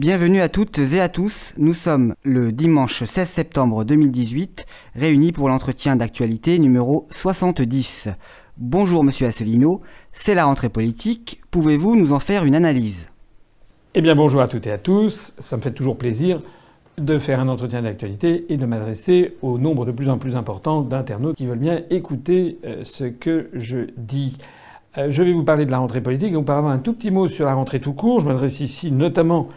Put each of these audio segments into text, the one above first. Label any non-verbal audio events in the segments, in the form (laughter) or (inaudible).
Bienvenue à toutes et à tous. Nous sommes le dimanche 16 septembre 2018, réunis pour l'entretien d'actualité numéro 70. Bonjour Monsieur Asselineau, c'est la rentrée politique. Pouvez-vous nous en faire une analyse? Eh bien bonjour à toutes et à tous. Ça me fait toujours plaisir de faire un entretien d'actualité et de m'adresser au nombre de plus en plus important d'internautes qui veulent bien écouter euh, ce que je dis. Euh, je vais vous parler de la rentrée politique. Auparavant, un tout petit mot sur la rentrée tout court. Je m'adresse ici notamment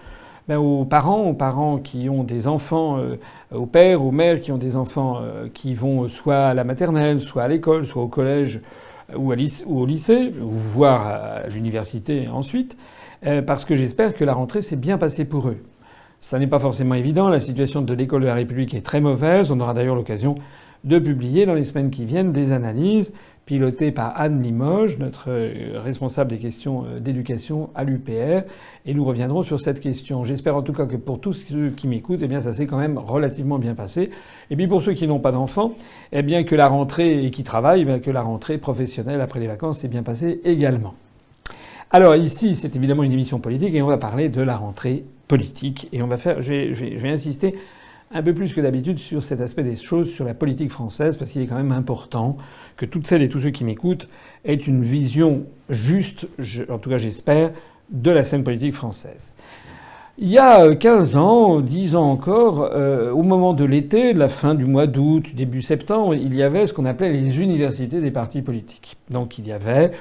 ben, aux parents, aux parents qui ont des enfants, euh, aux pères, aux mères qui ont des enfants qui vont soit à la maternelle, soit à l'école, soit au collège ou, ou au lycée, ou voire à l'université ensuite, parce que j'espère que la rentrée s'est bien passée pour eux. Ça n'est pas forcément évident. La situation de l'école de la République est très mauvaise. On aura d'ailleurs l'occasion de publier dans les semaines qui viennent des analyses pilotées par Anne Limoges, notre euh, responsable des questions euh, d'éducation à l'UPR, et nous reviendrons sur cette question. J'espère en tout cas que pour tous ceux qui m'écoutent, eh bien ça s'est quand même relativement bien passé. Et puis pour ceux qui n'ont pas d'enfants, eh bien que la rentrée et qui travaillent, eh que la rentrée professionnelle après les vacances s'est bien passée également. Alors ici, c'est évidemment une émission politique et on va parler de la rentrée politique. Et on va faire, je vais, insister un peu plus que d'habitude sur cet aspect des choses, sur la politique française, parce qu'il est quand même important que toutes celles et tous ceux qui m'écoutent aient une vision juste, en tout cas j'espère, de la scène politique française. Il y a 15 ans, 10 ans encore, euh, au moment de l'été, de la fin du mois d'août, début septembre, il y avait ce qu'on appelait les universités des partis politiques. Donc il y avait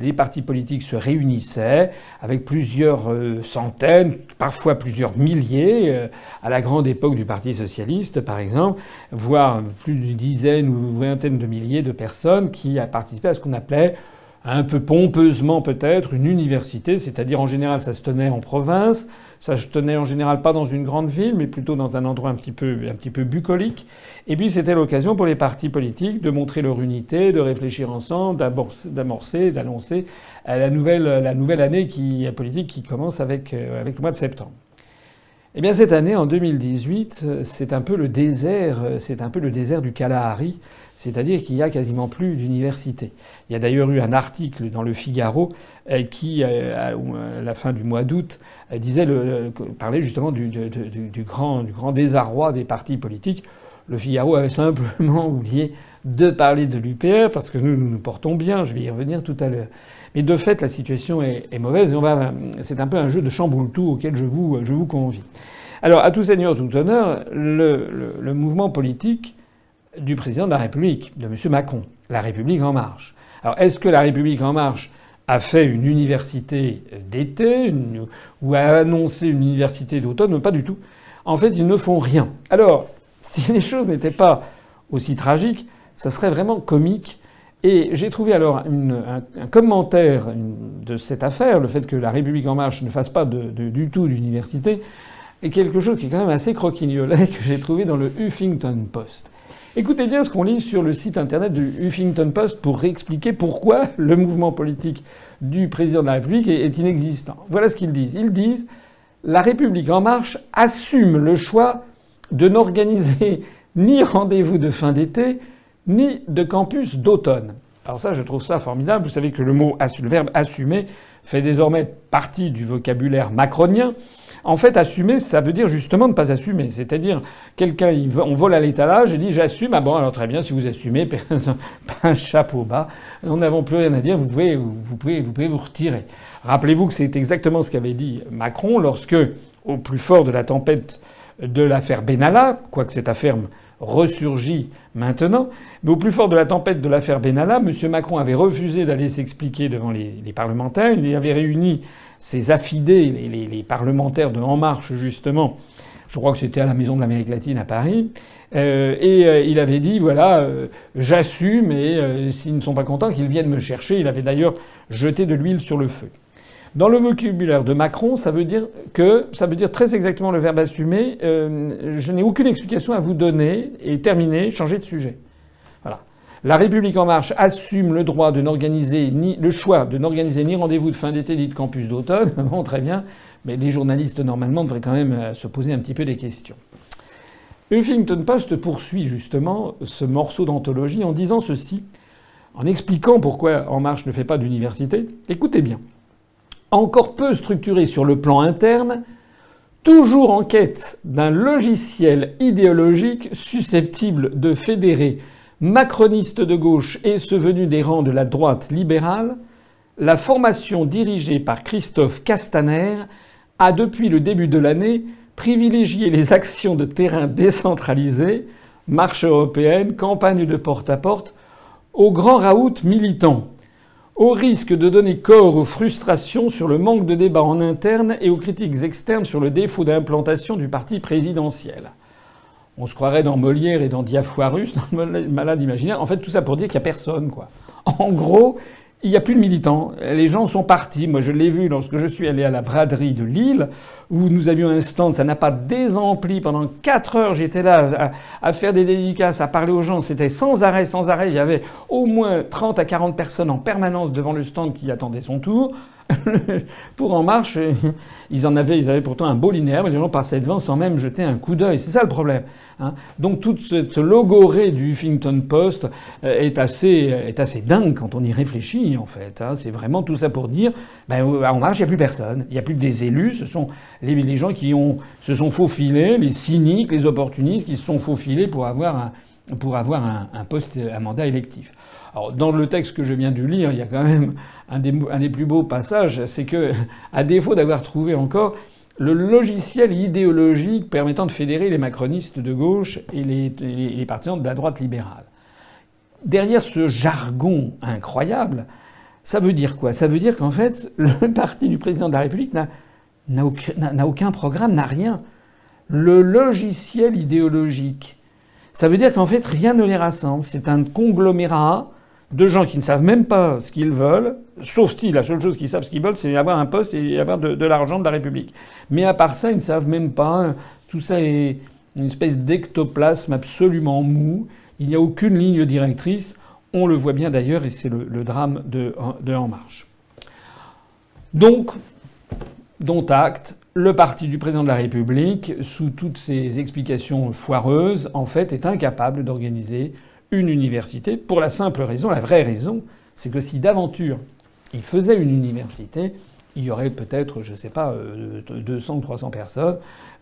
les partis politiques se réunissaient avec plusieurs euh, centaines, parfois plusieurs milliers, euh, à la grande époque du Parti socialiste par exemple, voire plus d'une dizaine ou vingtaine de milliers de personnes qui a participé à ce qu'on appelait un peu pompeusement peut-être une université, c'est-à-dire en général ça se tenait en province, ça se tenait en général pas dans une grande ville, mais plutôt dans un endroit un petit peu, bucolique. Et puis c'était l'occasion pour les partis politiques de montrer leur unité, de réfléchir ensemble, d'amorcer, d'annoncer la nouvelle, la nouvelle année politique qui commence avec, euh, avec le mois de septembre. Eh bien cette année, en 2018, c'est un peu le désert, c'est un peu le désert du Kalahari, c'est-à-dire qu'il n'y a quasiment plus d'université. Il y a d'ailleurs eu un article dans le Figaro euh, qui, euh, à la fin du mois d'août, euh, disait parlait justement du, grand, désarroi des partis politiques. Le Figaro avait simplement (laughs) oublié de parler de l'UPR parce que nous, nous nous portons bien. Je vais y revenir tout à l'heure. Mais de fait, la situation est, mauvaise et c'est un peu un jeu de chamboule-tout auquel je vous, je vous convie. Alors, à tout seigneur, tout honneur, le mouvement politique du président de la République, de M. Macron, la République en marche. Alors, est-ce que la République en marche a fait une université d'été ou a annoncé une université d'automne, pas du tout. En fait, ils ne font rien. Alors, (laughs) si les choses n'étaient pas aussi tragiques, ça serait vraiment comique. Et j'ai trouvé alors un, commentaire de cette affaire, le fait que la République en marche ne fasse pas du tout d'université, et quelque chose qui est quand même assez croquignolet (laughs) que j'ai trouvé dans le Huffington Post. Écoutez bien ce qu'on lit sur le site internet du Huffington Post pour réexpliquer pourquoi (laughs) le mouvement politique du président de la République est inexistant. Voilà ce qu'ils disent. Ils disent La République en marche assume le choix de n'organiser (laughs) ni rendez-vous de fin d'été, ni de campus d'automne. Alors ça, je trouve ça formidable. Vous savez que le mot, le verbe assumer fait désormais partie du vocabulaire macronien. En fait, assumer, ça veut dire justement ne pas assumer. C'est-à-dire, quelqu'un, on vole à l'étalage et dit j'assume. Ah bon, alors très bien, si vous assumez, (laughs) un chapeau bas, nous n'avons plus rien à dire, vous pouvez vous, pouvez, vous pouvez vous retirer. Rappelez-vous que c'est exactement ce qu'avait dit Macron lorsque, au plus fort de la tempête de l'affaire Benalla, quoique cette affaire ressurgit maintenant, mais au plus fort de la tempête de l'affaire Benalla, M. Macron avait refusé d'aller s'expliquer devant les, les parlementaires. Il avait réuni ces affidés, les, parlementaires de En Marche, justement, je crois que c'était à la Maison de l'Amérique latine à Paris, euh, et euh, il avait dit, voilà, euh, j'assume, et s'ils ne sont pas contents, qu'ils viennent me chercher. Il avait d'ailleurs jeté de l'huile sur le feu. Dans le vocabulaire de Macron, ça veut dire que ça veut dire très exactement le verbe assumer. je n'ai aucune explication à vous donner et terminer, changer de sujet. La République en marche assume le droit de n'organiser ni le choix de n'organiser ni rendez-vous de fin d'été ni de campus d'automne. (laughs) Bon, très bien, mais les journalistes normalement devraient quand même euh, se poser un petit peu des questions. Huffington Post poursuit justement ce morceau d'anthologie en disant ceci, en expliquant pourquoi En Marche ne fait pas d'université. Écoutez bien. Encore peu structuré sur le plan interne, toujours en quête d'un logiciel idéologique susceptible de fédérer macronistes de gauche et ceux venus des rangs de la droite libérale, la formation dirigée par Christophe Castaner a depuis le début de l'année privilégié les actions de terrain décentralisées, marche européenne, campagne de porte-à-porte, aux grands raouts militants, au risque de donner corps aux frustrations sur le manque de débat en interne et aux critiques externes sur le défaut d'implantation du parti présidentiel. On se croirait dans Molière et dans Diafoirus, (laughs) dans le malade imaginaire. En fait, tout ça pour dire qu'il n'y a personne, quoi. En gros, il n'y a plus de militants. Les gens sont partis. Moi, je l'ai vu lorsque je suis allé à la braderie de Lille, où nous avions un stand. Ça n'a pas désempli. Pendant quatre heures, j'étais là à, faire des dédicaces, à parler aux gens. C'était sans arrêt, sans arrêt. Il y avait au moins 30 à 40 personnes en permanence devant le stand qui attendaient son tour. (laughs) pour En Marche, ils en avaient, ils avaient pourtant un beau linéaire, mais les gens passaient devant sans même jeter un coup d'œil. C'est ça le problème. Hein. Donc toute cette logorée du Huffington Post euh, est assez, est assez dingue quand on y réfléchit en fait. Hein. C'est vraiment tout ça pour dire, ben, En Marche, il n'y a plus personne. Il n'y a plus que des élus. Ce sont les, gens qui ont, se sont faufilés, les cyniques, les opportunistes qui se sont faufilés pour avoir un, pour avoir un poste, un mandat électif. Dans le texte que je viens de lire, il y a quand même un des, plus beaux passages, c'est que, (laughs) à défaut d'avoir trouvé encore le logiciel idéologique permettant de fédérer les macronistes de gauche et les, les, partisans de la droite libérale. Derrière ce jargon incroyable, ça veut dire quoi? Ça veut dire qu'en fait, (laughs) le parti du président de la République n'a aucun, aucun programme, n'a rien. Le logiciel idéologique. Ça veut dire qu'en fait, rien ne les rassemble. C'est un conglomérat de gens qui ne savent même pas ce qu'ils veulent, sauf si la seule chose qu'ils savent ce qu'ils veulent, c'est avoir un poste et avoir de, l'argent de la République. Mais à part ça, ils ne savent même pas. Tout ça est une espèce d'ectoplasme absolument mou. Il n'y a aucune ligne directrice. On le voit bien d'ailleurs, et c'est le, drame de, de En Marche. Donc, dont acte, le parti du président de la République, sous toutes ses explications foireuses, en fait, est incapable d'organiser une université pour la simple raison, la vraie raison, c'est que si d'aventure il faisait une université, il y aurait peut-être, je ne sais pas, 200 euh, ou 300 personnes.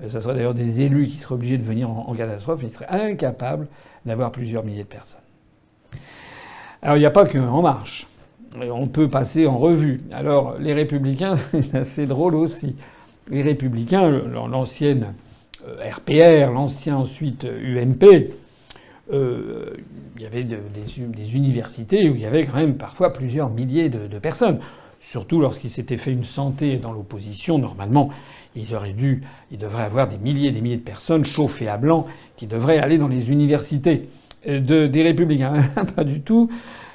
Ce euh, serait d'ailleurs des élus qui seraient obligés de venir en, catastrophe, ils seraient incapables d'avoir plusieurs milliers de personnes. Alors il n'y a pas qu'en marche. On peut passer en revue. Alors les républicains, (laughs) c'est drôle aussi. Les républicains, l'ancienne RPR, l'ancien ensuite UMP, euh, il y avait des, universités où il y avait quand même parfois plusieurs milliers de, personnes. Surtout lorsqu'ils s'étaient fait une santé dans l'opposition, normalement, ils auraient dû, ils devraient avoir des milliers et des milliers de personnes chauffées à blanc qui devraient aller dans les universités euh, de, des républicains. (laughs) Pas du tout.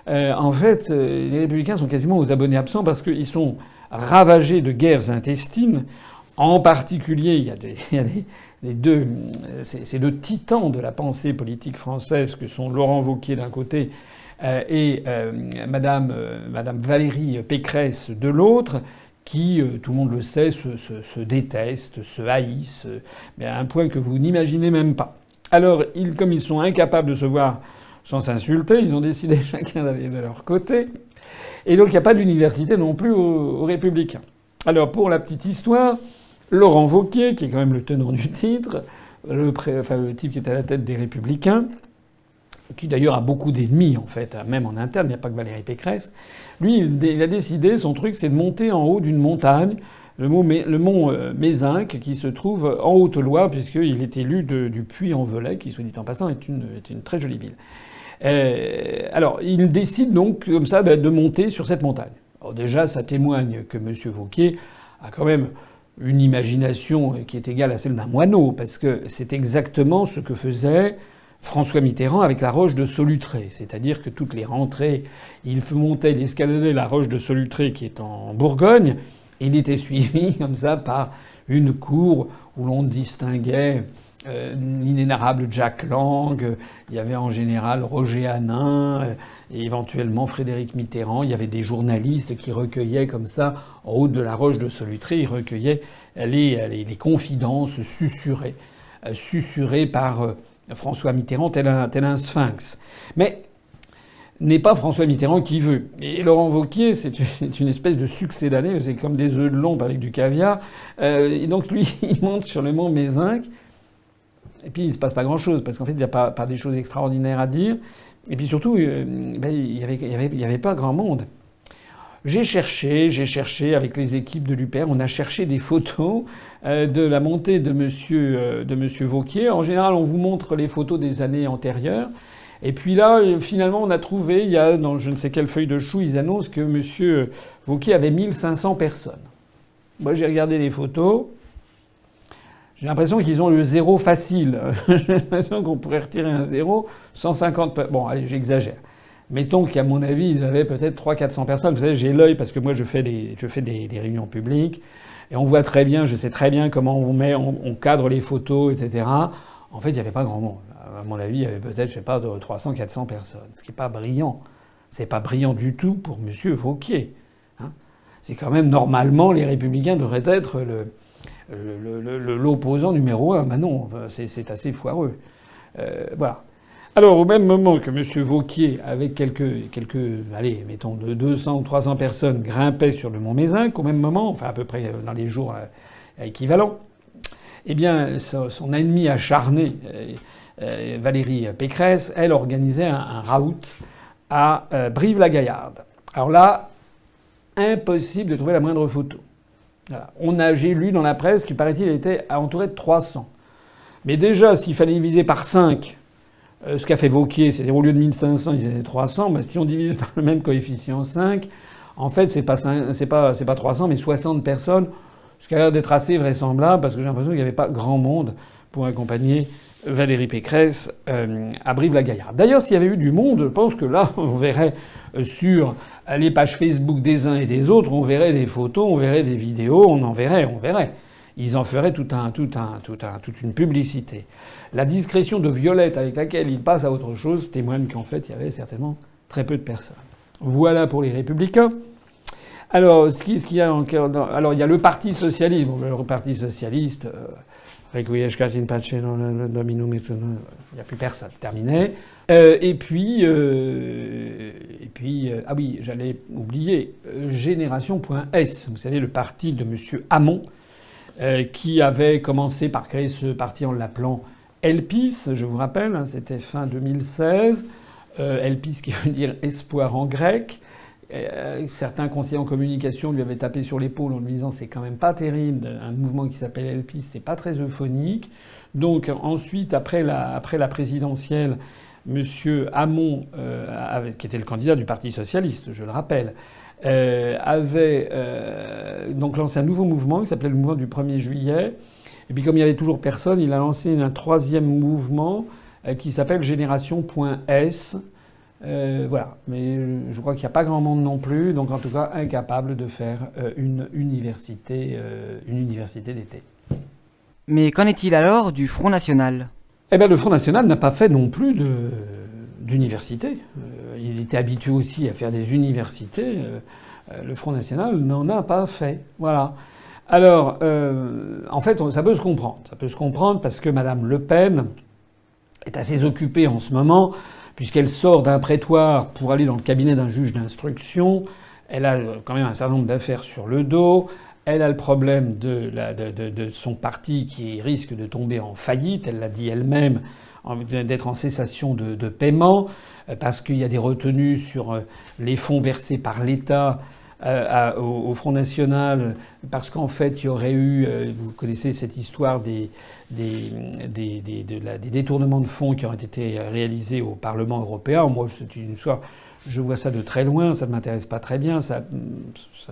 Euh, en fait, les républicains sont quasiment aux abonnés absents parce qu'ils sont ravagés de guerres intestines. En particulier, il y a des (laughs) les deux, ces deux titans de la pensée politique française que sont Laurent Wauquiez d'un côté euh, et euh, Madame, euh, Madame Valérie Pécresse de l'autre, qui, tout le monde le sait, se, se, détestent, se haïssent, mais à un point que vous n'imaginez même pas. Alors, ils, comme ils sont incapables de se voir sans s'insulter, ils ont décidé (laughs) chacun d'aller de leur côté. Et donc, il n'y a pas d'université non plus aux, aux Républicains. Alors, pour la petite histoire, Laurent Wauquiez, qui est quand même le tenant du titre, le, le type qui est à la tête des Républicains, qui d'ailleurs a beaucoup d'ennemis en fait, même en interne, il n'y a pas que Valérie Pécresse. Lui, il a décidé, son truc, c'est de monter en haut d'une montagne, le, mont euh, Mézinc, qui se trouve en Haute-Loire, puisqu'il est élu du Puy-en-Velay, qui, soit dit en passant, est une, est une très jolie ville. Euh, alors, il décide donc, comme ça, de monter sur cette montagne. Alors déjà, ça témoigne que M. Vauquier a quand même une imagination qui est égale à celle d'un moineau, parce que c'est exactement ce que faisait François Mitterrand avec la roche de Solutré. C'est-à-dire que toutes les rentrées, il montait, il escaladait la roche de Solutré qui est en Bourgogne, il était (laughs) suivi comme ça par une cour où l'on distinguait euh, l'inénarrable Jack Lang, il y avait en général Roger Hanin, euh, et éventuellement Frédéric Mitterrand. Il y avait des journalistes qui recueillaient comme ça, en haut de la roche de Solutré, ils recueillaient les, confidences susurrées, euh, susurrées par François Mitterrand, tel un, tel un sphinx. Mais n'est pas François Mitterrand qui veut. Et Laurent Vauquier, c'est une espèce de succès d'année, c'est comme des œufs de lompe avec du caviar. Euh, et donc lui, (laughs) il monte sur le mont Mézinc, et puis il ne se passe pas grand-chose, parce qu'en fait, il n'y a pas, des choses extraordinaires à dire. Et puis surtout, euh, ben, il n'y avait, pas grand monde. J'ai cherché, j'ai cherché avec les équipes de l'UPR, on a cherché des photos euh, de la montée de monsieur, euh, de monsieur Vauquier. En général, on vous montre les photos des années antérieures. Et puis là, finalement, on a trouvé, il y a dans je ne sais quelle feuille de chou, ils annoncent que M. Vauquier avait 1500 personnes. Moi, j'ai regardé les photos. J'ai l'impression qu'ils ont le zéro facile. (laughs) j'ai l'impression qu'on pourrait retirer un zéro, 150... Bon, allez, j'exagère. Mettons qu'à mon avis, ils avaient peut-être 300-400 personnes. Vous savez, j'ai l'œil parce que moi, je fais, des, je fais des, réunions publiques. Et on voit très bien, je sais très bien comment on met, on cadre les photos, etc. En fait, il n'y avait pas grand monde à mon avis, il y avait peut-être, je sais pas, 300, 400 personnes. Ce qui n'est pas brillant. C'est pas brillant du tout pour M. Vauquier. Hein. c'est quand même, normalement, les Républicains devraient être l'opposant numéro un. Mais non, c'est assez foireux. Euh, voilà. Alors, au même moment que M. Vauquier, avec quelques, quelques, allez, mettons, de 200 ou 300 personnes, grimpait sur le mont Mézinc, au même moment, enfin à peu près dans les jours euh, équivalents, eh bien, son ennemi acharné, euh, euh, Valérie Pécresse, elle organisait un, un à euh, Brive-la-Gaillarde. Alors là, impossible de trouver la moindre photo. On a, j'ai lu dans la presse qu'il paraît-il était entouré de 300. Mais déjà, s'il fallait diviser par 5 euh, ce qu'a fait Vauquier, c'est-à-dire au lieu de 1500, ils étaient 300, bah, si on divise par le même coefficient 5, en fait, c'est pas, pas 300, mais 60 personnes, ce qui a l'air d'être assez vraisemblable, parce que j'ai l'impression qu'il n'y avait pas grand monde pour accompagner Valérie Pécresse euh, à Brive-la-Gaillarde. D'ailleurs, s'il y avait eu du monde, je pense que là, (laughs) on verrait euh, sur les pages Facebook des uns et des autres, on verrait des photos, on verrait des vidéos, on en verrait, on verrait. Ils en feraient tout un, tout un, tout un, toute une publicité. La discrétion de Violette avec laquelle ils passent à autre chose témoigne qu'en fait, il y avait certainement très peu de personnes. Voilà pour les Républicains. Alors, ce qu'il y a alors il y a le Parti socialiste. le Parti socialiste. Euh, il n'y a plus personne. Terminé. Euh, et puis, euh, et puis euh, ah oui, j'allais oublier, Génération.s, vous savez, le parti de M. Hamon, qui avait commencé par créer ce parti en l'appelant Elpis, je vous rappelle, hein, c'était fin 2016. Elpis qui veut dire espoir en grec. Certains conseillers en communication lui avaient tapé sur l'épaule en lui disant c'est quand même pas terrible, un mouvement qui s'appelle Elpis, c'est pas très euphonique. Donc ensuite, après la, après la présidentielle, M. Hamon, euh, qui était le candidat du Parti socialiste, je le rappelle, euh, avait donc lancé un nouveau mouvement qui s'appelait le mouvement du 1er juillet. Et puis comme il n'y avait toujours personne, il a lancé un troisième mouvement qui s'appelle Génération.s euh, voilà, mais je crois qu'il n'y a pas grand monde non plus, donc en tout cas incapable de faire euh, une université, euh, une université d'été. Mais qu'en est-il alors du Front National? Eh bien, le Front National n'a pas fait non plus d'université. il était habitué aussi à faire des universités. le Front National n'en a pas fait. Voilà. Alors, en fait, ça peut se comprendre. Ça peut se comprendre parce que Madame Le Pen est assez occupée en ce moment puisqu'elle sort d'un prétoire pour aller dans le cabinet d'un juge d'instruction. Elle a quand même un certain nombre d'affaires sur le dos. Elle a le problème de, son parti qui risque de tomber en faillite. Elle l'a dit elle-même, d'être en cessation de, paiement, euh, parce qu'il y a des retenues sur euh, les fonds versés par l'État euh, au, Front National, parce qu'en fait, il y aurait eu, vous connaissez cette histoire des, des, détournements de fonds qui auraient été réalisés au Parlement européen. Moi, c'est une histoire, je vois ça de très loin, ça ne m'intéresse pas très bien, ça,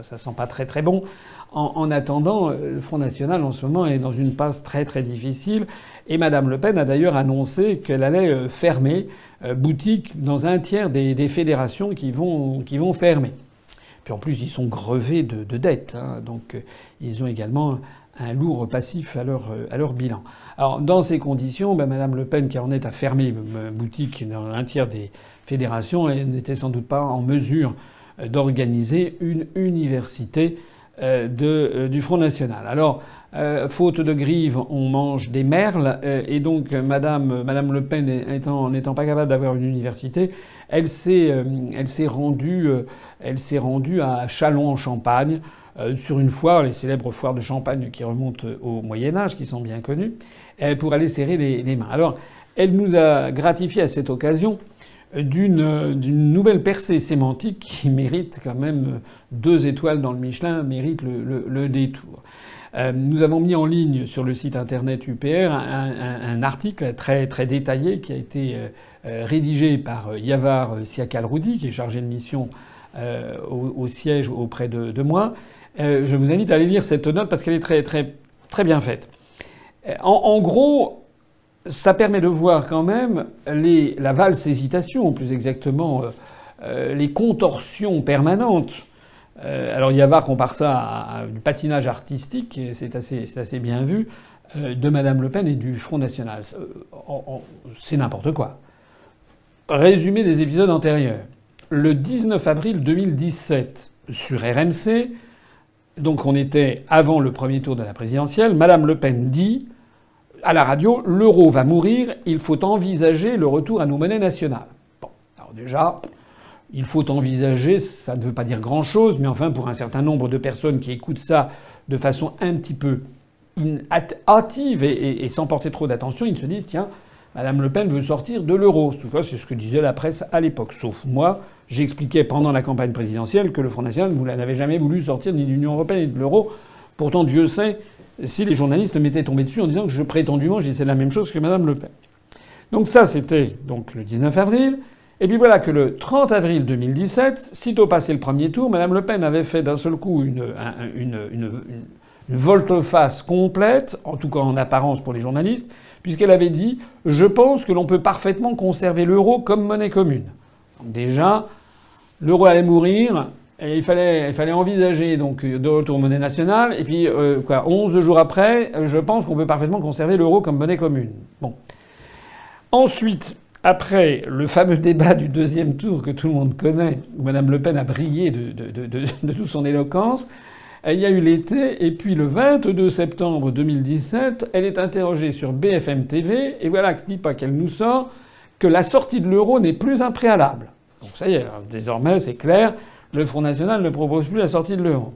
ça, sent pas très très bon. En, en, attendant, le Front National en ce moment est dans une passe très très difficile, et Madame Le Pen a d'ailleurs annoncé qu'elle allait euh, fermer boutique dans un tiers des, fédérations qui vont, qui vont fermer. Puis en plus, ils sont grevés de, dettes, hein, donc euh, ils ont également un lourd passif à leur, euh, à leur bilan. Alors dans ces conditions, ben, Madame Le Pen, qui en est à fermer boutique dans un tiers des fédérations, n'était sans doute pas en mesure euh, d'organiser une université de, du Front National. Alors, faute de grive, on mange des merles, et donc Madame, Madame Le Pen, étant, n'étant pas capable d'avoir une université, Elle s'est, rendue, rendue à Châlons en Champagne sur une foire, les célèbres foires de Champagne qui remontent au Moyen Âge, qui sont bien connues, pour aller serrer les, les mains. Alors, elle nous a gratifié à cette occasion d'une nouvelle percée sémantique qui (laughs) mérite quand même deux étoiles dans le Michelin, mérite le, détour. Euh, nous avons mis en ligne sur le site internet UPR un, article très, très détaillé qui a été euh, euh, rédigé par Yavar Siakal-Roudi, qui est chargé de mission au, siège auprès de, moi. je vous invite à aller lire cette note parce qu'elle est très, très, très bien faite. en gros, ça permet de voir quand même la valse hésitation, plus exactement euh, euh, les contorsions permanentes. Euh, alors Yavard compare ça à, du patinage artistique, et c'est assez, assez, bien vu, de Madame Le Pen et du Front National. C'est n'importe quoi. Résumé des épisodes antérieurs. Le 19 avril 2017, sur RMC, donc on était avant le premier tour de la présidentielle, Madame Le Pen dit à la radio, l'euro va mourir, il faut envisager le retour à nos monnaies nationales. Bon, alors déjà, il faut envisager, ça ne veut pas dire grand-chose, mais enfin pour un certain nombre de personnes qui écoutent ça de façon un petit peu hâtive et, sans porter trop d'attention, ils se disent tiens, Madame Le Pen veut sortir de l'euro. C'est ce que disait la presse à l'époque. Sauf moi, j'expliquais pendant la campagne présidentielle que le Front National n'avait jamais voulu sortir ni de l'Union européenne ni de l'euro. Pourtant, Dieu sait si les journalistes m'étaient tombés dessus en disant que je prétendument je disais la même chose que Madame Le Pen. Donc ça, c'était donc le 19 avril. Et puis voilà que le 30 avril 2017, sitôt passé le premier tour, Madame Le Pen avait fait d'un seul coup une, volte-face complète, en tout cas en apparence pour les journalistes, puisqu'elle avait dit Je pense que l'on peut parfaitement conserver l'euro comme monnaie commune. Déjà, l'euro allait mourir, il fallait, il fallait envisager donc de retour monnaie nationale. Et puis, euh, quoi, 11 jours après, je pense qu'on peut parfaitement conserver l'euro comme monnaie commune. Bon. Ensuite, après le fameux débat du deuxième tour que tout le monde connaît, où Mme Le Pen a brillé de, de, de, de toute son éloquence, il y a eu l'été, et puis le 22 septembre 2017, elle est interrogée sur BFM TV, et voilà, ne dit pas qu'elle nous sort que la sortie de l'euro n'est plus un préalable. Donc ça y est, désormais c'est clair, le Front National ne propose plus la sortie de l'euro.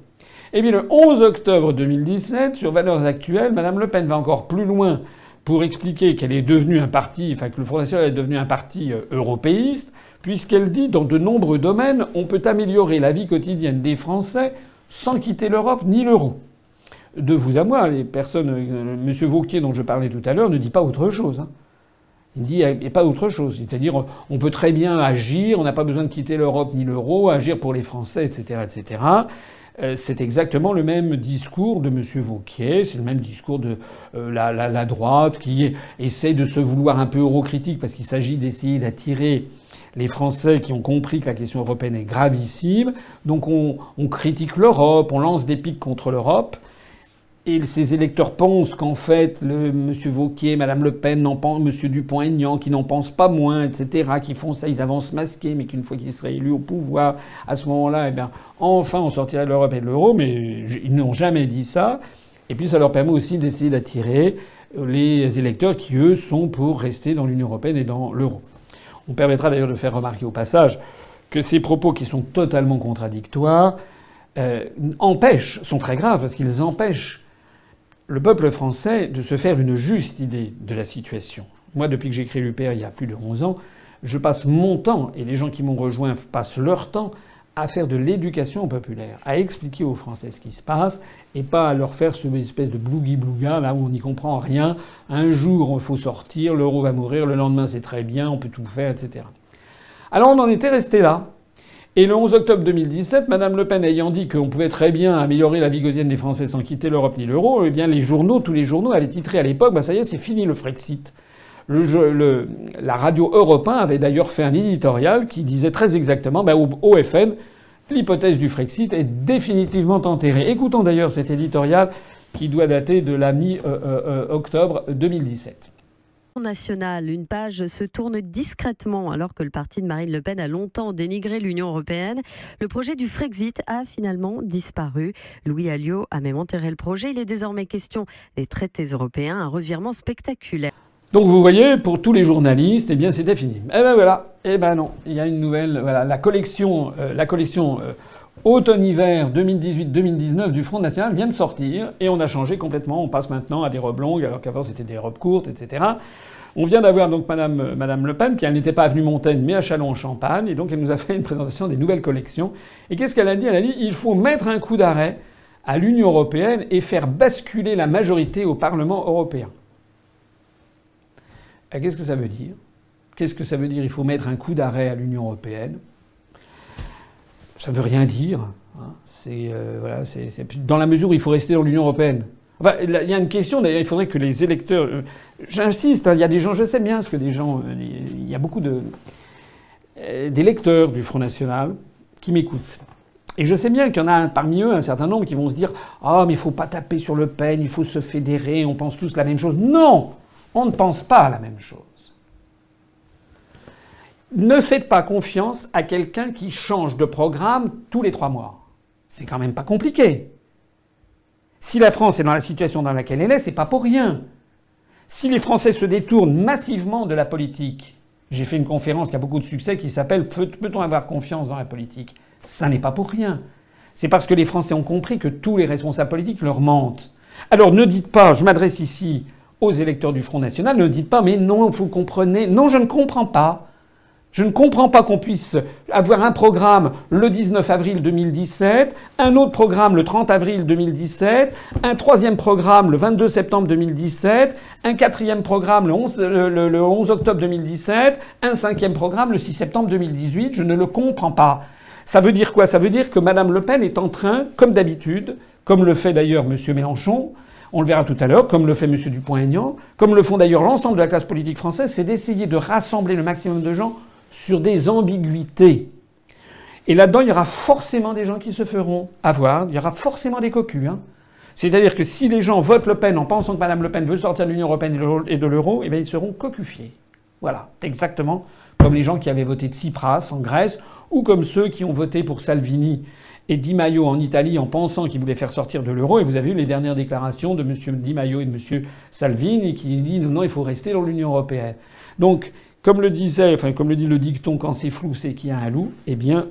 Et puis le 11 octobre 2017, sur Valeurs Actuelles, Mme Le Pen va encore plus loin pour expliquer qu'elle est devenue un parti, enfin que le Front National est devenu un parti euh, européiste, puisqu'elle dit dans de nombreux domaines, on peut améliorer la vie quotidienne des Français sans quitter l'Europe ni l'euro. De vous à moi, les personnes, euh, M. Vauquier dont je parlais tout à l'heure ne dit pas autre chose. Hein. Il dit il n'y a pas autre chose. C'est-à-dire, on peut très bien agir, on n'a pas besoin de quitter l'Europe ni l'euro, agir pour les Français, etc., etc. Euh, c'est exactement le même discours de M. Vauquier, c'est le même discours de euh, la, droite qui essaie de se vouloir un peu eurocritique parce qu'il s'agit d'essayer d'attirer les Français qui ont compris que la question européenne est gravissime. Donc on, on critique l'Europe, on lance des pics contre l'Europe. Et ces électeurs pensent qu'en fait, le M. Vauquier, Mme Le Pen, M. Dupont-Aignan, qui n'en pensent pas moins, etc., qui font ça, ils avancent masqués, mais qu'une fois qu'ils seraient élus au pouvoir, à ce moment-là, eh bien, enfin, on sortirait de l'Europe et de l'euro, mais ils n'ont jamais dit ça. Et puis, ça leur permet aussi d'essayer d'attirer les électeurs qui, eux, sont pour rester dans l'Union européenne et dans l'euro. On permettra d'ailleurs de faire remarquer au passage que ces propos qui sont totalement contradictoires euh, empêchent, sont très graves, parce qu'ils empêchent le peuple français de se faire une juste idée de la situation. Moi, depuis que j'ai créé l'UPR il y a plus de 11 ans, je passe mon temps, et les gens qui m'ont rejoint passent leur temps, à faire de l'éducation populaire, à expliquer aux Français ce qui se passe, et pas à leur faire ce espèce de blougui-blouga, là où on n'y comprend rien. Un jour, il faut sortir, l'euro va mourir, le lendemain, c'est très bien, on peut tout faire, etc. Alors on en était resté là. Et le 11 octobre 2017, Madame Le Pen ayant dit qu'on pouvait très bien améliorer la vie quotidienne des Français sans quitter l'Europe ni l'euro, eh bien les journaux, tous les journaux avaient titré à l'époque, bah ça y est, c'est fini le Frexit. La radio Europe avait d'ailleurs fait un éditorial qui disait très exactement, bah, au, FN, l'hypothèse du Frexit est définitivement enterrée. Écoutons d'ailleurs cet éditorial qui doit dater de la mi-octobre euh, euh, 2017 national, une page se tourne discrètement alors que le parti de Marine Le Pen a longtemps dénigré l'Union européenne. Le projet du Frexit a finalement disparu. Louis Alliot a même enterré le projet. Il est désormais question des traités européens, un revirement spectaculaire. Donc vous voyez, pour tous les journalistes, eh bien c'était fini. Eh ben voilà, Eh ben non, il y a une nouvelle. Voilà, la collection, la collection automne-hiver 2018-2019 du Front National vient de sortir et on a changé complètement. On passe maintenant à des robes longues alors qu'avant c'était des robes courtes, etc. On vient d'avoir donc Madame, Madame Le Pen, qui elle n'était pas à Avenue Montaigne, mais à Châlons-en-Champagne, et donc elle nous a fait une présentation des nouvelles collections. Et qu'est-ce qu'elle a dit? Elle a dit il faut mettre un coup d'arrêt à l'Union européenne et faire basculer la majorité au Parlement européen. Qu'est-ce que ça veut dire? Qu'est-ce que ça veut dire? Il faut mettre un coup d'arrêt à l'Union européenne ça ne veut rien dire. Hein. C'est euh, voilà, dans la mesure où il faut rester dans l'Union européenne. Enfin, il y a une question d'ailleurs. Il faudrait que les électeurs. Euh, j'insiste. Hein, il y a des gens. Je sais bien ce que des gens. Euh, il y a beaucoup de d'électeurs du Front National qui m'écoutent. Et je sais bien qu'il y en a parmi eux un certain nombre qui vont se dire Ah, mais il faut pas taper sur Le Pen, il faut se fédérer, on pense tous la même chose. Non On ne pense pas la même chose. Ne faites pas confiance à quelqu'un qui change de programme tous les trois mois. C'est quand même pas compliqué. Si la France est dans la situation dans laquelle elle est, c'est pas pour rien. Si les Français se détournent massivement de la politique, j'ai fait une conférence qui a beaucoup de succès qui s'appelle Peut-on avoir confiance dans la politique? Ça n'est pas pour rien. C'est parce que les Français ont compris que tous les responsables politiques leur mentent. Alors ne dites pas, je m'adresse ici aux électeurs du Front National, ne dites pas mais non, vous comprenez, non, je ne comprends pas. Je ne comprends pas qu'on puisse avoir un programme le 19 avril 2017, un autre programme le 30 avril 2017, un troisième programme le 22 septembre 2017, un quatrième programme le 11, le, 11 octobre 2017, un cinquième programme le 6 septembre 2018. Je ne le comprends pas. Ça veut dire quoi? Ça veut dire que Mme Le Pen est en train, comme d'habitude, comme le fait d'ailleurs M. Mélenchon, on le verra tout à l'heure, comme le fait M. Dupont-Aignan, comme le font d'ailleurs l'ensemble de la classe politique française, c'est d'essayer de rassembler le maximum de gens sur des ambiguïtés. Et là-dedans, il y aura forcément des gens qui se feront avoir, il y aura forcément des cocus. Hein. C'est-à-dire que si les gens votent Le Pen en pensant que Mme Le Pen veut sortir de l'Union européenne et de l'euro, eh bien ils seront cocufiés. Voilà, exactement comme les gens qui avaient voté Tsipras en Grèce, ou comme ceux qui ont voté pour Salvini et Di Maio en Italie en pensant qu'ils voulaient faire sortir de l'euro. Et vous avez vu les dernières déclarations de M. Di Maio et de M. Salvini qui disent non, non, il faut rester dans l'Union européenne. Donc comme le disait, comme le dit le dicton, quand c'est flou, c'est qu'il y a un loup. Eh bien,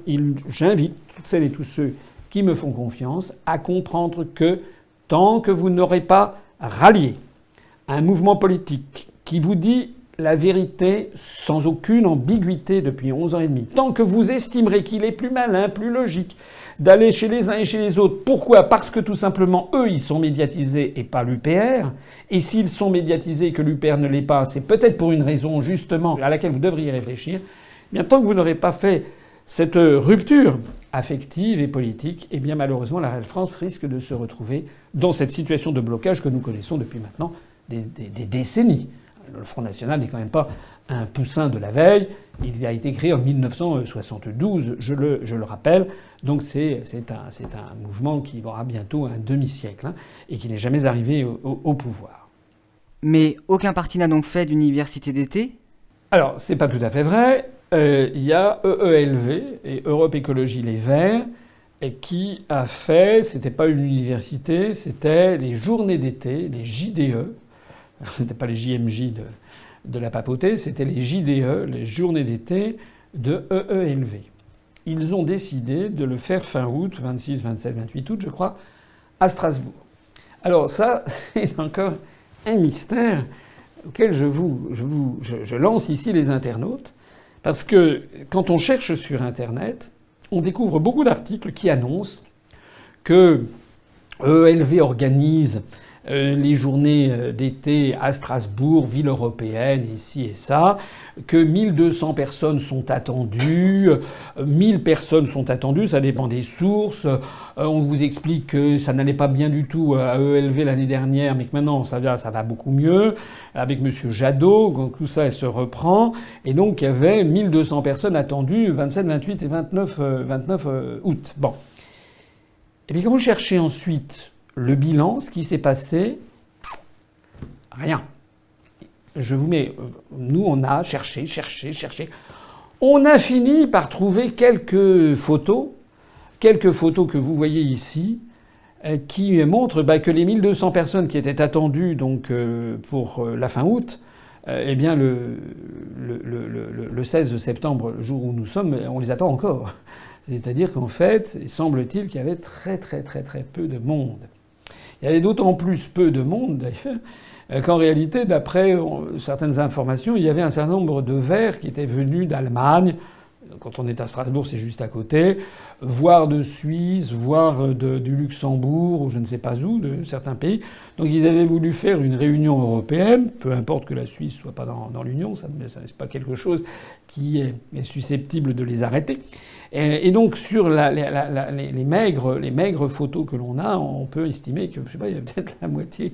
j'invite toutes celles et tous ceux qui me font confiance à comprendre que tant que vous n'aurez pas rallié un mouvement politique qui vous dit la vérité sans aucune ambiguïté depuis 11 ans et demi, tant que vous estimerez qu'il est plus malin, plus logique, d'aller chez les uns et chez les autres. Pourquoi? Parce que tout simplement, eux, ils sont médiatisés et pas l'UPR. Et s'ils sont médiatisés et que l'UPR ne l'est pas, c'est peut-être pour une raison justement à laquelle vous devriez réfléchir. Eh bien, tant que vous n'aurez pas fait cette rupture affective et politique, eh bien malheureusement, la France risque de se retrouver dans cette situation de blocage que nous connaissons depuis maintenant des décennies. Le Front National n'est quand même pas un poussin de la veille. Il a été créé en 1972, je le, je le rappelle. Donc c'est un, un, mouvement qui aura bientôt un demi-siècle hein, et qui n'est jamais arrivé au, pouvoir. Mais aucun parti n'a donc fait d'université d'été? Alors, c'est pas tout à fait vrai. Euh, il y a EELV et Europe Écologie Les Verts et qui a fait, c'était pas une université, c'était les journées d'été, les JDE. (laughs) C'était pas les JMJ de, de la papauté, c'était les JDE, les journées d'été de EELV. Ils ont décidé de le faire fin août, 26, 27, 28 août, je crois, à Strasbourg. Alors ça, (laughs) c'est encore un mystère auquel je, vous, je, lance ici les internautes, parce que quand on cherche sur Internet, on découvre beaucoup d'articles qui annoncent que EELV organise les journées euh, d'été à Strasbourg, ville européenne, ici et ça, que 1200 personnes sont attendues, 1000 personnes sont attendues, ça dépend des sources. Euh, on vous explique que ça n'allait pas bien du tout à ELV l'année dernière, mais que maintenant ça va, ça va beaucoup mieux, avec M. Jadot, donc tout ça se reprend. Et donc il y avait 1200 personnes attendues 27, 28 et 29, 29 août. Bon. Et puis quand vous cherchez ensuite le bilan, ce qui s'est passé, rien. Je vous mets, nous on a cherché, cherché, cherché. On a fini par trouver quelques photos, quelques photos que vous voyez ici, euh, qui montrent bah, que les 1200 personnes qui étaient attendues donc euh, pour euh, la fin août eh bien, le, le, 16 septembre, le jour où nous sommes, on les attend encore. (laughs) C'est-à-dire qu'en fait, il semble-t-il qu'il y avait très très très très peu de monde. Il y avait d'autant plus peu de monde d'ailleurs euh, qu'en réalité, d'après certaines informations, il y avait un certain nombre de vers qui étaient venus d'Allemagne. Quand on est à Strasbourg, c'est juste à côté, voire de Suisse, voire du Luxembourg, ou je ne sais pas où, de certains pays. Donc ils avaient voulu faire une réunion européenne, peu importe que la Suisse soit pas dans, l'Union, ça n'est pas quelque chose qui est, susceptible de les arrêter. Et, donc sur les, maigres, les maigres photos que l'on a, on peut estimer que je sais pas, il y a peut-être la moitié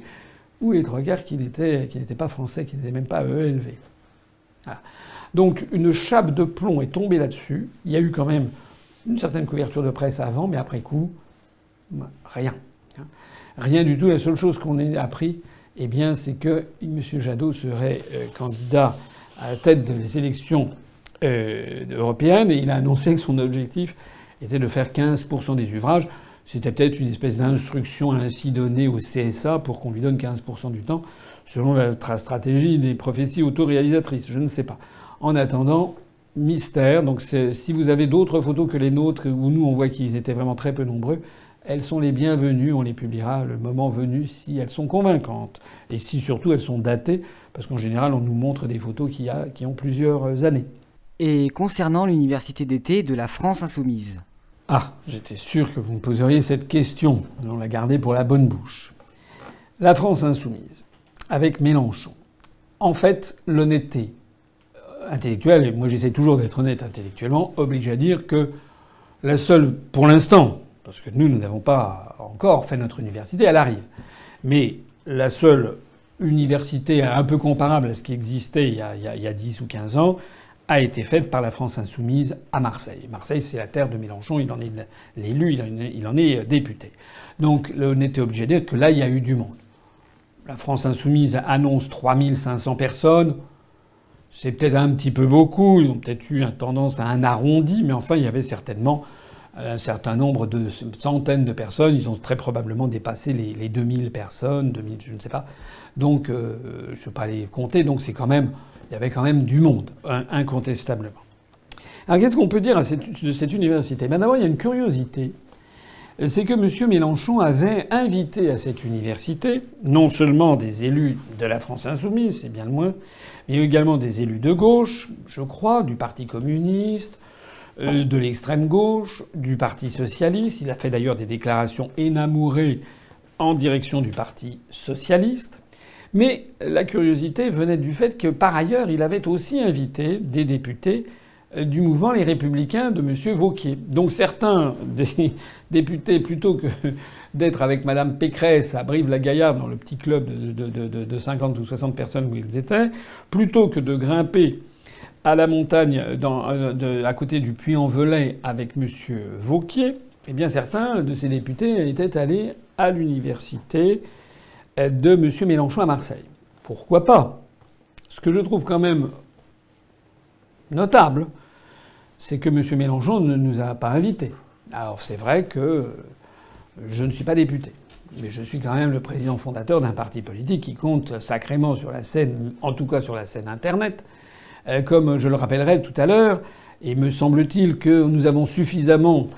ou les trois quarts qui n'étaient, pas français, qui n'étaient même pas ELV. Donc une chape de plomb est tombée là-dessus. Il y a eu quand même une certaine couverture de presse avant, mais après coup, rien. Rien du tout. La seule chose qu'on ait appris, eh bien, c'est que M. Jadot serait euh, candidat à la tête des élections euh, européennes et il a annoncé que son objectif était de faire 15% des suffrages. C'était peut-être une espèce d'instruction ainsi donnée au CSA pour qu'on lui donne 15% du temps, selon la stratégie des prophéties autoréalisatrices. Je ne sais pas. En attendant, mystère. Donc si vous avez d'autres photos que les nôtres où nous on voit qu'ils étaient vraiment très peu nombreux, elles sont les bienvenues. On les publiera le moment venu si elles sont convaincantes et si surtout elles sont datées, parce qu'en général on nous montre des photos qui ont plusieurs années. Et concernant l'université d'été de la France insoumise Ah, j'étais sûr que vous me poseriez cette question. On l'a gardée pour la bonne bouche. La France insoumise, avec Mélenchon. En fait, l'honnêteté, intellectuel, et moi j'essaie toujours d'être honnête intellectuellement, oblige à dire que la seule, pour l'instant, parce que nous, nous n'avons pas encore fait notre université, elle arrive. Mais la seule université un peu comparable à ce qui existait il y a, il y a 10 ou 15 ans a été faite par la France insoumise à Marseille. Marseille, c'est la terre de Mélenchon, il en est l'élu, il en est député. Donc on était obligé de dire que là, il y a eu du monde. La France insoumise annonce 3500 personnes. C'est peut-être un petit peu beaucoup, ils ont peut-être eu une tendance à un arrondi, mais enfin, il y avait certainement un certain nombre de centaines de personnes. Ils ont très probablement dépassé les, 2000 personnes, 2000, je ne sais pas. Donc, euh, je ne vais pas les compter. Donc, c'est quand même, il y avait quand même du monde, incontestablement. Alors, qu'est-ce qu'on peut dire de cette université? Ben D'abord, il y a une curiosité. C'est que M. Mélenchon avait invité à cette université non seulement des élus de la France insoumise, c'est bien le moins, a également des élus de gauche, je crois, du Parti communiste, euh, de l'extrême gauche, du Parti socialiste. Il a fait d'ailleurs des déclarations énamourées en direction du Parti socialiste. Mais la curiosité venait du fait que par ailleurs, il avait aussi invité des députés euh, du mouvement Les Républicains de M. Vauquier. Donc certains (laughs) des députés, plutôt que d'être avec Mme Pécresse à Brive-la-Gaillarde dans le petit club de, 50 ou 60 personnes où ils étaient, plutôt que de grimper à la montagne euh, à côté du Puy-en-Velay avec M. Vauquier, eh bien certains de ces députés étaient allés à l'université de M. Mélenchon à Marseille. Pourquoi pas? Ce que je trouve quand même notable, c'est que M. Mélenchon ne nous a pas invités. Alors c'est vrai que je ne suis pas député, mais je suis quand même le président fondateur d'un parti politique qui compte sacrément sur la scène, en tout cas sur la scène Internet, euh, comme je le rappellerai tout à l'heure. Et me semble-t-il que nous avons suffisamment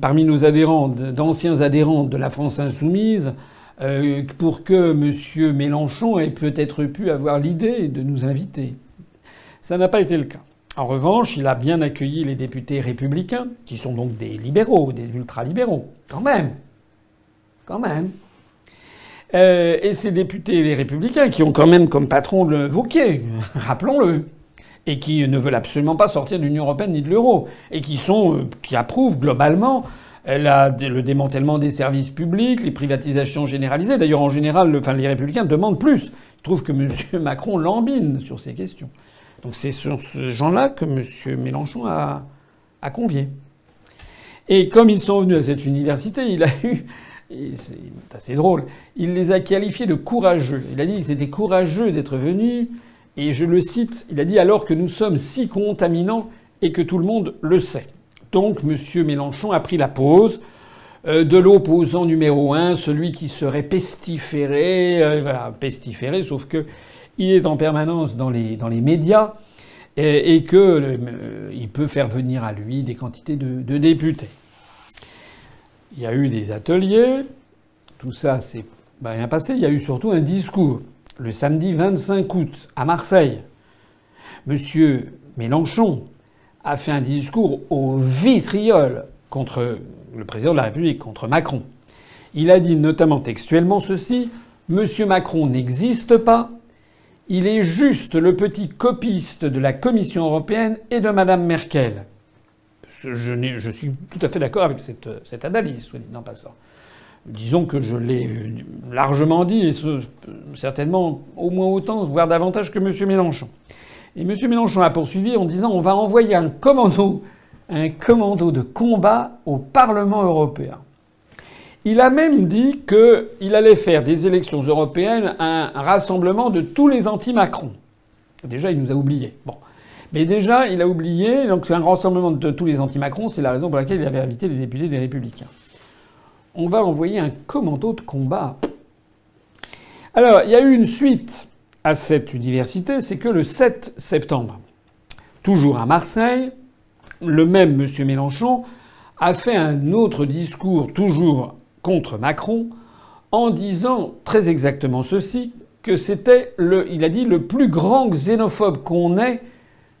parmi nos adhérents, d'anciens adhérents de la France insoumise, euh, pour que M. Mélenchon ait peut-être pu avoir l'idée de nous inviter. Ça n'a pas été le cas. En revanche, il a bien accueilli les députés républicains, qui sont donc des libéraux, des ultralibéraux. Quand même. Quand même. Euh, et ces députés républicains, qui ont quand même comme patron le Vauquier, (laughs) rappelons-le, et qui ne veulent absolument pas sortir de l'Union européenne ni de l'euro, et qui euh, qui approuvent globalement euh, le démantèlement des services publics, les privatisations généralisées. D'ailleurs, en général, les républicains demandent plus. Ils trouvent que M. (laughs) Macron lambine sur ces questions. Donc c'est sur ce gens-là que M. Mélenchon a, a convié. Et comme ils sont venus à cette université, il a eu c'est assez drôle. Il les a qualifiés de courageux. Il a dit que c'était courageux d'être venus. Et je le cite, il a dit alors que nous sommes si contaminants et que tout le monde le sait. Donc M. Mélenchon a pris la pose euh, de l'opposant numéro un, celui qui serait pestiféré, euh, pestiféré, sauf que il est en permanence dans les, médias et, qu'il euh, peut faire venir à lui des quantités de, députés. Il y a eu des ateliers, tout ça s'est bien passé. Il y a eu surtout un discours le samedi 25 août à Marseille. Monsieur Mélenchon a fait un discours au vitriol contre le président de la République, contre Macron. Il a dit notamment textuellement ceci Monsieur Macron n'existe pas, il est juste le petit copiste de la Commission européenne et de Madame Merkel. Je, suis tout à fait d'accord avec cette, cette, analyse, soit dit en passant. Disons que je l'ai largement dit, et certainement au moins autant, voire davantage que M. Mélenchon. Et M. Mélenchon a poursuivi en disant on va envoyer un commando, un commando de combat au Parlement européen. Il a même dit qu'il allait faire des élections européennes un, rassemblement de tous les anti-Macron. Déjà, il nous a oubliés. Bon. Mais déjà, il a oublié, donc c'est un rassemblement de tous les anti-Macron, c'est la raison pour laquelle il avait invité les députés des Républicains. On va envoyer un commando de combat. Alors, il y a eu une suite à cette diversité, c'est que le 7 septembre, toujours à Marseille, le même M. Mélenchon a fait un autre discours, toujours contre Macron en disant très exactement ceci que c'était le, il a dit le plus grand xénophobe qu'on ait,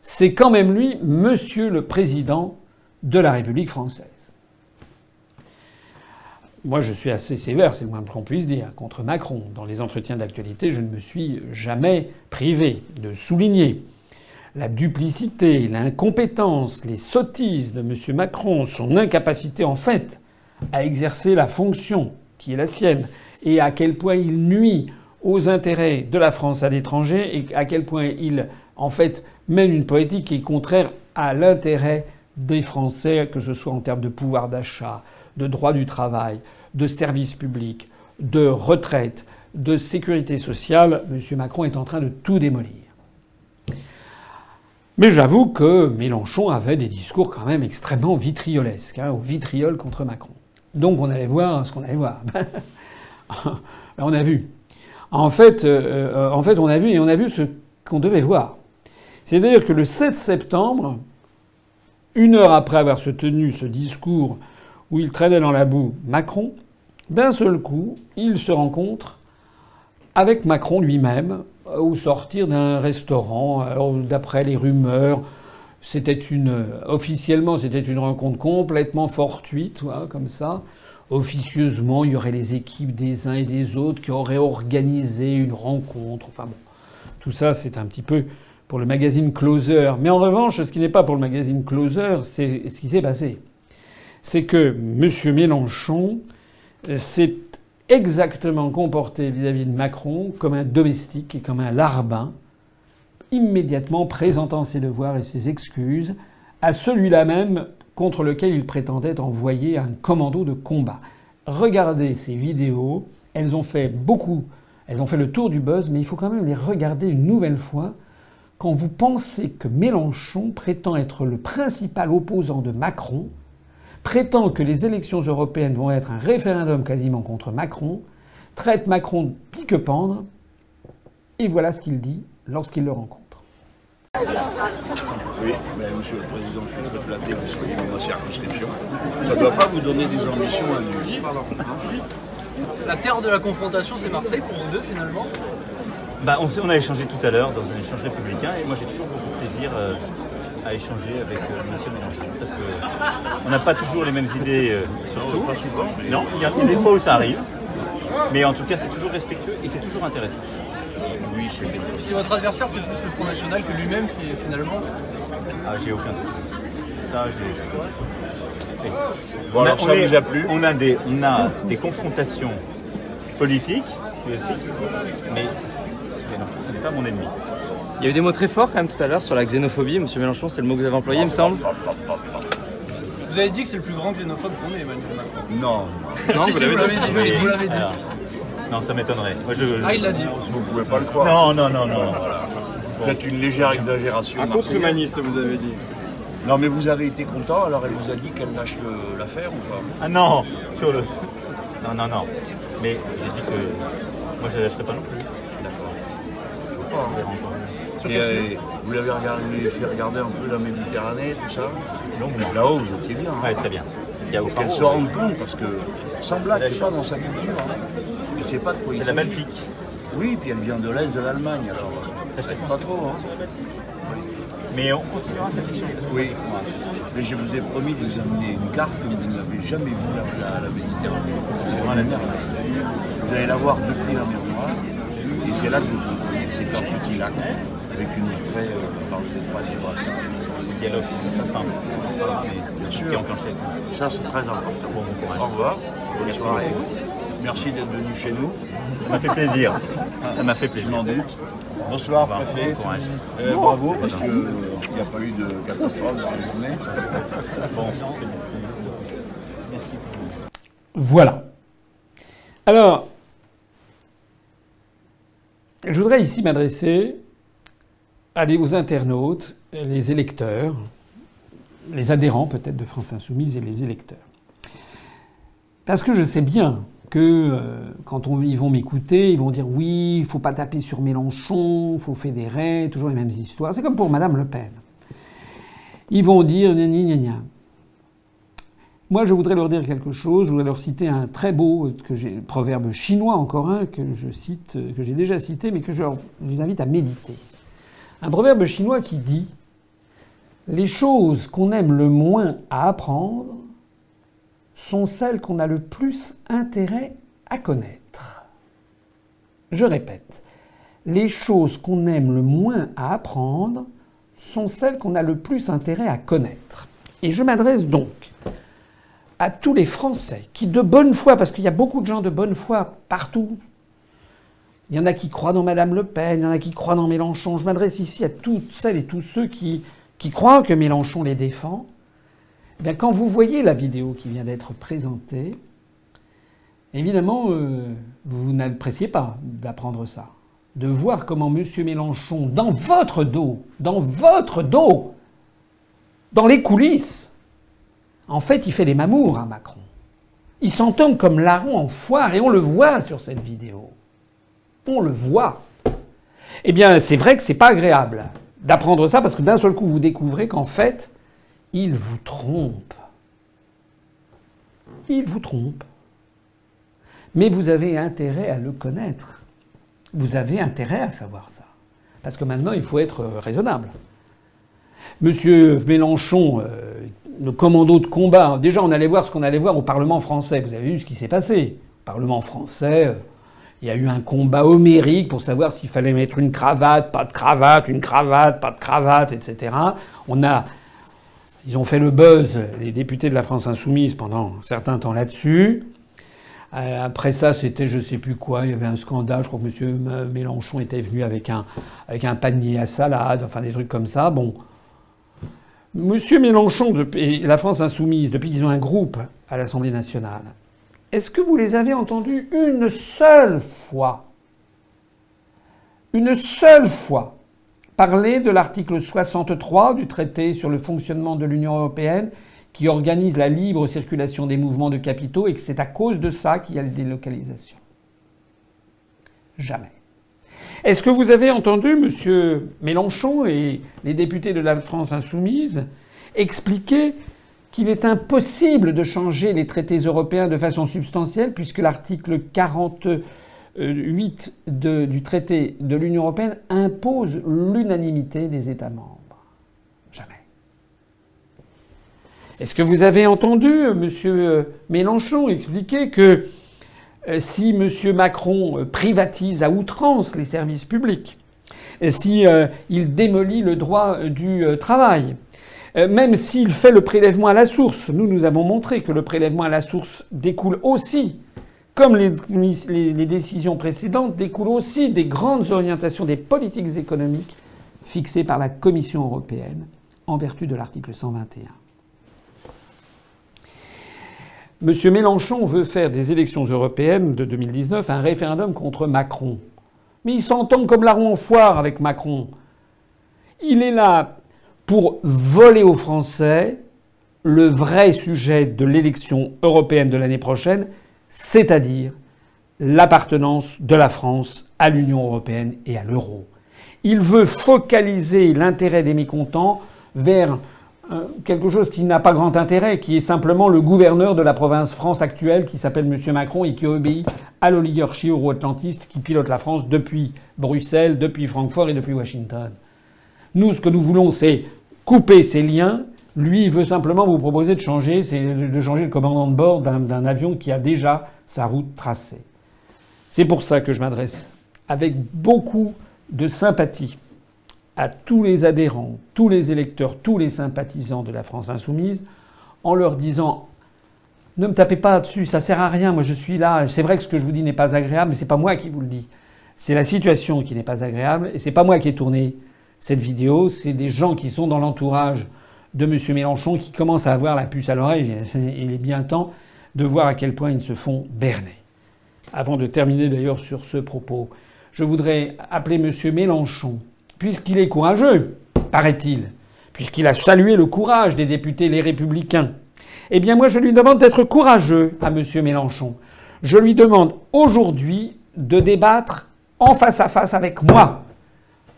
c'est quand même lui, Monsieur le Président de la République française. Moi, je suis assez sévère, c'est le moins qu'on puisse dire, contre Macron. Dans les entretiens d'actualité, je ne me suis jamais privé de souligner la duplicité, l'incompétence, les sottises de M. Macron, son incapacité en fait à exercer la fonction qui est la sienne et à quel point il nuit aux intérêts de la France à l'étranger et à quel point il, en fait, mène une politique qui est contraire à l'intérêt des Français, que ce soit en termes de pouvoir d'achat, de droit du travail, de services publics, de retraite, de sécurité sociale. M. Macron est en train de tout démolir. Mais j'avoue que Mélenchon avait des discours quand même extrêmement vitriolesques, hein, au vitriol contre Macron. Donc on allait voir ce qu'on allait voir. (laughs) on a vu. En fait, euh, euh, en fait, on a vu et on a vu ce qu'on devait voir. C'est-à-dire que le 7 septembre, une heure après avoir se tenu ce discours où il traînait dans la boue Macron, d'un seul coup, il se rencontre avec Macron lui-même au sortir d'un restaurant. Alors, d'après les rumeurs, c'était une, officiellement, c'était une rencontre complètement fortuite, comme ça. Officieusement, il y aurait les équipes des uns et des autres qui auraient organisé une rencontre. Enfin bon, tout ça, c'est un petit peu pour le magazine Closer. Mais en revanche, ce qui n'est pas pour le magazine Closer, c'est ce qui s'est passé. C'est que M. Mélenchon s'est exactement comporté vis-à-vis -vis de Macron comme un domestique et comme un larbin immédiatement présentant ses devoirs et ses excuses à celui-là même contre lequel il prétendait envoyer un commando de combat. Regardez ces vidéos, elles ont fait beaucoup, elles ont fait le tour du buzz, mais il faut quand même les regarder une nouvelle fois quand vous pensez que Mélenchon prétend être le principal opposant de Macron, prétend que les élections européennes vont être un référendum quasiment contre Macron, traite Macron de pique-pendre, et voilà ce qu'il dit lorsqu'il le rencontre. Oui, mais Monsieur le Président, je suis très flatté que vous soyez dans ma circonscription. Ça ne doit pas vous donner des ambitions à nous. La terre de la confrontation, c'est Marseille pour vous deux finalement? Bah, on, on, a échangé tout à l'heure dans un échange républicain et moi j'ai toujours beaucoup de plaisir euh, à échanger avec euh, M. Mélenchon parce qu'on n'a pas toujours les mêmes idées euh, sur tout. Non, il y, a, des fois où ça arrive, mais en tout cas c'est toujours respectueux et c'est toujours intéressant. Oui, Parce que votre adversaire, c'est plus le Front National que lui-même, finalement Ah, j'ai aucun doute. Ça, j'ai. Bon, a plu on a, des, on a des confrontations politiques, mais Mélenchon, ce n'est pas mon ennemi. Il y a eu des mots très forts quand même tout à l'heure sur la xénophobie. Monsieur Mélenchon, c'est le mot que vous avez employé, il me semble. Vous avez dit que c'est le plus grand xénophobe qu'on ait, Emmanuel Macron. Non. (laughs) Non, vous l'avez dit. Vous l'avez dit. Non, ça m'étonnerait. Ah, il l'a dit. Vous pouvez pas le croire. Non, non, non, non. Peut-être une légère exagération. Un contre-humaniste, vous avez dit. Non, mais vous avez été content, alors elle vous a dit qu'elle lâche l'affaire ou pas? Ah non Sur le. Non, non, non. Mais j'ai dit que moi je ne lâcherai pas non plus. D'accord. pas. hein. Et euh, vous l'avez regardé, fait regarder un peu la Méditerranée, tout ça Là-haut, vous étiez bien. hein. Ouais, très bien. Il y a Qu'elle se rende compte parce que, sans blague, c'est pas dans sa culture. Hein. Sait pas de quoi il C'est la. Baltique. Oui, puis elle vient de l'Est de l'Allemagne, alors euh, ça pas trop. Hein. Mais on continuera cette échange. Oui, mais je vous ai promis de vous amener une carte que vous n'avez jamais vue la, la- Méditerranée. C'est vraiment la mer. Vous allez la voir depuis la mer Noire, et c'est là que vous comprenez. C'est un petit lac avec une entrée euh, par le détroit de Gibraltar. C'est le dialogue. Ce qui est enclenché. Ça, c'est très important. Bon, bon courage. Au revoir, bonne Merci soirée. beaucoup. Merci d'être venu chez nous. Ça m'a fait plaisir. Ça m'a fait Je plaisir. m'en doute. Bonsoir. Bon. Euh, bravo, parce qu'il n'y a pas eu de catastrophe dans la journée. Bon. Voilà. Alors, je voudrais ici m'adresser les- aux internautes, les électeurs, les adhérents peut-être de France Insoumise et les électeurs. Parce que je sais bien que euh, quand ils vont m'écouter, ils vont dire oui, il faut pas taper sur Mélenchon, il faut fédérer, toujours les mêmes histoires. C'est comme pour Madame Le Pen. Ils vont dire gna gna gna. Moi, je voudrais leur dire quelque chose. Je voudrais leur citer un très beau proverbe chinois, encore un que je cite, que j'ai déjà cité, mais que je leur- je les invite à méditer. Un proverbe chinois qui dit Les choses qu'on aime le moins à apprendre sont celles qu'on a le plus intérêt à connaître. Je répète, les choses qu'on aime le moins à apprendre sont celles qu'on a le plus intérêt à connaître. Et je m'adresse donc à tous les Français qui, de bonne foi, parce qu'il y a beaucoup de gens de bonne foi partout, il y en a qui croient dans Madame Le Pen, il y en a qui croient dans Mélenchon. Je m'adresse ici à toutes celles et tous ceux qui, croient que Mélenchon les défend. Eh bien, quand vous voyez la vidéo qui vient d'être présentée, évidemment, euh, vous n'appréciez pas d'apprendre ça. De voir comment M. Mélenchon, dans votre dos, dans votre dos, dans les coulisses, en fait, il fait des mamours à Macron. Il s'entend comme larron en foire et on le voit sur cette vidéo. On le voit. Eh bien, c'est vrai que c'est pas agréable d'apprendre ça parce que d'un seul coup, vous découvrez qu'en fait, il vous trompe. Il vous trompe. Mais vous avez intérêt à le connaître. Vous avez intérêt à savoir ça. Parce que maintenant, il faut être raisonnable. Monsieur Mélenchon, euh, le commando de combat, déjà on allait voir ce qu'on allait voir au Parlement français. Vous avez vu ce qui s'est passé. Parlement français, euh, il y a eu un combat homérique pour savoir s'il fallait mettre une cravate, pas de cravate, une cravate, pas de cravate, etc. On a, ils ont fait le buzz, les députés de la France insoumise, pendant un certain temps là-dessus. Euh, Après ça, c'était je sais plus quoi, il y avait un scandale, je crois que M. Mélenchon était venu avec un, avec un panier à salade, enfin des trucs comme ça. Bon, Monsieur Mélenchon et la France insoumise, depuis qu'ils ont un groupe à l'Assemblée nationale, est-ce que vous les avez entendus une seule fois, une seule fois, parler de l'article 63 du traité sur le fonctionnement de l'Union européenne qui organise la libre circulation des mouvements de capitaux et que c'est à cause de ça qu'il y a les délocalisations Jamais. Est-ce que vous avez entendu M. Mélenchon et les députés de la France insoumise expliquer qu'il est impossible de changer les traités européens de façon substantielle puisque l'article 48 de- du traité de l'Union européenne impose l'unanimité des États membres Jamais. Est-ce que vous avez entendu euh, M. Mélenchon expliquer que euh, si M. Macron euh, privatise à outrance les services publics, si euh, démolit le droit euh, du euh, travail, euh, même s'il fait le prélèvement à la source, nous nous avons montré que le prélèvement à la source découle aussi, comme les, décisions précédentes, découle aussi des grandes orientations des politiques économiques fixées par la Commission européenne en vertu de l'article 121. Monsieur Mélenchon veut faire des élections européennes de 2019 un référendum contre Macron. Mais il s'entend comme larron en foire avec Macron. Il est là pour voler aux Français le vrai sujet de l'élection européenne de l'année prochaine, c'est-à-dire l'appartenance de la France à l'Union européenne et à l'euro. Il veut focaliser l'intérêt des mécontents vers euh, quelque chose qui n'a pas grand intérêt, qui est simplement le gouverneur de la province France actuelle, qui s'appelle M. Macron et qui obéit à l'oligarchie euro-atlantiste qui pilote la France depuis Bruxelles, depuis Francfort et depuis Washington. Nous, ce que nous voulons, c'est couper ces liens. Lui, il veut simplement vous proposer de changer, de changer le commandant de bord d'un avion qui a déjà sa route tracée. C'est pour ça que je m'adresse avec beaucoup de sympathie à tous les adhérents, tous les électeurs, tous les sympathisants de la France insoumise, en leur disant ne me tapez pas dessus, ça sert à rien, moi je suis là, c'est vrai que ce que je vous dis n'est pas agréable, mais c'est pas moi qui vous le dis. C'est la situation qui n'est pas agréable, et c'est pas moi qui ai tourné cette vidéo, c'est des gens qui sont dans l'entourage de M. Mélenchon qui commencent à avoir la puce à l'oreille. (laughs) Il est bien temps de voir à quel point ils se font berner. Avant de terminer d'ailleurs sur ce propos, je voudrais appeler M. Mélenchon puisqu'il est courageux, paraît-il, puisqu'il a salué le courage des députés les républicains, eh bien moi je lui demande d'être courageux à M. Mélenchon. Je lui demande aujourd'hui de débattre en face à face avec moi,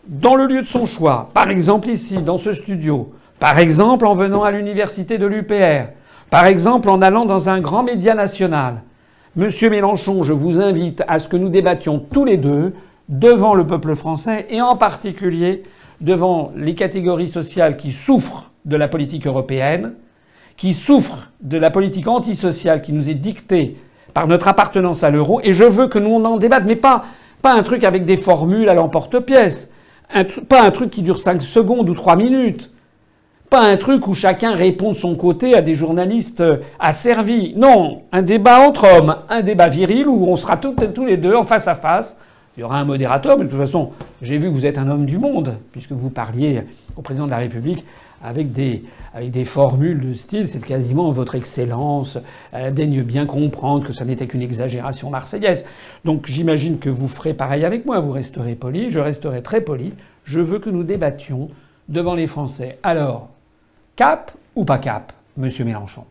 dans le lieu de son choix, par exemple ici, dans ce studio, par exemple en venant à l'université de l'UPR, par exemple en allant dans un grand média national. Monsieur Mélenchon, je vous invite à ce que nous débattions tous les deux devant le peuple français et en particulier devant les catégories sociales qui souffrent de la politique européenne, qui souffrent de la politique antisociale qui nous est dictée par notre appartenance à l'euro. Et je veux que nous en débattent, mais pas, pas un truc avec des formules à l'emporte-pièce, pas un truc qui dure 5 secondes ou 3 minutes, pas un truc où chacun répond de son côté à des journalistes asservis. Non, un débat entre hommes, un débat viril où on sera tous les deux en face à face il y aura un modérateur, mais de toute façon, j'ai vu que vous êtes un homme du monde, puisque vous parliez au président de la République avec des, avec des formules de style, c'est quasiment votre excellence, euh, daigne bien comprendre que ça n'était qu'une exagération marseillaise. Donc j'imagine que vous ferez pareil avec moi, vous resterez poli, je resterai très poli. Je veux que nous débattions devant les Français. Alors, cap ou pas cap, monsieur Mélenchon?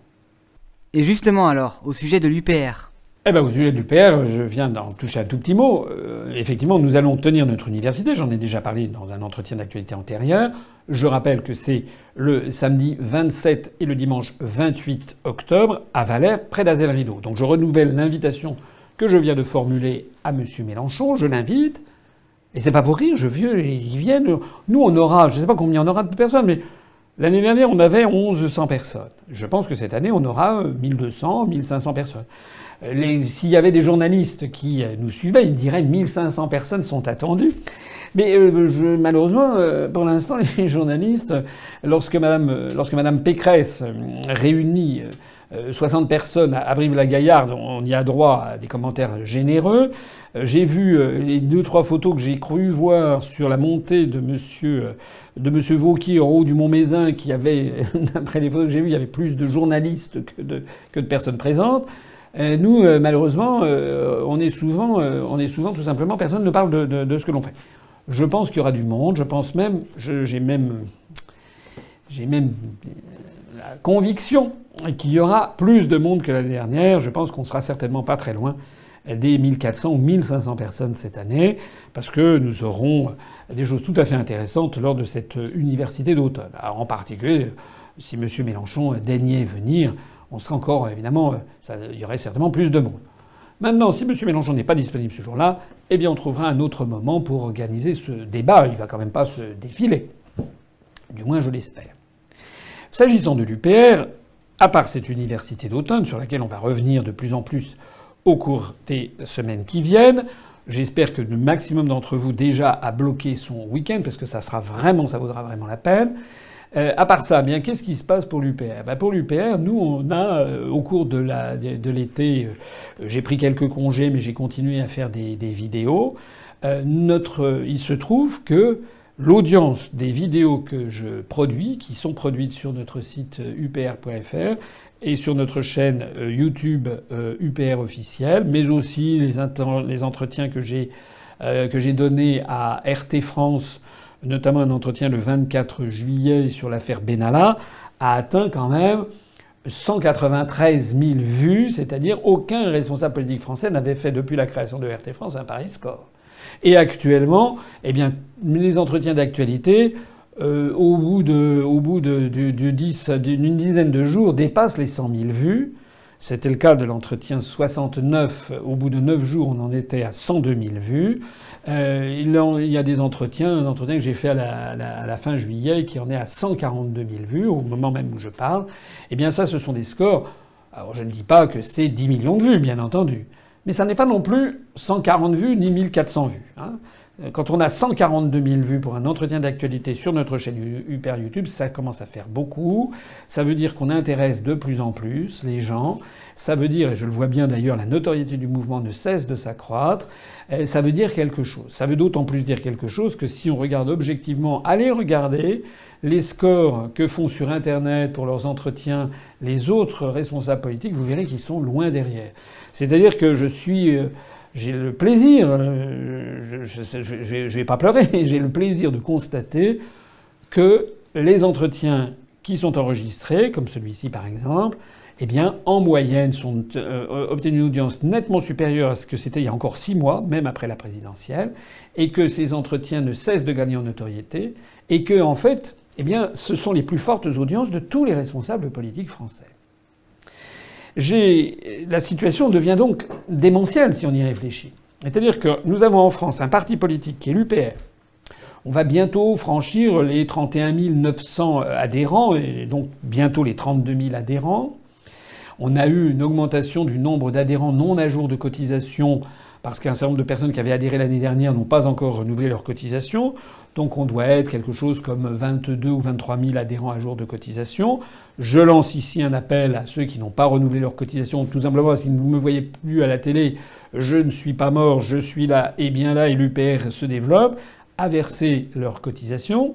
Et justement alors, au sujet de l'UPR, eh ben, au sujet du PR, je viens d'en toucher un tout petit mot. Euh, effectivement, nous allons tenir notre université. J'en ai déjà parlé dans un entretien d'actualité antérieur. Je rappelle que c'est le samedi 27 et le dimanche 28 octobre à Valère, près d'Azel Rideau. Donc je renouvelle l'invitation que je viens de formuler à M. Mélenchon. Je l'invite. Et c'est pas pour rire, je viens, ils viennent. Nous, on aura, je ne sais pas combien on aura de personnes, mais l'année dernière, on avait 1100 personnes. Je pense que cette année, on aura 1200, 1500 personnes. S'il y avait des journalistes qui euh, nous suivaient, ils diraient 1500 personnes sont attendues. Mais euh, malheureusement, euh, pour l'instant, (laughs) les journalistes, lorsque Madame, lorsque Madame Pécresse réunit 60 personnes à Brive-la-Gaillarde, on y a droit à des commentaires généreux. J'ai vu les deux trois photos que j'ai cru voir sur la montée de Monsieur Vauquier en haut du Mont Mézin, qui avait, (laughs) d'après les photos que j'ai vues, il y avait plus de journalistes que de, personnes présentes. Euh, nous, euh, malheureusement, euh, on est souvent, on est souvent tout simplement, personne ne parle de, ce que l'on fait. Je pense qu'il y aura du monde. Je pense même, j'ai même, même la conviction qu'il y aura plus de monde que l'année dernière. Je pense qu'on sera certainement pas très loin des 1400 ou 1500 personnes cette année, parce que nous aurons des choses tout à fait intéressantes lors de cette université d'automne. En particulier, si M. Mélenchon daignait venir, on serait encore, évidemment, euh, il y aurait certainement plus de monde. Maintenant, si M. Mélenchon n'est pas disponible ce jour-là, eh bien, on trouvera un autre moment pour organiser ce débat. Il ne va quand même pas se défiler. Du moins, je l'espère. S'agissant de l'UPR, à part cette université d'automne, sur laquelle on va revenir de plus en plus au cours des semaines qui viennent, j'espère que le maximum d'entre vous déjà a bloqué son week-end, parce que ça sera vraiment, ça vaudra vraiment la peine. Euh, à part ça, bien, qu'est-ce qui se passe pour l'UPR ben, Pour l'UPR, nous, on a, euh, au cours de, l'été, euh, j'ai pris quelques congés, mais j'ai continué à faire des, vidéos. notre, il se trouve que l'audience des vidéos que je produis, qui sont produites sur notre site upr.fr et sur notre chaîne YouTube UPR officiel, mais aussi les, les entretiens que j'ai que j'ai donnés à RT France notamment un entretien le 24 juillet sur l'affaire Benalla, a atteint quand même 193 000 vues, c'est-à-dire aucun responsable politique français n'avait fait depuis la création de RT France un pareil score. Et actuellement, eh bien, les entretiens d'actualité, euh, au bout d'une dizaine de jours, dépassent les 100 000 vues. C'était le cas de l'entretien 69. Au bout de 9 jours, on en était à 102 000 vues. Euh, il, y a des entretiens, un entretien que j'ai fait à la, fin juillet qui en est à 142 000 vues au moment même où je parle. Eh bien ça, ce sont des scores. Alors je ne dis pas que c'est 10 millions de vues, bien entendu. Mais ça n'est pas non plus 140 vues ni 1400 vues. Hein. Quand on a 142 000 vues pour un entretien d'actualité sur notre chaîne Hyper YouTube, ça commence à faire beaucoup. Ça veut dire qu'on intéresse de plus en plus les gens. Ça veut dire, et je le vois bien d'ailleurs, la notoriété du mouvement ne cesse de s'accroître. Ça veut dire quelque chose. Ça veut d'autant plus dire quelque chose que si on regarde objectivement, allez regarder les scores que font sur Internet pour leurs entretiens les autres responsables politiques, vous verrez qu'ils sont loin derrière. C'est-à-dire que je suis euh, j'ai le plaisir, euh, je ne vais pas pleurer, (laughs) j'ai le plaisir de constater que les entretiens qui sont enregistrés, comme celui-ci par exemple, eh bien, en moyenne, sont, euh, obtenus une audience nettement supérieure à ce que c'était il y a encore six mois, même après la présidentielle, et que ces entretiens ne cessent de gagner en notoriété, et que, en fait, eh ce sont les plus fortes audiences de tous les responsables politiques français la situation devient donc démentielle si on y réfléchit. C'est-à-dire que nous avons en France un parti politique qui est l'UPR. On va bientôt franchir les 31 900 adhérents et donc bientôt les 32 000 adhérents. On a eu une augmentation du nombre d'adhérents non à jour de cotisation parce qu'un certain nombre de personnes qui avaient adhéré l'année dernière n'ont pas encore renouvelé leur cotisation. Donc on doit être quelque chose comme 22 ou 23 000 adhérents à jour de cotisation. Je lance ici un appel à ceux qui n'ont pas renouvelé leur cotisation, tout simplement parce vous ne me voyez plus à la télé. Je ne suis pas mort, je suis là et bien là, et l'UPR se développe, à verser leur cotisation.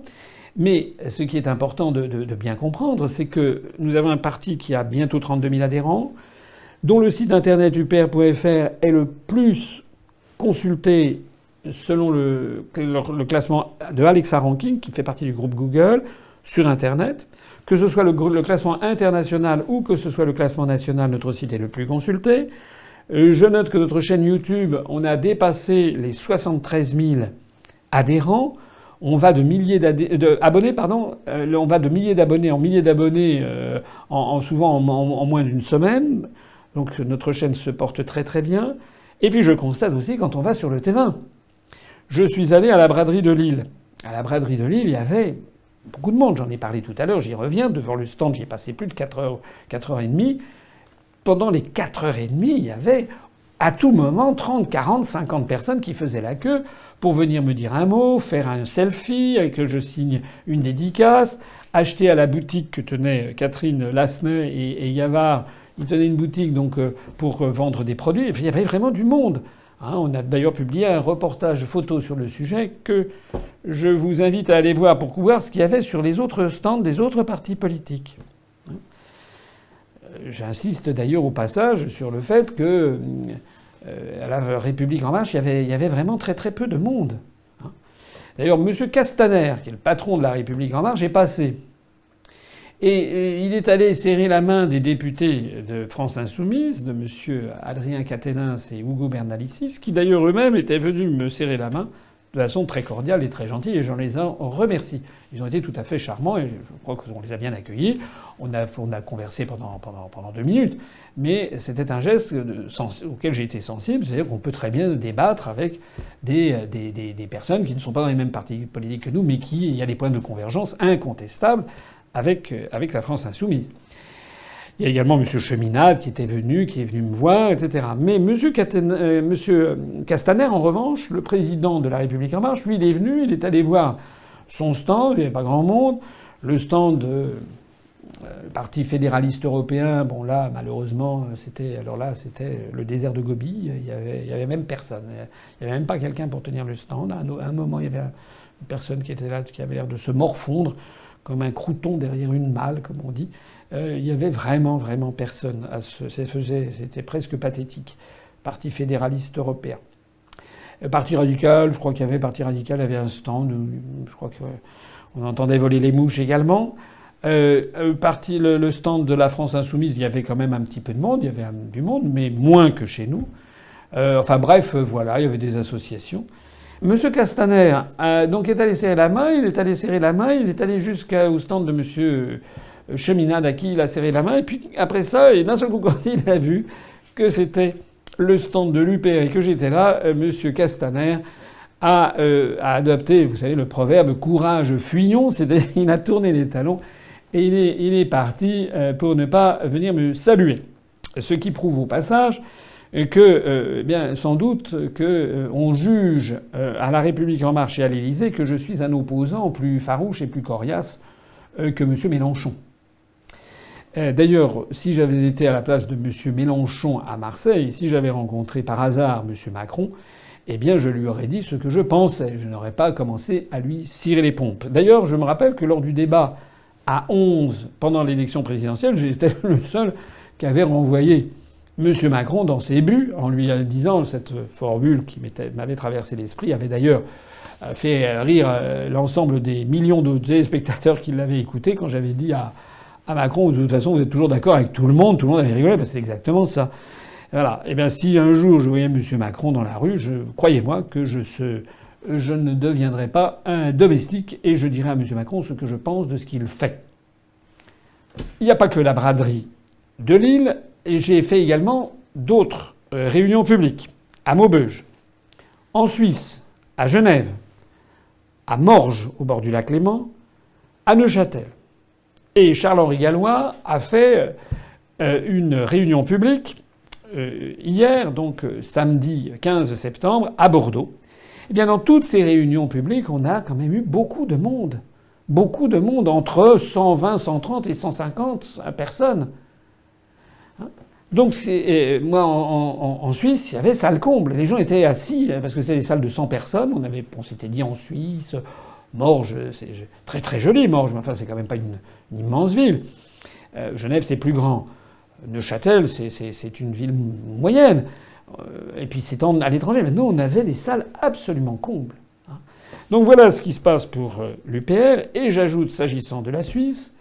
Mais ce qui est important de, bien comprendre, c'est que nous avons un parti qui a bientôt 32 000 adhérents, dont le site internet upr.fr est le plus consulté selon le, classement de Alexa Ranking, qui fait partie du groupe Google, sur Internet. Que ce soit le, classement international ou que ce soit le classement national, notre site est le plus consulté. Euh, je note que notre chaîne YouTube, on a dépassé les 73 000 adhérents. On va de milliers d'abonnés, pardon. Euh, on va de milliers d'abonnés en milliers d'abonnés, euh, en, souvent en, en moins d'une semaine. Donc notre chaîne se porte très très bien. Et puis je constate aussi quand on va sur le terrain. Je suis allé à la braderie de Lille. À la braderie de Lille, il y avait beaucoup de monde. J'en ai parlé tout à l'heure, j'y reviens. Devant le stand, j'y ai passé plus de 4 heures, 4 heures et demie. Pendant les 4 heures et demie, il y avait à tout moment 30, 40, 50 personnes qui faisaient la queue pour venir me dire un mot, faire un selfie, que je signe une dédicace, acheter à la boutique que tenaient Catherine Lassenay et, et Yavard. Ils tenaient une boutique donc euh, pour euh, vendre des produits. Il y avait vraiment du monde. Hein, on a d'ailleurs publié un reportage photo sur le sujet que je vous invite à aller voir pour voir ce qu'il y avait sur les autres stands des autres partis politiques. Euh, j'insiste d'ailleurs au passage sur le fait que euh, à la République en marche, il y, avait, vraiment très très peu de monde. Hein. D'ailleurs, M. Castaner, qui est le patron de la République en marche, est passé. Et il est allé serrer la main des députés de France Insoumise, de M. Adrien Caténins et Hugo Bernalicis, qui d'ailleurs eux-mêmes étaient venus me serrer la main de façon très cordiale et très gentille, et j'en les en remercie. Ils ont été tout à fait charmants, et je crois qu'on les a bien accueillis. On a, on a conversé pendant, pendant, pendant, deux minutes, mais c'était un geste auquel j'ai été sensible, c'est-à-dire qu'on peut très bien débattre avec des, des, des, personnes qui ne sont pas dans les mêmes partis politiques que nous, mais qui, il y a des points de convergence incontestables avec, avec la France insoumise. Il y a également M. Cheminade qui était venu, qui est venu me voir, etc. Mais M. Euh, Castaner, en revanche, le président de la République en marche, lui, il est venu, il est allé voir son stand, il n'y avait pas grand monde, le stand du euh, Parti fédéraliste européen, bon là, malheureusement, c'était alors là, c'était le désert de Gobi, il y avait, il y avait même personne, il n'y avait même pas quelqu'un pour tenir le stand. À un moment, il y avait une personne qui était là, qui avait l'air de se morfondre comme un crouton derrière une malle, comme on dit. Euh, il y avait vraiment, vraiment personne. C'était presque pathétique. Parti fédéraliste européen. Euh, Parti radical, je crois qu'il y avait Parti radical avait un stand. Je crois qu'on entendait voler les mouches également. Euh, parti, le, stand de la France insoumise, il y avait quand même un petit peu de monde. Il y avait du monde, mais moins que chez nous. enfin bref, voilà, il y avait des associations. Monsieur Castaner donc est allé serrer la main, il est allé serrer la main, il est allé jusqu'au stand de Monsieur Cheminade à qui il a serré la main, et puis après ça, et d'un seul coup (laughs) quand il a vu que c'était le stand de l'UPR et que j'étais là, Monsieur Castaner a, a, adopté, vous savez, le proverbe courage fuyons, c'est-à-dire (laughs) il a tourné les talons et il est, parti pour ne pas venir me saluer. Ce qui prouve au passage que, euh, eh bien, sans doute, que euh, on juge euh, à la République en marche et à l'Élysée que je suis un opposant plus farouche et plus coriace que M. Mélenchon. D'ailleurs, si j'avais été à la place de M. Mélenchon à Marseille, si j'avais rencontré par hasard M. Macron, eh bien, je lui aurais dit ce que je pensais. Je n'aurais pas commencé à lui cirer les pompes. D'ailleurs, je me rappelle que lors du débat à 11 pendant l'élection présidentielle, j'étais (laughs) le seul qui avait renvoyé M. Macron dans ses buts en lui disant cette formule qui m'avait traversé l'esprit, avait d'ailleurs euh, fait rire euh, l'ensemble des millions de téléspectateurs qui l'avaient écouté quand j'avais dit à, Macron, de toute façon, vous êtes toujours d'accord avec tout le monde, tout le monde avait rigolé, parce que c'est exactement ça. Voilà. Eh bien, si un jour je voyais M. Macron dans la rue, croyez-moi que je, ne deviendrai pas un domestique et je dirai à M. Macron ce que je pense de ce qu'il fait. Il n'y a pas que la braderie de Lille, et j'ai fait également d'autres euh, réunions publiques. À Maubeuge, en Suisse, à Genève, à Morges, au bord du lac Léman, à Neuchâtel. Et Charles-Henri Gallois a fait euh, une réunion publique euh, hier, donc samedi 15 septembre, à Bordeaux. Eh bien, dans toutes ces réunions publiques, on a quand même eu beaucoup de monde. Beaucoup de monde, entre 120, 130 et 150 personnes. Donc moi en, Suisse, il y avait salle comble. Les gens étaient assis parce que c'était des salles de 100 personnes. On s'était dit en Suisse, Morges, c'est très très joli Morges, mais enfin c'est quand même pas une, immense ville. Euh, Genève c'est plus grand. Neuchâtel c'est une ville moyenne. Euh, et puis c'est à l'étranger. Maintenant on avait des salles absolument combles. Hein. Donc voilà ce qui se passe pour euh, l'UPR. Et j'ajoute, s'agissant de la Suisse,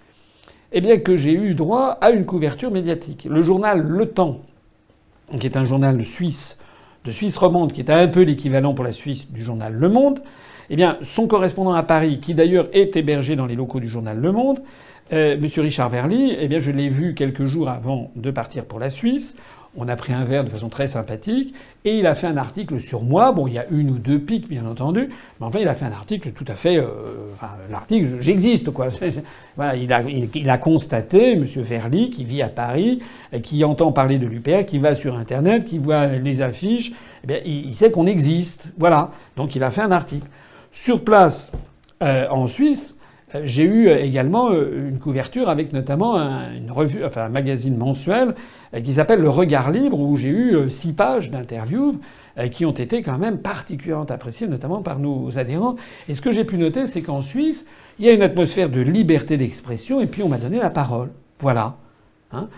eh bien que j'ai eu droit à une couverture médiatique. Le journal Le Temps, qui est un journal suisse, de Suisse romande, qui est un peu l'équivalent pour la Suisse du journal Le Monde, eh bien son correspondant à Paris, qui d'ailleurs est hébergé dans les locaux du journal Le Monde, euh, M. Richard Verly, eh bien je l'ai vu quelques jours avant de partir pour la Suisse. On a pris un verre de façon très sympathique et il a fait un article sur moi. Bon, il y a une ou deux piques, bien entendu, mais enfin, il a fait un article tout à fait. Euh, l'article, j'existe, quoi. (laughs) voilà, il a, constaté, M. Verly, qui vit à Paris, qui entend parler de l'UPR, qui va sur Internet, qui voit les affiches, eh bien, il, sait qu'on existe. Voilà. Donc, il a fait un article. Sur place, euh, en Suisse, euh, j'ai eu également une couverture avec notamment un magazine mensuel euh, qui s'appelle Le Regard Libre, où j'ai eu euh, six pages d'interviews euh, qui ont été quand même particulièrement appréciées, notamment par nos adhérents. Et ce que j'ai pu noter, c'est qu'en Suisse, il y a une atmosphère de liberté d'expression, et puis on m'a donné la parole. Voilà. Hein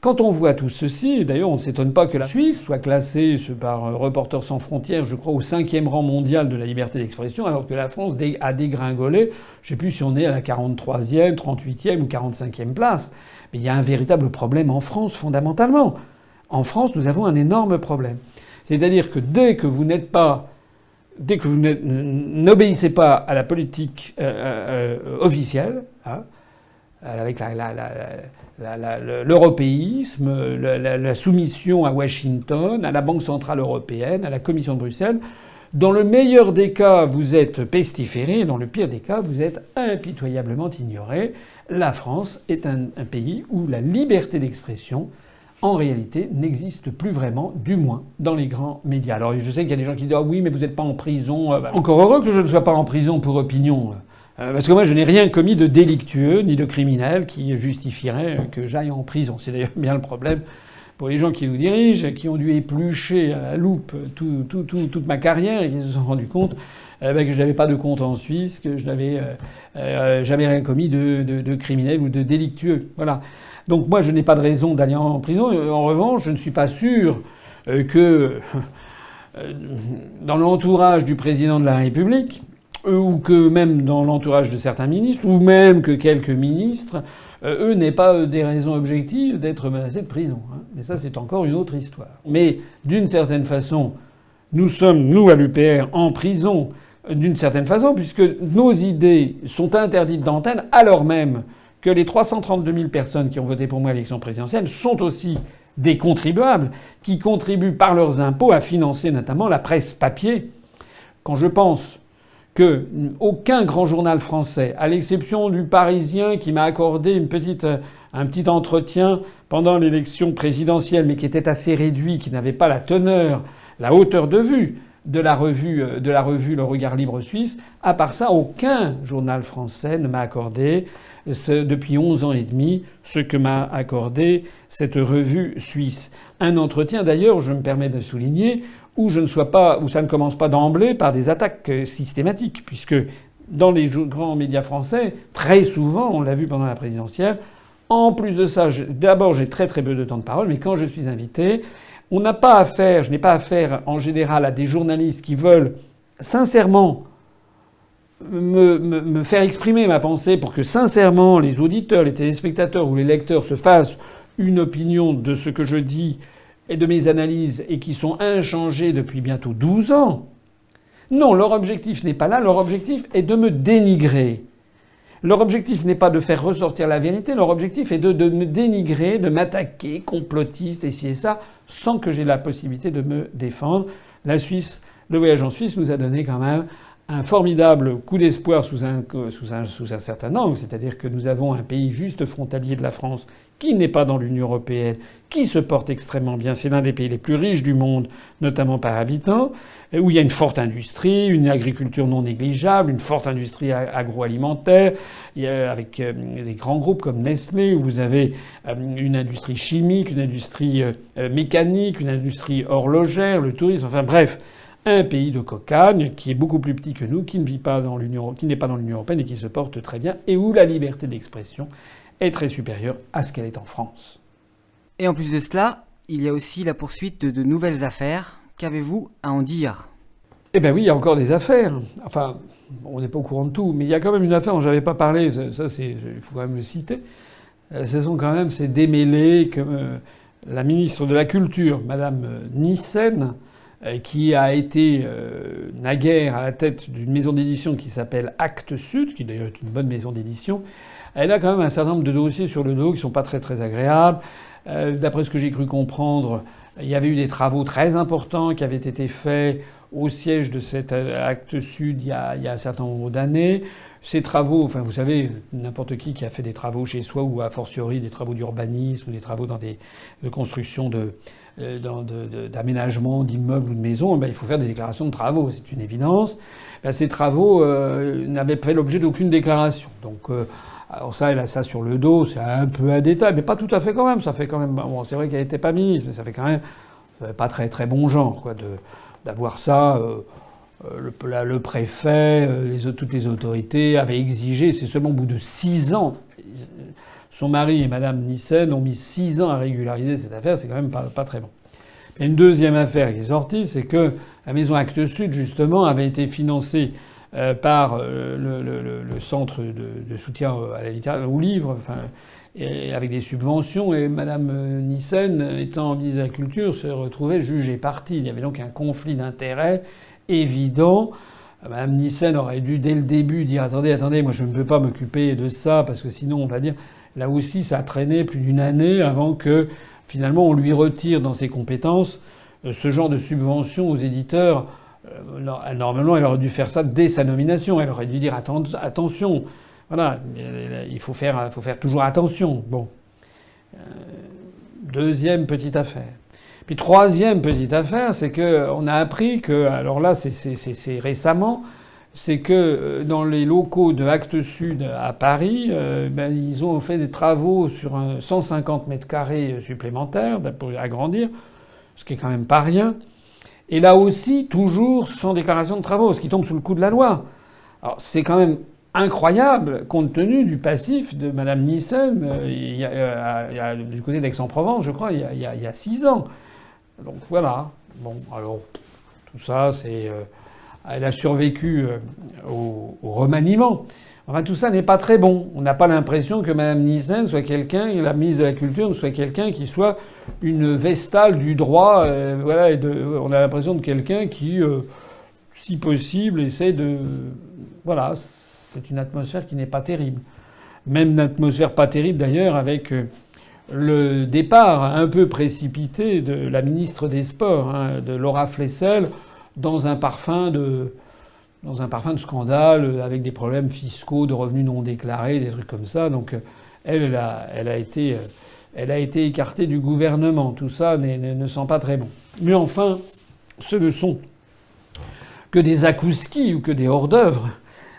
quand on voit tout ceci, d'ailleurs on ne s'étonne pas que la Suisse soit classée par Reporters sans frontières, je crois, au cinquième rang mondial de la liberté d'expression, alors que la France a dégringolé, je ne sais plus si on est à la 43e, 38e ou 45e place. Mais il y a un véritable problème en France, fondamentalement. En France, nous avons un énorme problème. C'est-à-dire que dès que vous n'êtes pas, dès que vous n'obéissez pas à la politique euh, euh, euh, officielle, hein, avec l'européisme, la, soumission à Washington, à la Banque centrale européenne, à la Commission de Bruxelles, dans le meilleur des cas, vous êtes pestiféré, dans le pire des cas, vous êtes impitoyablement ignoré la France est un, pays où la liberté d'expression, en réalité, n'existe plus vraiment, du moins dans les grands médias. Alors je sais qu'il y a des gens qui disent ah oui, mais vous n'êtes pas en prison. Euh, encore heureux que je ne sois pas en prison pour opinion. Euh, parce que moi, je n'ai rien commis de délictueux ni de criminel qui justifierait que j'aille en prison. C'est d'ailleurs bien le problème pour les gens qui nous dirigent, qui ont dû éplucher à la loupe toute ma carrière et qui se sont rendus compte euh, ben, que je n'avais pas de compte en Suisse, que je n'avais euh, jamais rien commis de, de, criminel ou de délictueux. Voilà. Donc moi, je n'ai pas de raison d'aller en prison. En revanche, je ne suis pas sûr que dans l'entourage du président de la République, ou que même dans l'entourage de certains ministres, ou même que quelques ministres, eux n'aient pas des raisons objectives d'être menacés de prison. Hein. Mais ça, c'est encore une autre histoire. Mais d'une certaine façon, nous sommes, nous, à l'UPR, en prison d'une certaine façon, puisque nos idées sont interdites d'antenne, alors même que les 332 000 personnes qui ont voté pour moi à l'élection présidentielle sont aussi des contribuables qui contribuent par leurs impôts à financer notamment la presse papier. Quand je pense que aucun grand journal français, à l'exception du Parisien qui m'a accordé une petite, un petit entretien pendant l'élection présidentielle, mais qui était assez réduit, qui n'avait pas la teneur, la hauteur de vue de la revue, de la revue Le Regard Libre Suisse, à part ça, aucun journal français ne m'a accordé depuis 11 ans et demi ce que m'a accordé cette revue suisse. Un entretien d'ailleurs, je me permets de souligner, où je ne sois pas, où ça ne commence pas d'emblée par des attaques systématiques, puisque dans les grands médias français, très souvent, on l'a vu pendant la présidentielle, en plus de ça, d'abord j'ai très très peu de temps de parole, mais quand je suis invité, on n'a pas affaire, je n'ai pas affaire en général à des journalistes qui veulent sincèrement me, faire exprimer ma pensée pour que sincèrement les auditeurs, les téléspectateurs ou les lecteurs se fassent une opinion de ce que je dis et de mes analyses et qui sont inchangées depuis bientôt 12 ans. Non, leur objectif n'est pas là, leur objectif est de me dénigrer. Leur objectif n'est pas de faire ressortir la vérité, leur objectif est de, me dénigrer, de m'attaquer, complotiste, et ci et ça, sans que j'ai la possibilité de me défendre. La Suisse, le voyage en Suisse nous a donné quand même un formidable coup d'espoir sous un, certain angle, c'est-à-dire que nous avons un pays juste frontalier de la France qui n'est pas dans l'Union européenne, qui se porte extrêmement bien. C'est l'un des pays les plus riches du monde, notamment par habitant, où il y a une forte industrie, une agriculture non négligeable, une forte industrie agroalimentaire, avec euh, des grands groupes comme Nestlé, où vous avez euh, une industrie chimique, une industrie euh, mécanique, une industrie horlogère, le tourisme, enfin bref un pays de cocagne qui est beaucoup plus petit que nous, qui ne vit pas dans l'Union, qui n'est pas dans l'Union européenne et qui se porte très bien, et où la liberté d'expression est très supérieure à ce qu'elle est en France. Et en plus de cela, il y a aussi la poursuite de, de nouvelles affaires. Qu'avez-vous à en dire? Eh bien oui, il y a encore des affaires. Enfin, on n'est pas au courant de tout, mais il y a quand même une affaire dont j'avais pas parlé. Ça, c'est, il faut quand même le citer. Euh, ce sont quand même ces démêlés que euh, la ministre de la Culture, Madame Nissen, euh, qui a été euh, naguère à la tête d'une maison d'édition qui s'appelle Actes Sud, qui d'ailleurs est une bonne maison d'édition, elle a quand même un certain nombre de dossiers sur le dos qui sont pas très très agréables. Euh, d'après ce que j'ai cru comprendre, il y avait eu des travaux très importants qui avaient été faits au siège de cet Acte Sud il y a, un certain nombre d'années. Ces travaux, enfin vous savez, n'importe qui qui a fait des travaux chez soi ou a fortiori des travaux d'urbanisme ou des travaux dans des de construction de, euh, d'aménagement d'immeubles ou de maisons, eh ben, il faut faire des déclarations de travaux, c'est une évidence. Ben, ces travaux euh, n'avaient fait l'objet d'aucune déclaration. Donc, euh, alors ça, elle a ça sur le dos, c'est un peu un détail, mais pas tout à fait quand même. Ça fait quand même. C'est vrai qu'elle n'était pas ministre, mais ça fait quand même pas très très bon genre, quoi, d'avoir ça. le, préfet, toutes les autorités avaient exigé, c'est seulement au bout de six ans, son mari et Madame Nissen ont mis six ans à régulariser cette affaire, c'est quand même pas, très bon. Et une deuxième affaire qui est sortie, c'est que la maison Actes Sud, justement, avait été financée euh, par euh, le, centre de, soutien à la littérature, au livre, enfin, et avec des subventions, et Madame Nissen, étant ministre de la Culture, se retrouvait jugée partie. Il y avait donc un conflit d'intérêts évident. Madame Nissen aurait dû dès le début dire attendez, attendez, moi je ne peux pas m'occuper de ça parce que sinon on va dire Là aussi, ça a traîné plus d'une année avant que finalement on lui retire dans ses compétences euh, ce genre de subvention aux éditeurs. Euh, normalement, elle aurait dû faire ça dès sa nomination. Elle aurait dû dire attention. Voilà, il faut faire, faut faire toujours attention. Bon. Euh, deuxième petite affaire. Puis troisième petite affaire, c'est qu'on a appris que, alors là, c'est récemment, c'est que euh, dans les locaux de Actes Sud à Paris, euh, ben, ils ont fait des travaux sur 150 mètres carrés supplémentaires pour agrandir, ce qui est quand même pas rien. Et là aussi, toujours sans déclaration de travaux, ce qui tombe sous le coup de la loi. Alors c'est quand même incroyable compte tenu du passif de Madame Nissen euh, il y a, du côté d'Aix-en-Provence, je crois, il y, a, six ans. Donc voilà. Bon, alors tout ça, c'est elle a survécu au, remaniement. Enfin, tout ça n'est pas très bon. On n'a pas l'impression que Mme Nissen soit quelqu'un, la ministre de la Culture, soit quelqu'un qui soit une vestale du droit. voilà, on a l'impression de quelqu'un qui, si possible, essaie de. Voilà, c'est une atmosphère qui n'est pas terrible. Même une atmosphère pas terrible d'ailleurs avec le départ un peu précipité de la ministre des Sports, hein, de Laura Flessel, dans un parfum de dans un parfum de scandale, avec des problèmes fiscaux, de revenus non déclarés, des trucs comme ça. Donc elle, elle a, elle a été, elle a été écartée du gouvernement. Tout ça ne sent pas très bon. Mais enfin, ce ne sont que des akouskis ou que des hors-d'œuvre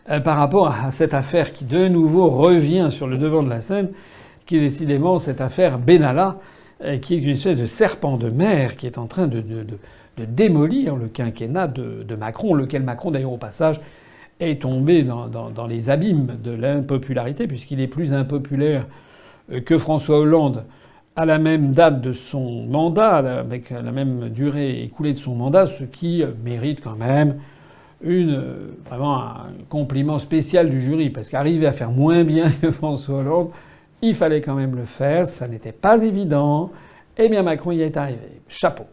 euh, par rapport à cette affaire qui de nouveau revient sur le devant de la scène qui est décidément cette affaire Benalla, euh, qui est une espèce de serpent de mer qui est en train de, démolir le quinquennat de, Macron, lequel Macron, d'ailleurs, au passage, est tombé dans, les abîmes de l'impopularité, puisqu'il est plus impopulaire euh, que François Hollande à la même date de son mandat, avec la même durée écoulée de son mandat, ce qui mérite quand même une, vraiment un compliment spécial du jury, parce qu'arriver à faire moins bien (laughs) que François Hollande, il fallait quand même le faire, ça n'était pas évident. Eh bien, Macron y est arrivé. Chapeau.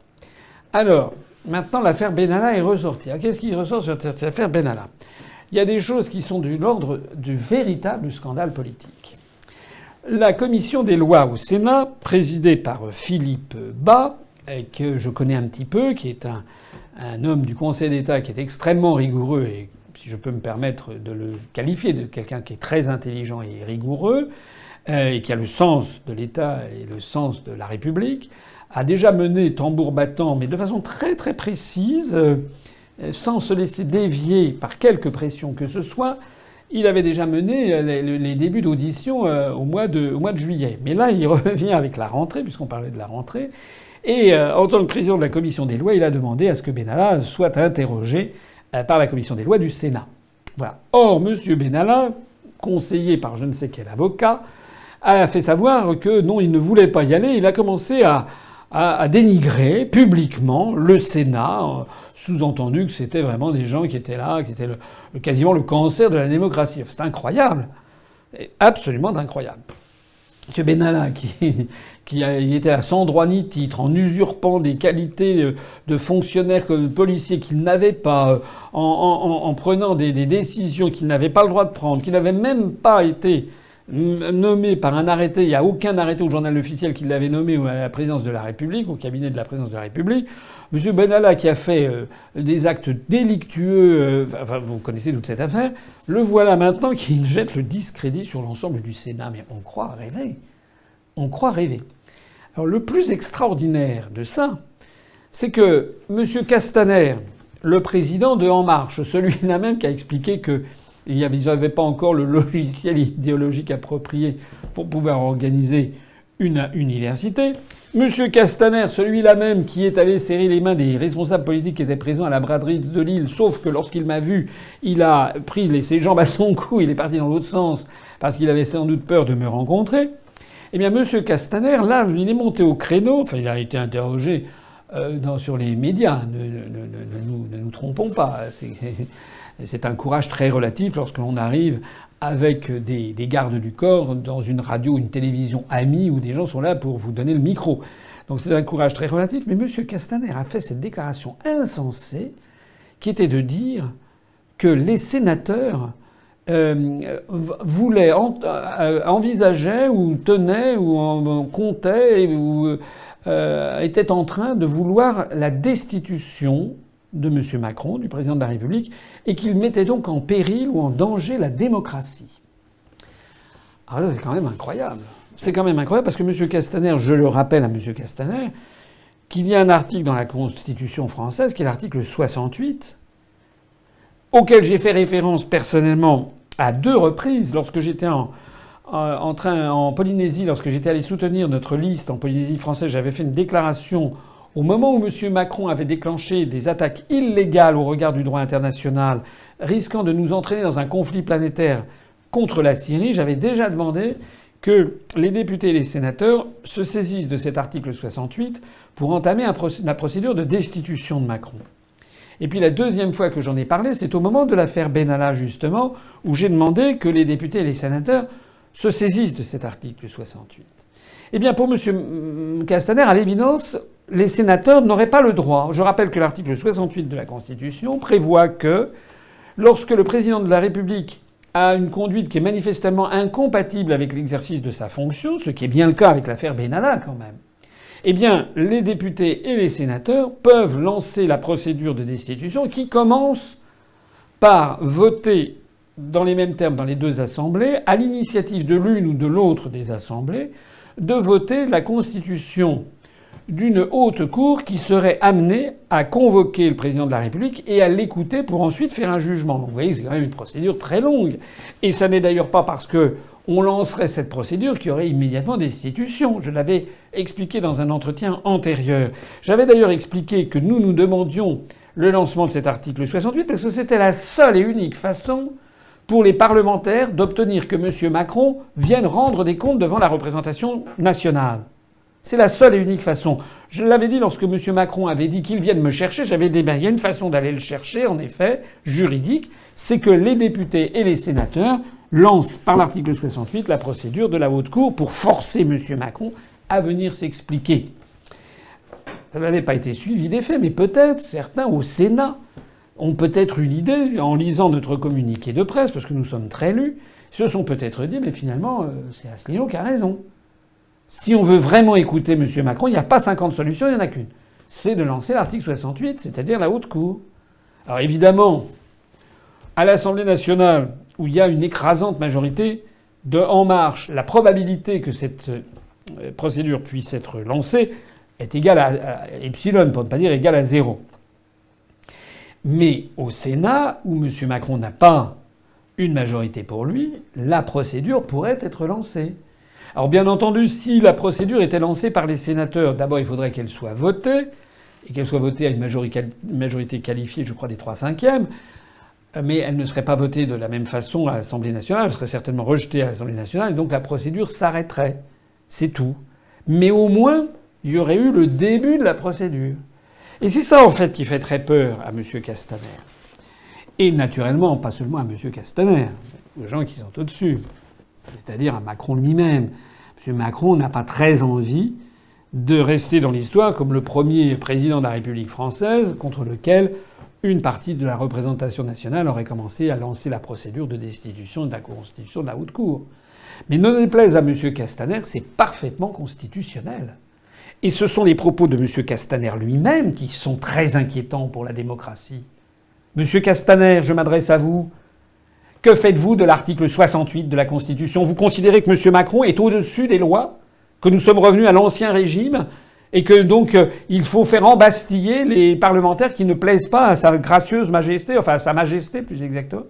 Alors, maintenant, l'affaire Benalla est ressortie. Qu'est-ce qui ressort sur cette affaire Benalla? Il y a des choses qui sont de l'ordre du véritable scandale politique. La commission des lois au Sénat, présidée par Philippe Bas, que je connais un petit peu, qui est un, un homme du Conseil d'État qui est extrêmement rigoureux et si je peux me permettre de le qualifier de quelqu'un qui est très intelligent et rigoureux, euh, et qui a le sens de l'État et le sens de la République, a déjà mené tambour battant, mais de façon très très précise, euh, sans se laisser dévier par quelque pression que ce soit. Il avait déjà mené euh, les, débuts d'audition au, mois de, au mois de juillet. Mais là, il (laughs) revient avec la rentrée, puisqu'on parlait de la rentrée. Et en tant que président de la commission des lois, il a demandé à ce que Benalla soit interrogé par la commission des lois du Sénat. Voilà. Or, M. Benalla, conseillé par je ne sais quel avocat, a fait savoir que non, il ne voulait pas y aller. Il a commencé à, à, dénigrer publiquement le Sénat, euh, sous-entendu que c'était vraiment des gens qui étaient là, qui étaient quasiment le cancer de la démocratie. C'est incroyable, absolument incroyable. M. Benalla, qui, (laughs) était à sans droit ni titre, en usurpant des qualités de fonctionnaire que de policier qu'il n'avait pas, euh, en, en, en prenant des, des décisions qu'il n'avait pas le droit de prendre, qui n'avait même pas été nommé par un arrêté, il n'y a aucun arrêté au journal officiel qui l'avait nommé à la présidence de la République, au cabinet de la présidence de la République. M. Benalla, qui a fait euh, des actes délictueux, euh, vous connaissez toute cette affaire, le voilà maintenant qui (laughs) jette le discrédit sur l'ensemble du Sénat. Mais on croit rêver. On croit rêver. Alors le plus extraordinaire de ça, c'est que M. Castaner, le président de En Marche, celui-là même qui a expliqué que ils n'avaient pas encore le (laughs) logiciel idéologique approprié pour pouvoir organiser une université. Monsieur Castaner, celui-là même qui est allé serrer les mains des responsables politiques qui étaient présents à la braderie de Lille, sauf que lorsqu'il m'a vu, il a pris ses jambes à son cou, il est parti dans l'autre sens parce qu'il avait sans doute peur de me rencontrer. Eh bien, Monsieur Castaner, là, il est monté au créneau, enfin, il a été interrogé euh, sur les médias. Ne, nous, trompons pas. C'est un courage très relatif lorsque l'on arrive avec des, gardes du corps dans une radio, une télévision amie où des gens sont là pour vous donner le micro. Donc c'est un courage très relatif. Mais M. Castaner a fait cette déclaration insensée qui était de dire que les sénateurs euh, voulaient, euh, envisageaient ou tenaient ou comptaient ou euh, étaient en train de vouloir la destitution de M. Macron, du président de la République, et qu'il mettait donc en péril ou en danger la démocratie. Alors ça, c'est quand même incroyable. C'est quand même incroyable parce que M. Castaner, je le rappelle à M. Castaner, qu'il y a un article dans la Constitution française, qui est l'article 68, auquel j'ai fait référence personnellement à deux reprises lorsque j'étais en, en, train, en Polynésie, lorsque j'étais allé soutenir notre liste en Polynésie française, j'avais fait une déclaration au moment où M. Macron avait déclenché des attaques illégales au regard du droit international, risquant de nous entraîner dans un conflit planétaire contre la Syrie, j'avais déjà demandé que les députés et les sénateurs se saisissent de cet article 68 pour entamer la procédure de destitution de Macron. Et puis la deuxième fois que j'en ai parlé, c'est au moment de l'affaire Benalla, justement, où j'ai demandé que les députés et les sénateurs se saisissent de cet article 68. Eh bien, pour M. Castaner, à l'évidence, les sénateurs n'auraient pas le droit. Je rappelle que l'article 68 de la Constitution prévoit que lorsque le président de la République a une conduite qui est manifestement incompatible avec l'exercice de sa fonction, ce qui est bien le cas avec l'affaire Benalla quand même, eh bien, les députés et les sénateurs peuvent lancer la procédure de destitution qui commence par voter dans les mêmes termes dans les deux assemblées, à l'initiative de l'une ou de l'autre des assemblées, de voter la constitution d'une haute cour qui serait amenée à convoquer le président de la République et à l'écouter pour ensuite faire un jugement. Vous voyez, c'est quand même une procédure très longue. Et ça n'est d'ailleurs pas parce que on lancerait cette procédure qu'il y aurait immédiatement destitution. Je l'avais expliqué dans un entretien antérieur. J'avais d'ailleurs expliqué que nous nous demandions le lancement de cet article 68 parce que c'était la seule et unique façon pour les parlementaires d'obtenir que M. Macron vienne rendre des comptes devant la représentation nationale. C'est la seule et unique façon. Je l'avais dit lorsque M. Macron avait dit qu'il vienne me chercher. J'avais dit, ben, il y a une façon d'aller le chercher, en effet, juridique. C'est que les députés et les sénateurs lancent par l'article 68 la procédure de la haute cour pour forcer M. Macron à venir s'expliquer. Ça n'avait pas été suivi des faits, mais peut-être certains au Sénat ont peut-être eu l'idée, en lisant notre communiqué de presse, parce que nous sommes très lus, se sont peut-être dit, mais finalement, euh, c'est Asselineau qui a raison. Si on veut vraiment écouter M. Macron, il n'y a pas 50 solutions, il n'y en a qu'une. C'est de lancer l'article 68, c'est-à-dire la haute cour. Alors évidemment, à l'Assemblée nationale, où il y a une écrasante majorité de En Marche, la probabilité que cette euh, procédure puisse être lancée est égale à, epsilon, pour ne pas dire égale à zéro. Mais au Sénat, où M. Macron n'a pas une majorité pour lui, la procédure pourrait être lancée. Alors bien entendu, si la procédure était lancée par les sénateurs, d'abord il faudrait qu'elle soit votée, et qu'elle soit votée à une majorité qualifiée, je crois, des trois cinquièmes, mais elle ne serait pas votée de la même façon à l'Assemblée nationale, elle serait certainement rejetée à l'Assemblée nationale, et donc la procédure s'arrêterait. C'est tout. Mais au moins, il y aurait eu le début de la procédure. Et c'est ça, en fait, qui fait très peur à M. Castaner. Et naturellement, pas seulement à M. Castaner, aux gens qui sont au-dessus c'est-à-dire à Macron lui-même. M. Macron n'a pas très envie de rester dans l'histoire comme le premier président de la République française contre lequel une partie de la représentation nationale aurait commencé à lancer la procédure de destitution de la constitution de la haute cour. Mais ne déplaise à M. Castaner, c'est parfaitement constitutionnel. Et ce sont les propos de M. Castaner lui-même qui sont très inquiétants pour la démocratie. Monsieur Castaner, je m'adresse à vous. Que faites-vous de l'article 68 de la Constitution? Vous considérez que M. Macron est au-dessus des lois Que nous sommes revenus à l'ancien régime et que donc euh, il faut faire embastiller les parlementaires qui ne plaisent pas à sa gracieuse majesté, enfin à sa majesté plus exactement,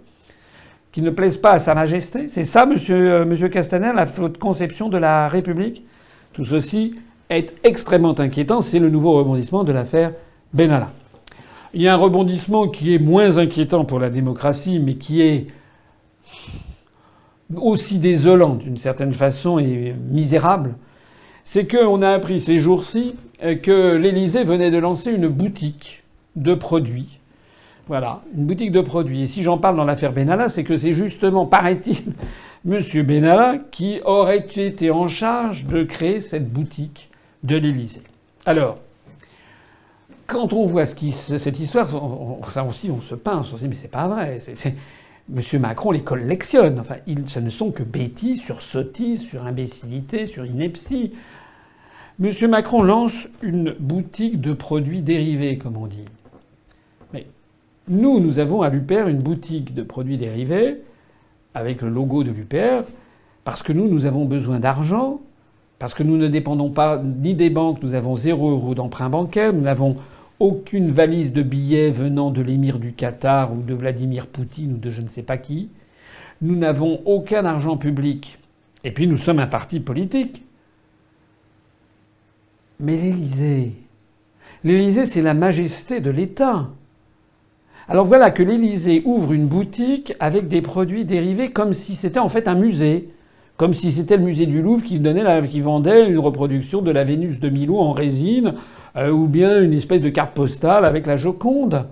qui ne plaisent pas à sa majesté. C'est ça, monsieur, euh, Castaner, la votre conception de la République? Tout ceci est extrêmement inquiétant. C'est le nouveau rebondissement de l'affaire Benalla. Il y a un rebondissement qui est moins inquiétant pour la démocratie, mais qui est aussi désolant d'une certaine façon et misérable, c'est qu'on a appris ces jours-ci que l'Élysée venait de lancer une boutique de produits. Voilà, une boutique de produits. Et si j'en parle dans l'affaire Benalla, c'est que c'est justement, paraît-il, (laughs) M. Benalla qui aurait été en charge de créer cette boutique de l'Élysée. Alors, quand on voit cette histoire, ça aussi on se pince, on se dit mais c'est pas vrai. M. Macron les collectionne. Enfin, ne sont que bêtises sur sottise, sur imbécilité, sur ineptie. M. Macron lance une boutique de produits dérivés, comme on dit. Mais nous, nous avons à l'UPR une boutique de produits dérivés avec le logo de l'UPR parce que nous, nous avons besoin d'argent, parce que nous ne dépendons pas ni des banques, nous avons zéro euro d'emprunt bancaire, nous n'avons aucune valise de billets venant de l'émir du Qatar ou de Vladimir Poutine ou de je ne sais pas qui. Nous n'avons aucun argent public. Et puis nous sommes un parti politique. Mais l'Élysée. L'Élysée, c'est la majesté de l'État. Alors voilà que l'Élysée ouvre une boutique avec des produits dérivés comme si c'était en fait un musée. Comme si c'était le musée du Louvre qui, qui vendait une reproduction de la Vénus de Milo en résine euh, ou bien une espèce de carte postale avec la Joconde.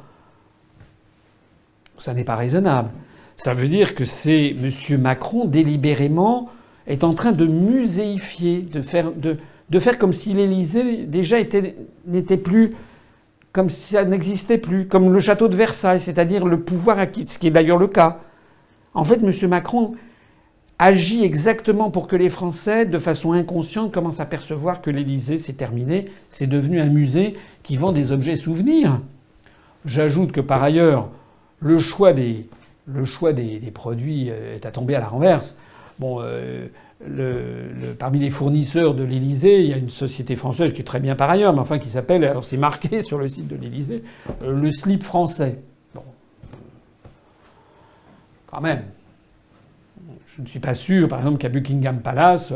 Ça n'est pas raisonnable. Ça veut dire que c'est M. Macron délibérément est en train de muséifier, de faire, de, de faire comme si l'Élysée déjà n'était plus, comme si ça n'existait plus, comme le château de Versailles, c'est-à-dire le pouvoir acquis, ce qui est d'ailleurs le cas. En fait, M. Macron agit exactement pour que les Français, de façon inconsciente, commencent à percevoir que l'Élysée, c'est terminé, c'est devenu un musée qui vend des objets souvenirs. J'ajoute que par ailleurs, le choix des, produits euh, est à tomber à la renverse. Euh, parmi les fournisseurs de l'Élysée, il y a une société française qui est très bien par ailleurs, mais enfin qui s'appelle, alors c'est marqué (laughs) sur le site de l'Élysée, euh, le slip français. Bon. Quand même. Je ne suis pas sûr, par exemple, qu'à Buckingham Palace,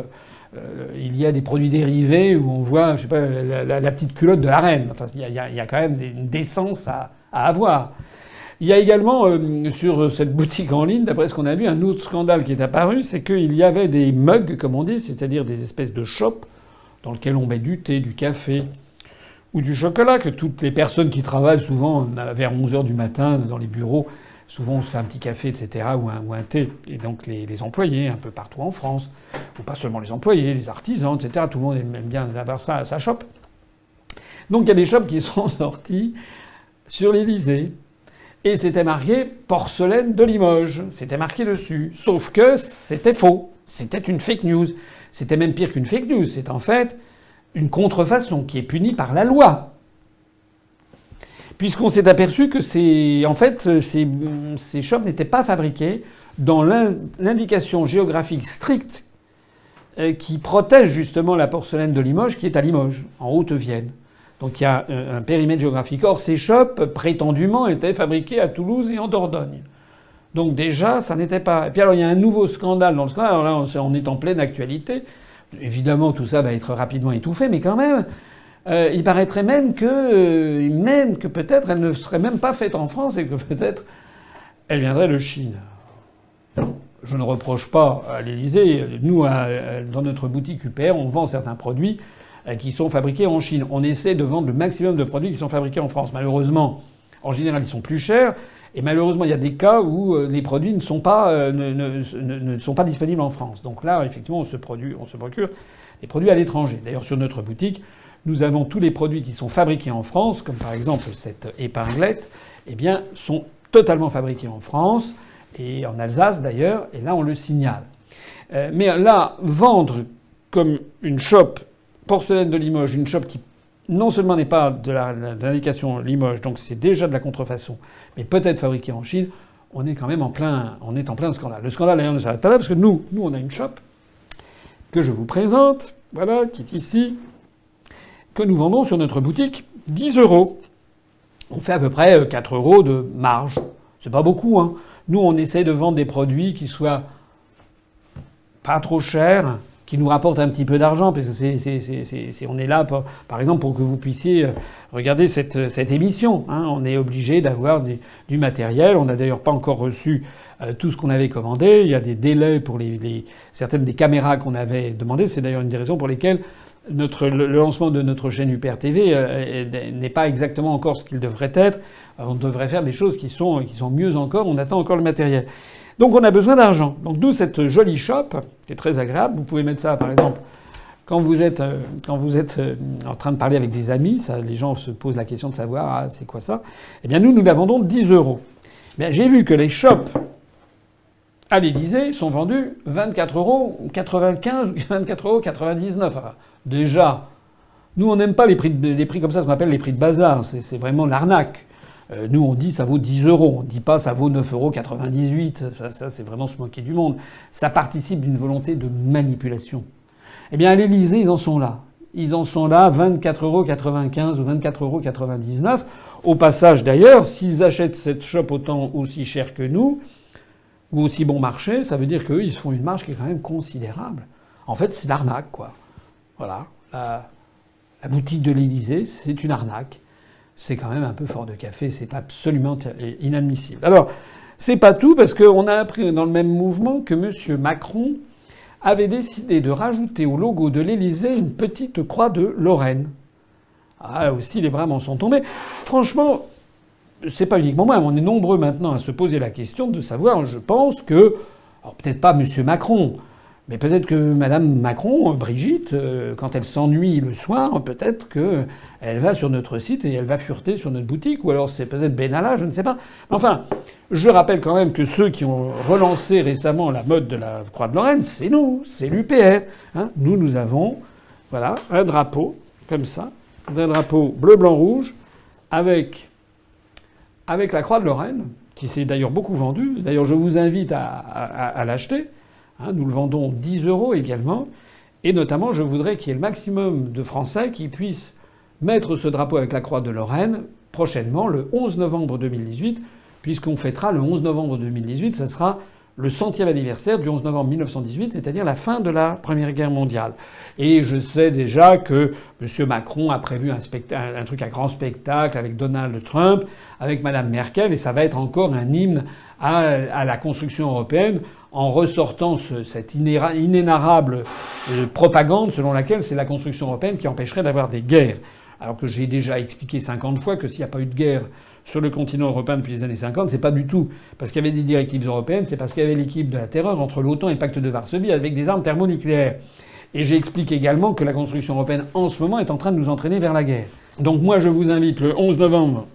il y a des produits dérivés où on voit, je sais pas, la, petite culotte de la reine. Enfin, il y a, quand même une décence à avoir. Il y a également euh, sur cette boutique en ligne, d'après ce qu'on a vu, un autre scandale qui est apparu, c'est qu'il y avait des mugs, comme on dit, c'est-à-dire des espèces de shops dans lesquels on met du thé, du café ou du chocolat, que toutes les personnes qui travaillent souvent vers 11 h du matin dans les bureaux, souvent on se fait un petit café, etc., ou un, thé. Et donc les, employés, un peu partout en France, ou pas seulement les employés, les artisans, etc., tout le monde aime bien avoir ça à sa shop. Donc il y a des shops qui (laughs) sont sortis sur l'Elysée et c'était marqué porcelaine de Limoges. C'était marqué dessus. Sauf que c'était faux. C'était une fake news. C'était même pire qu'une fake news. C'est en fait une contrefaçon qui est punie par la loi. Puisqu'on s'est aperçu que ces, en fait, ces, shops n'étaient pas fabriqués dans l'indication géographique stricte euh, qui protège justement la porcelaine de Limoges, qui est à Limoges, en Haute-Vienne. Donc il y a un périmètre géographique. Or, ces shops, prétendument, étaient fabriqués à Toulouse et en Dordogne. Donc déjà, ça n'était pas. Et puis alors, il y a un nouveau scandale dans le scandale. Alors là, on est en pleine actualité. Évidemment, tout ça va être rapidement étouffé, mais quand même, euh, il paraîtrait même que, euh, même que peut-être elle ne serait même pas faite en France et que peut-être elle viendrait de Chine. Je ne reproche pas à l'Élysée. Nous, dans notre boutique UPR, on vend certains produits euh, qui sont fabriqués en Chine. On essaie de vendre le maximum de produits qui sont fabriqués en France. Malheureusement, en général, ils sont plus chers. Et malheureusement, il y a des cas où les produits ne sont pas, euh, ne, sont pas disponibles en France. Donc là, effectivement, on se, produit, on se procure des produits à l'étranger. D'ailleurs, sur notre boutique, nous avons tous les produits qui sont fabriqués en France, comme par exemple cette épinglette, eh bien, sont totalement fabriqués en France et en Alsace d'ailleurs. Et là, on le signale. mais là, vendre comme une shop porcelaine de Limoges, une shop qui non seulement n'est pas de l'indication Limoges, donc c'est déjà de la contrefaçon, mais peut-être fabriquée en Chine, on est quand même en plein, on est en plein scandale. Le scandale d'ailleurs ne s'arrête pas là parce que nous, nous on a une shop que je vous présente, voilà, qui est ici, que nous vendons sur notre boutique 10 euros. On fait à peu près 4 euros de marge. C'est pas beaucoup, hein. Nous, on essaie de vendre des produits qui soient pas trop chers, qui nous rapporte un petit peu d'argent, parce que c'est, on est là, par exemple, pour que vous puissiez euh, regarder cette, cette émission. Hein. On est obligé d'avoir du matériel. On n'a d'ailleurs pas encore reçu euh, tout ce qu'on avait commandé. Il y a des délais pour les certaines des caméras qu'on avait demandées. C'est d'ailleurs une des raisons pour lesquelles le lancement de notre chaîne UPR TV euh, n'est pas exactement encore ce qu'il devrait être. On devrait faire des choses qui sont, qui sont mieux encore. On attend encore le matériel. Donc on a besoin d'argent. Donc nous, cette jolie shop, qui est très agréable, vous pouvez mettre ça par exemple quand vous êtes, euh, quand vous êtes euh, en train de parler avec des amis, les gens se posent la question de savoir ah, c'est quoi ça? Eh bien nous, nous la vendons 10 euros. J'ai vu que les shops à l'Élysée sont vendus 24 euros 95, 24 euros 99. Déjà, nous on n'aime pas les prix, comme ça, ce qu'on appelle les prix de bazar. C'est vraiment l'arnaque. Euh, nous, on dit ça vaut 10 euros. On ne dit pas ça vaut 9,98 euros. Ça, ça c'est vraiment se moquer du monde. Ça participe d'une volonté de manipulation. Eh bien, à l'Élysée, ils en sont là. Ils en sont là, 24,95 euros ou 24,99 euros. Au passage, d'ailleurs, s'ils achètent cette shop autant aussi cher que nous, ou aussi bon marché, ça veut dire qu'eux, ils se font une marge qui est quand même considérable. En fait, c'est l'arnaque, quoi. Voilà. la boutique de l'Élysée, c'est une arnaque c'est quand même un peu fort de café, c'est absolument inadmissible. Alors, c'est pas tout, parce qu'on a appris dans le même mouvement que M. Macron avait décidé de rajouter au logo de l'Élysée une petite croix de Lorraine. Ah, là aussi, les bras m'en sont tombés. Franchement, c'est pas uniquement moi, on est nombreux maintenant à se poser la question de savoir, je pense que, peut-être pas M. Macron, mais peut-être que Madame Macron, Brigitte, euh, quand elle s'ennuie le soir, peut-être qu'elle va sur notre site et elle va fureter sur notre boutique, ou alors c'est peut-être Benalla, je ne sais pas. Enfin, je rappelle quand même que ceux qui ont relancé récemment la mode de la Croix de Lorraine, c'est nous, c'est l'UPR. Hein. nous, nous avons, voilà, un drapeau comme ça, un drapeau bleu, blanc, rouge, avec avec la Croix de Lorraine, qui s'est d'ailleurs beaucoup vendu. D'ailleurs, je vous invite à l'acheter. Hein, nous le vendons 10 euros également. Et notamment, je voudrais qu'il y ait le maximum de Français qui puissent mettre ce drapeau avec la croix de Lorraine prochainement, le 11 novembre 2018, puisqu'on fêtera le 11 novembre 2018, ce sera le centième anniversaire du 11 novembre 1918, c'est-à-dire la fin de la Première Guerre mondiale. Et je sais déjà que M. Macron a prévu un, un, truc à grand spectacle avec Donald Trump, avec Mme Merkel, et ça va être encore un hymne à, la construction européenne en ressortant cette inénarrable euh, propagande selon laquelle c'est la construction européenne qui empêcherait d'avoir des guerres. Alors que j'ai déjà expliqué 50 fois que s'il n'y a pas eu de guerre sur le continent européen depuis les années 50, c'est pas du tout parce qu'il y avait des directives européennes, c'est parce qu'il y avait l'équipe de la terreur entre l'OTAN et le pacte de Varsovie avec des armes thermonucléaires. Et j'explique également que la construction européenne en ce moment est en train de nous entraîner vers la guerre. Donc moi je vous invite le 11 novembre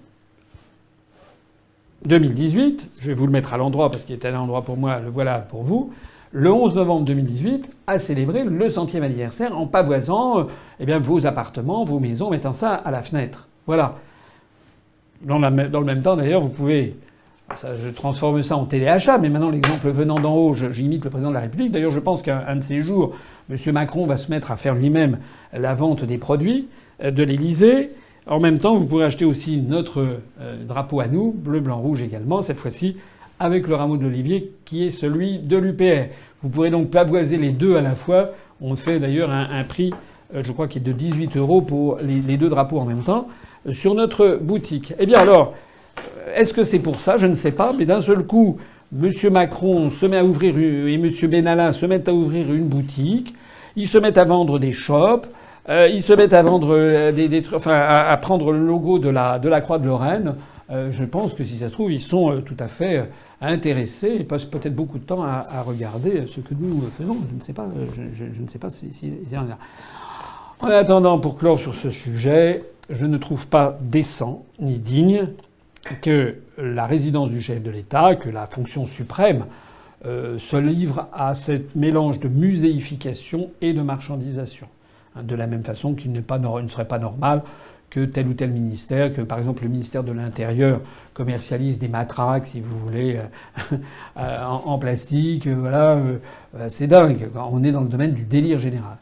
2018, je vais vous le mettre à l'endroit parce qu'il est à l'endroit pour moi, le voilà pour vous, le 11 novembre 2018, a célébré le centième anniversaire en pavoisant euh, eh bien, vos appartements, vos maisons, mettant ça à la fenêtre. Voilà. Dans, le même temps, d'ailleurs, vous pouvez. je transforme ça en téléachat, mais maintenant, l'exemple venant d'en haut, j'imite le président de la République. D'ailleurs, je pense qu'un de ces jours, M. Macron va se mettre à faire lui-même la vente des produits euh, de l'Élysée. En même temps, vous pourrez acheter aussi notre euh, drapeau à nous, bleu, blanc, rouge également, cette fois-ci avec le rameau de l'olivier qui est celui de l'UPR. Vous pourrez donc pavoiser les deux à la fois. On fait d'ailleurs un, prix, euh, je crois, qui est de 18 euros pour les, deux drapeaux en même temps euh, sur notre boutique. Eh bien alors, est-ce que c'est pour ça? Je ne sais pas, mais d'un seul coup, M. Macron se met à ouvrir et M. Benalla se mettent à ouvrir une boutique. Ils se mettent à vendre des shops. Euh, ils se mettent à vendre euh, des, des enfin, à, prendre le logo de la, Croix de Lorraine. Euh, je pense que si ça se trouve, ils sont tout à fait intéressés. Ils passent peut-être beaucoup de temps à, regarder ce que nous faisons. Je ne sais pas. Je, ne sais pas si, si en attendant, pour clore sur ce sujet, je ne trouve pas décent ni digne que la résidence du chef de l'État, que la fonction suprême, se livre à ce mélange de muséification et de marchandisation. De la même façon qu'il ne serait pas normal que tel ou tel ministère, que par exemple le ministère de l'Intérieur commercialise des matraques, si vous voulez, euh, (laughs) euh, en, plastique, euh, voilà, c'est dingue. On est dans le domaine du délire général.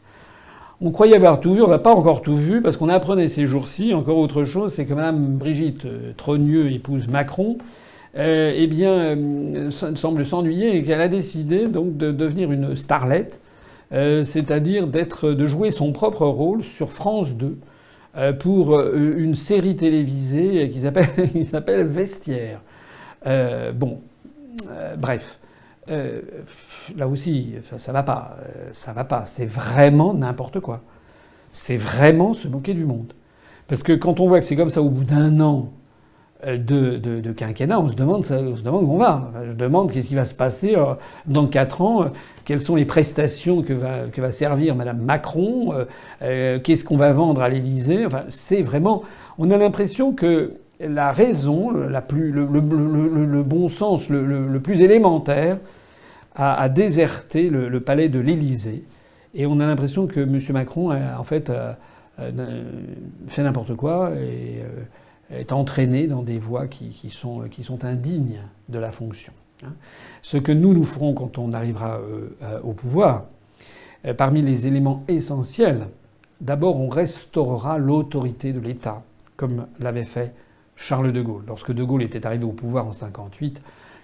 On croyait avoir tout vu, on n'a pas encore tout vu, parce qu'on apprenait ces jours-ci encore autre chose, c'est que Mme Brigitte Trogneux, épouse Macron, eh bien, semble s'ennuyer et qu'elle a décidé donc de devenir une starlette c'est-à-dire d'être, de jouer son propre rôle sur France 2 euh, pour euh, une série télévisée qui s'appelle, (laughs) qui s'appelle Vestiaire. bon, bref. là aussi, ça va pas. Ça va pas. C'est vraiment n'importe quoi. C'est vraiment se moquer du monde. Parce que quand on voit que c'est comme ça au bout d'un an, euh, de, quinquennat, on se demande, on se demande où on va. je demande qu'est-ce qui va se passer euh, dans quatre ans, euh, quelles sont les prestations que va, que va servir Madame Macron, qu'est-ce qu'on va vendre à l'Élysée. Enfin, c'est vraiment, on a l'impression que la raison, la plus, le, bon sens, le, plus élémentaire, a, déserté le, palais de l'Élysée. Et on a l'impression que M. Macron, a, en fait, fait n'importe quoi et est entraîné dans des voies qui, sont, indignes de la fonction. Hein. Ce que nous, nous ferons quand on arrivera euh, au pouvoir, euh, parmi les éléments essentiels, d'abord on restaurera l'autorité de l'État, comme l'avait fait Charles de Gaulle. Lorsque de Gaulle était arrivé au pouvoir en 1958,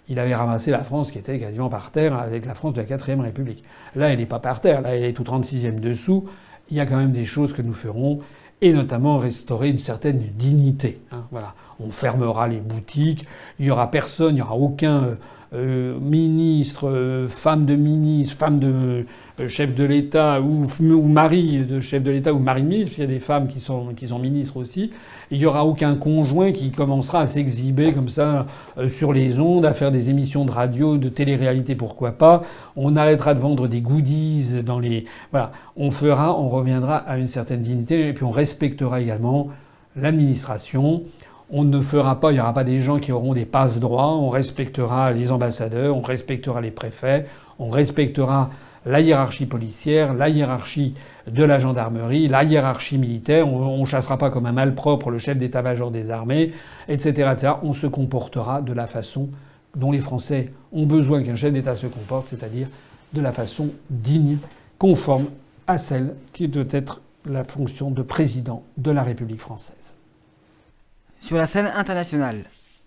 il avait ramassé la France qui était quasiment par terre avec la France de la 4ème République. Là, elle n'est pas par terre, là, elle est tout 36e dessous. Il y a quand même des choses que nous ferons et notamment restaurer une certaine dignité. Hein, voilà. On fermera les boutiques, il n'y aura personne, il n'y aura aucun euh, euh, ministre, euh, femme de ministre, femme de euh, chef de l'État ou, ou, mari de chef de l'État ou mari de ministre, il y a des femmes qui sont, qui sont ministres aussi. Il n'y aura aucun conjoint qui commencera à s'exhiber comme ça sur les ondes, à faire des émissions de radio, de télé-réalité, pourquoi pas. On arrêtera de vendre des goodies dans les... Voilà. On fera, on reviendra à une certaine dignité et puis on respectera également l'administration. On ne fera pas, il n'y aura pas des gens qui auront des passe-droits. On respectera les ambassadeurs, on respectera les préfets, on respectera la hiérarchie policière, la hiérarchie de la gendarmerie, la hiérarchie militaire. On, ne chassera pas comme un malpropre le chef d'état-major des armées, etc., etc. On se comportera de la façon dont les Français ont besoin qu'un chef d'État se comporte, c'est-à-dire de la façon digne, conforme à celle qui doit être la fonction de président de la République française. Sur la scène internationale,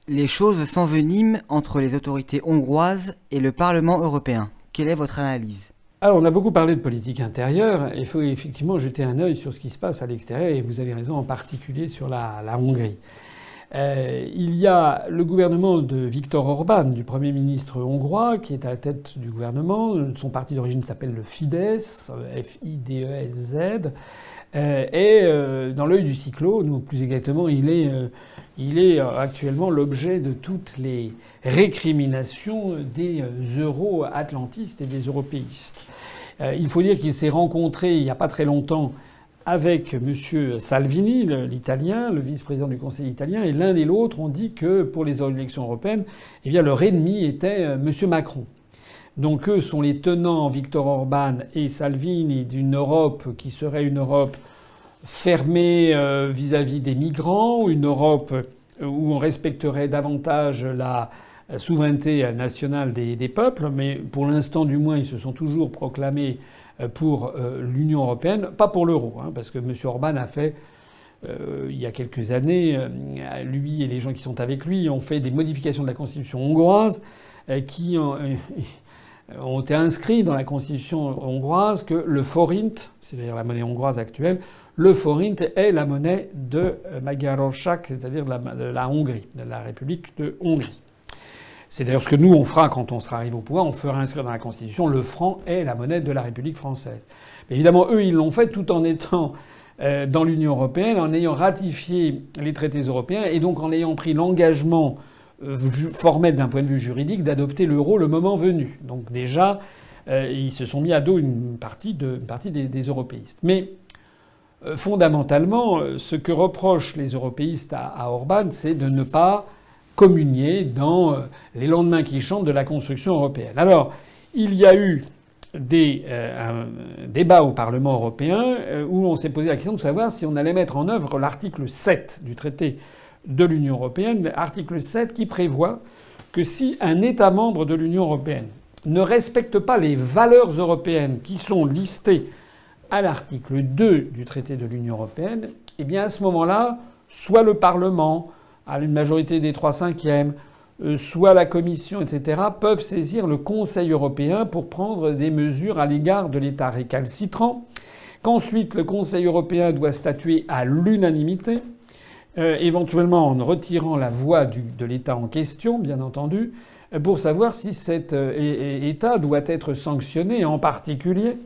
les choses s'enveniment entre les autorités hongroises et le Parlement européen. Quelle est votre analyse? Alors, on a beaucoup parlé de politique intérieure. Il faut effectivement jeter un œil sur ce qui se passe à l'extérieur, et vous avez raison, en particulier sur la, Hongrie. Euh, il y a le gouvernement de Viktor Orban, du Premier ministre hongrois, qui est à la tête du gouvernement. Son parti d'origine s'appelle le Fidesz, F-I-D-E-S-Z. Euh, et euh, dans l'œil du cyclone, ou plus exactement, il est il est euh, actuellement l'objet de toutes les récriminations des euh, euro-atlantistes et des européistes. Euh, il faut dire qu'il s'est rencontré il n'y a pas très longtemps avec M. Salvini, l'italien, le vice-président du Conseil italien, et l'un et l'autre ont dit que pour les élections européennes, eh bien, leur ennemi était M. Macron. Donc eux sont les tenants, Victor Orban et Salvini, d'une Europe qui serait une Europe fermée euh, vis-à-vis des migrants, une Europe euh, où on respecterait davantage la souveraineté nationale des, peuples, mais pour l'instant du moins ils se sont toujours proclamés euh, pour l'Union européenne, pas pour l'euro, hein, parce que M. Orban a fait il y a quelques années, lui et les gens qui sont avec lui ont fait des modifications de la constitution hongroise qui ont, été inscrits dans la constitution hongroise que le forint, c'est-à-dire la monnaie hongroise actuelle, le forint est la monnaie de Magyarország, c'est-à-dire de la, Hongrie, de la République de Hongrie. C'est d'ailleurs ce que nous on fera quand on sera arrivé au pouvoir. On fera inscrire dans la Constitution le franc est la monnaie de la République française. Mais évidemment, eux, ils l'ont fait tout en étant euh, dans l'Union européenne, en ayant ratifié les traités européens et donc en ayant pris l'engagement euh, formel d'un point de vue juridique d'adopter l'euro le moment venu. Donc déjà, euh, ils se sont mis à dos une partie, de, partie des, européistes. Mais euh, fondamentalement, ce que reprochent les européistes à, Orban, c'est de ne pas communier dans les lendemains qui chantent de la construction européenne. Alors, il y a eu des débats au Parlement européen où on s'est posé la question de savoir si on allait mettre en œuvre l'article 7 du traité de l'Union européenne, l'article 7 qui prévoit que si un État membre de l'Union européenne ne respecte pas les valeurs européennes qui sont listées à l'article 2 du traité de l'Union européenne, eh bien à ce moment-là, soit le Parlement, à une majorité des trois cinquièmes, euh, soit la Commission, etc., peuvent saisir le Conseil européen pour prendre des mesures à l'égard de l'État récalcitrant, qu'ensuite le Conseil européen doit statuer à l'unanimité, euh, éventuellement en retirant la voix de l'État en question, bien entendu, pour savoir si cet euh, État doit être sanctionné, en particulier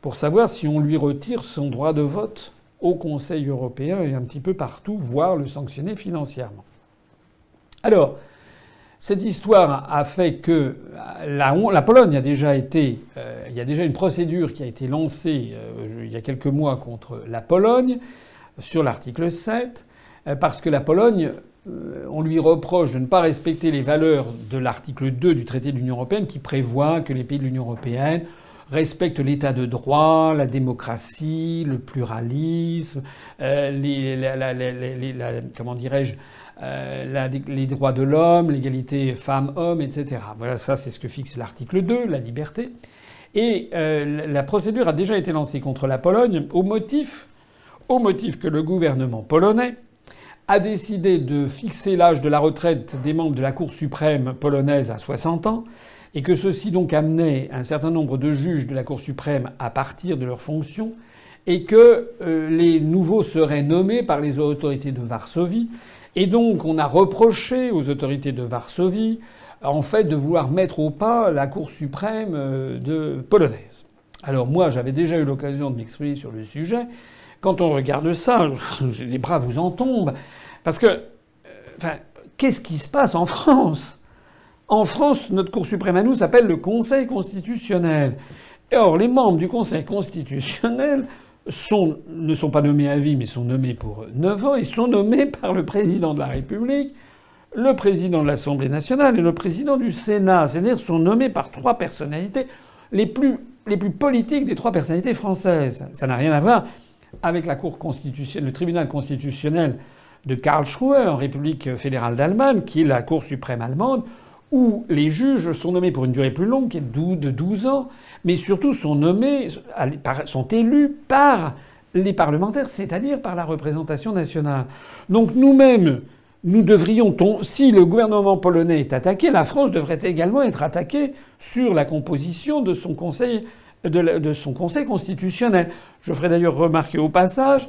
pour savoir si on lui retire son droit de vote au Conseil européen et un petit peu partout, voire le sanctionner financièrement. Alors, cette histoire a fait que la, Pologne a déjà été, euh, il y a déjà une procédure qui a été lancée euh, il y a quelques mois contre la Pologne sur l'article 7, euh, parce que la Pologne, on lui reproche de ne pas respecter les valeurs de l'article 2 du traité de l'Union européenne qui prévoit que les pays de l'Union européenne respecte l'état de droit, la démocratie, le pluralisme, euh, les, comment dirais-je, euh, les droits de l'homme, l'égalité femmes-hommes, etc. Voilà, ça c'est ce que fixe l'article 2, la liberté. Et euh, la procédure a déjà été lancée contre la Pologne au motif, au motif que le gouvernement polonais a décidé de fixer l'âge de la retraite des membres de la Cour suprême polonaise à 60 ans et que ceci donc amenait un certain nombre de juges de la Cour suprême à partir de leurs fonctions, et que euh, les nouveaux seraient nommés par les autorités de Varsovie. Et donc on a reproché aux autorités de Varsovie en fait de vouloir mettre au pas la Cour suprême euh, polonaise. Alors moi, j'avais déjà eu l'occasion de m'exprimer sur le sujet. Quand on regarde ça, (laughs) les bras vous en tombent. Parce que, euh, qu'est-ce qui se passe en France? En France, notre Cour suprême à nous s'appelle le Conseil constitutionnel. Or, les membres du Conseil constitutionnel ne sont pas nommés à vie, mais sont nommés pour 9 ans et sont nommés par le président de la République, le président de l'Assemblée nationale et le président du Sénat. C'est-à-dire sont nommés par trois personnalités les plus, les plus politiques des trois personnalités françaises. Ça n'a rien à voir avec la Cour constitutionnelle, le tribunal constitutionnel de Karlsruhe en République fédérale d'Allemagne, qui est la Cour suprême allemande, où les juges sont nommés pour une durée plus longue, qui est de 12 ans, mais surtout sont nommés, sont élus par les parlementaires, c'est-à-dire par la représentation nationale. Donc nous-mêmes, nous devrions, si le gouvernement polonais est attaqué, la France devrait également être attaquée sur la composition de son conseil, de, son conseil constitutionnel. Je ferai d'ailleurs remarquer au passage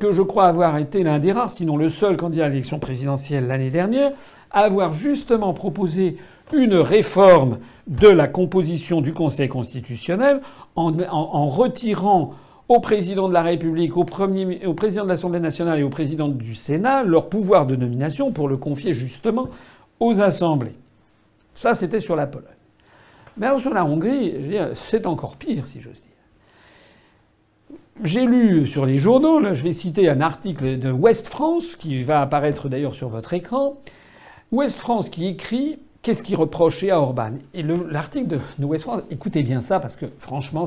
que je crois avoir été l'un des rares, sinon le seul candidat à l'élection présidentielle l'année dernière, à avoir justement proposé une réforme de la composition du Conseil constitutionnel en, retirant au président de la République, au, premier, au président de l'Assemblée nationale et au président du Sénat leur pouvoir de nomination pour le confier justement aux assemblées. Ça, c'était sur la Pologne. Mais alors sur la Hongrie, c'est encore pire, si j'ose dire. J'ai lu sur les journaux, là, je vais citer un article de West France, qui va apparaître d'ailleurs sur votre écran. West France qui écrit Qu'est-ce qu'il reprochait à Orban? Et l'article de, de West France, écoutez bien ça, parce que franchement,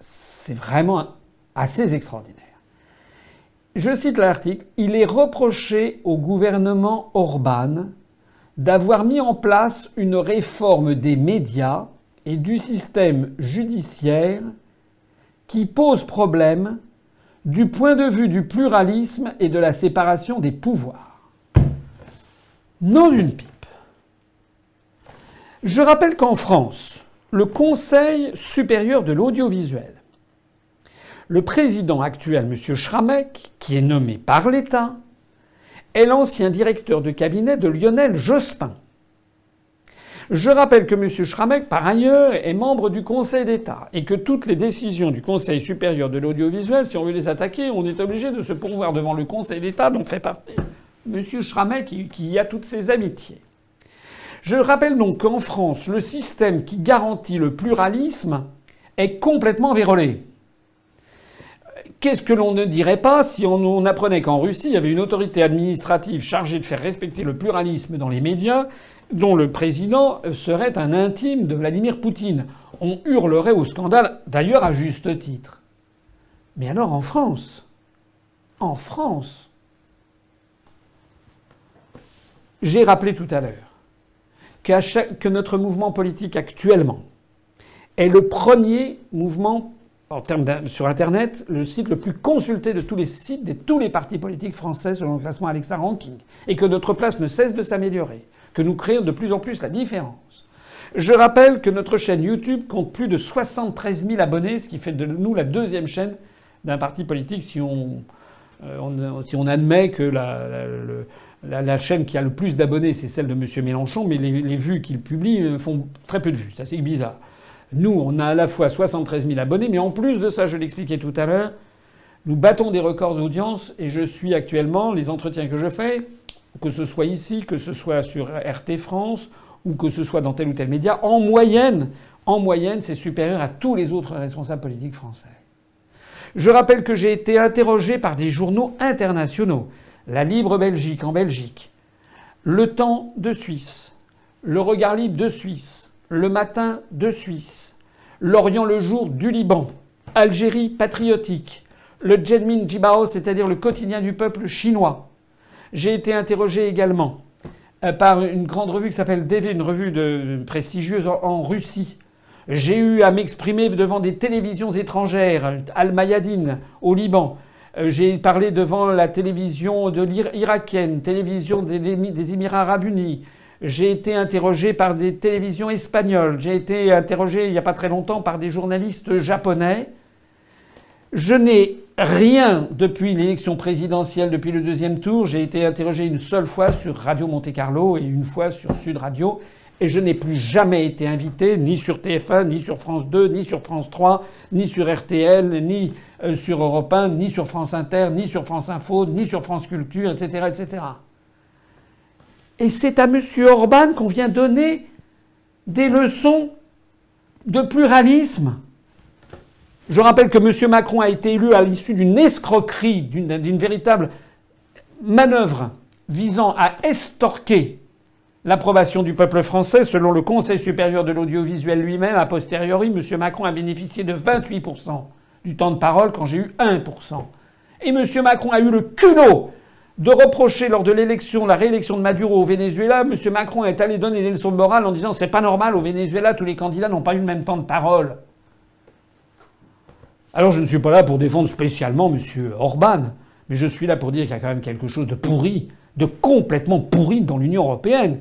c'est vraiment assez extraordinaire. Je cite l'article Il est reproché au gouvernement Orban d'avoir mis en place une réforme des médias et du système judiciaire qui pose problème du point de vue du pluralisme et de la séparation des pouvoirs. Non d'une pipe. Je rappelle qu'en France, le Conseil supérieur de l'audiovisuel, le président actuel, M. Schramek, qui est nommé par l'État, est l'ancien directeur de cabinet de Lionel Jospin. Je rappelle que M. Schramek, par ailleurs, est membre du Conseil d'État et que toutes les décisions du Conseil supérieur de l'audiovisuel, si on veut les attaquer, on est obligé de se pourvoir devant le Conseil d'État dont fait partie M. Schramek qui, a toutes ses amitiés. Je rappelle donc qu'en France, le système qui garantit le pluralisme est complètement vérolé. Qu'est-ce que l'on ne dirait pas si on, apprenait qu'en Russie, il y avait une autorité administrative chargée de faire respecter le pluralisme dans les médias, dont le président serait un intime de Vladimir Poutine. On hurlerait au scandale, d'ailleurs à juste titre. Mais alors en France? En France? J'ai rappelé tout à l'heure que notre mouvement politique actuellement est le premier mouvement en termes sur Internet, le site le plus consulté de tous les sites de tous les partis politiques français selon le classement Alexa Ranking, et que notre place ne cesse de s'améliorer, que nous créons de plus en plus la différence. Je rappelle que notre chaîne YouTube compte plus de 73 000 abonnés, ce qui fait de nous la deuxième chaîne d'un parti politique si on, euh, si on admet que la, la, chaîne qui a le plus d'abonnés, c'est celle de M. Mélenchon, mais les, les vues qu'il publie euh, font très peu de vues. C'est assez bizarre. Nous, on a à la fois 73 000 abonnés, mais en plus de ça, je l'expliquais tout à l'heure, nous battons des records d'audience et je suis actuellement, les entretiens que je fais, que ce soit ici, que ce soit sur RT France ou que ce soit dans tel ou tel média, en moyenne, en moyenne, c'est supérieur à tous les autres responsables politiques français. Je rappelle que j'ai été interrogé par des journaux internationaux. La Libre Belgique en Belgique, Le Temps de Suisse, Le Regard Libre de Suisse, le Matin de Suisse, L'Orient le Jour du Liban, Algérie patriotique, le Jedmin Jibao, c'est-à-dire le quotidien du peuple chinois. J'ai été interrogé également euh, par une grande revue qui s'appelle DV, une revue prestigieuse en, Russie. J'ai eu à m'exprimer devant des télévisions étrangères, Al-Mayadine au Liban. Euh, j'ai parlé devant la télévision de irakienne, télévision des Émirats arabes unis. J'ai été interrogé par des télévisions espagnoles. J'ai été interrogé il n'y a pas très longtemps par des journalistes japonais. Je n'ai rien depuis l'élection présidentielle, depuis le deuxième tour. J'ai été interrogé une seule fois sur Radio Monte Carlo et une fois sur Sud Radio. Et je n'ai plus jamais été invité, ni sur TF1, ni sur France 2, ni sur France 3, ni sur RTL, ni euh, sur Europe 1, ni sur France Inter, ni sur France Info, ni sur France Culture, etc. etc. Et c'est à M. Orban qu'on vient donner des leçons de pluralisme. Je rappelle que M. Macron a été élu à l'issue d'une escroquerie, d'une véritable manœuvre visant à estorquer l'approbation du peuple français. Selon le Conseil supérieur de l'audiovisuel lui-même, a posteriori, M. Macron a bénéficié de 28% du temps de parole quand j'ai eu 1%. Et M. Macron a eu le culot de reprocher lors de l'élection, la réélection de Maduro au Venezuela, M. Macron est allé donner des leçons de morale en disant c'est pas normal, au Venezuela, tous les candidats n'ont pas eu le même temps de parole. Alors je ne suis pas là pour défendre spécialement M. Orban, mais je suis là pour dire qu'il y a quand même quelque chose de pourri, de complètement pourri dans l'Union européenne.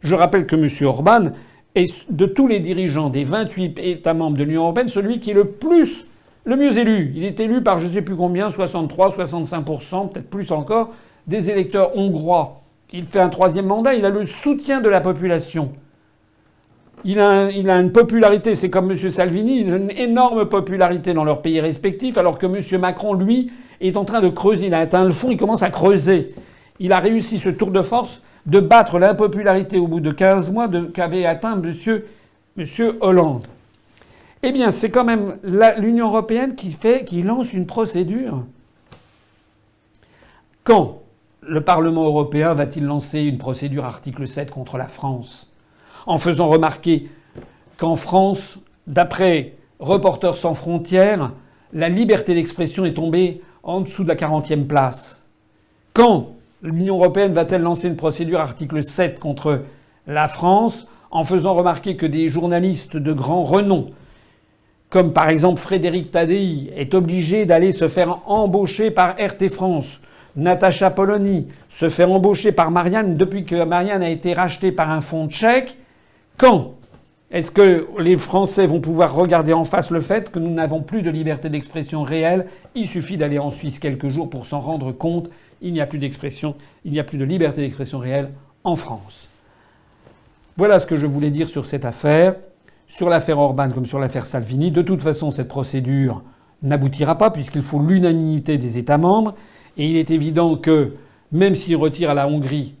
Je rappelle que M. Orban est de tous les dirigeants des 28 États membres de l'Union européenne celui qui est le plus, le mieux élu. Il est élu par je ne sais plus combien, 63, 65%, peut-être plus encore, des électeurs hongrois. Il fait un troisième mandat, il a le soutien de la population. Il a, une popularité, c'est comme M. Salvini, une énorme popularité dans leurs pays respectifs, alors que M. Macron, lui, est en train de creuser. Il a atteint le fond, il commence à creuser. Il a réussi ce tour de force de battre l'impopularité au bout de 15 mois qu'avait atteint M. Hollande. Eh bien, c'est quand même l'Union européenne qui fait, qui lance une procédure. Quand? Le Parlement européen va-t-il lancer une procédure article 7 contre la France? En faisant remarquer qu'en France, d'après Reporters sans frontières, la liberté d'expression est tombée en dessous de la 40e place. Quand l'Union européenne va-t-elle lancer une procédure article 7 contre la France? En faisant remarquer que des journalistes de grand renom, comme par exemple Frédéric Tadei, est obligé d'aller se faire embaucher par RT France Natacha Polony se fait embaucher par Marianne depuis que Marianne a été rachetée par un fonds tchèque. Quand est-ce que les Français vont pouvoir regarder en face le fait que nous n'avons plus de liberté d'expression réelle? Il suffit d'aller en Suisse quelques jours pour s'en rendre compte. Il n'y a plus d'expression, il n'y a plus de liberté d'expression réelle en France. Voilà ce que je voulais dire sur cette affaire. Sur l'affaire Orban comme sur l'affaire Salvini, de toute façon, cette procédure n'aboutira pas puisqu'il faut l'unanimité des États membres. Et il est évident que même s'il retire à la Hongrie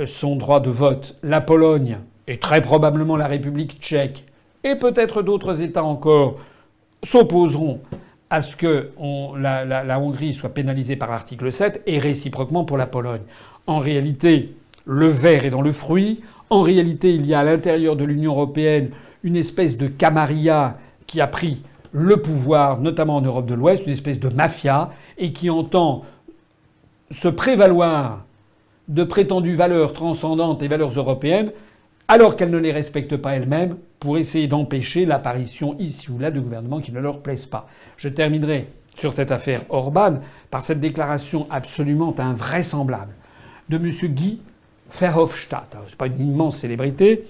euh, son droit de vote, la Pologne et très probablement la République tchèque et peut-être d'autres États encore s'opposeront à ce que la, Hongrie soit pénalisée par l'article 7 et réciproquement pour la Pologne. En réalité, le verre est dans le fruit. En réalité, il y a à l'intérieur de l'Union européenne une espèce de camarilla qui a pris le pouvoir, notamment en Europe de l'Ouest, une espèce de mafia, et qui entend se prévaloir de prétendues valeurs transcendantes et valeurs européennes, alors qu'elles ne les respectent pas elles-mêmes, pour essayer d'empêcher l'apparition ici ou là de gouvernements qui ne leur plaisent pas. Je terminerai sur cette affaire Orban par cette déclaration absolument invraisemblable de M. Guy Verhofstadt. Ce n'est pas une immense célébrité.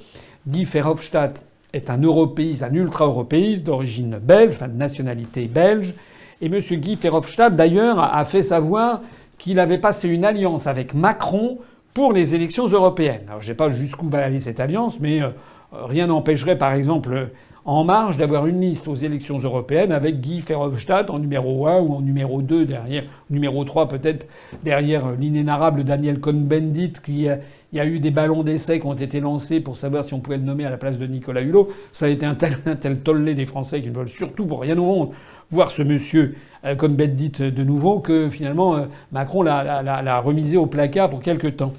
Guy Verhofstadt est un européiste, un ultra-européiste d'origine belge, enfin de nationalité belge. Et M. Guy Verhofstadt, d'ailleurs, a fait savoir qu'il avait passé une alliance avec Macron pour les élections européennes. Alors je ne sais pas jusqu'où va aller cette alliance, mais euh, rien n'empêcherait par exemple En Marche d'avoir une liste aux élections européennes avec Guy Verhofstadt en numéro 1 ou en numéro 2 derrière, numéro 3 peut-être derrière l'inénarrable Daniel Cohn-Bendit, qui y a eu des ballons d'essai qui ont été lancés pour savoir si on pouvait le nommer à la place de Nicolas Hulot. Ça a été un tel, (laughs) un tel tollé des Français qui ne veulent surtout pour rien au monde voir ce monsieur euh, comme bête dite de nouveau, que finalement euh, Macron l'a remisé au placard pour quelque temps.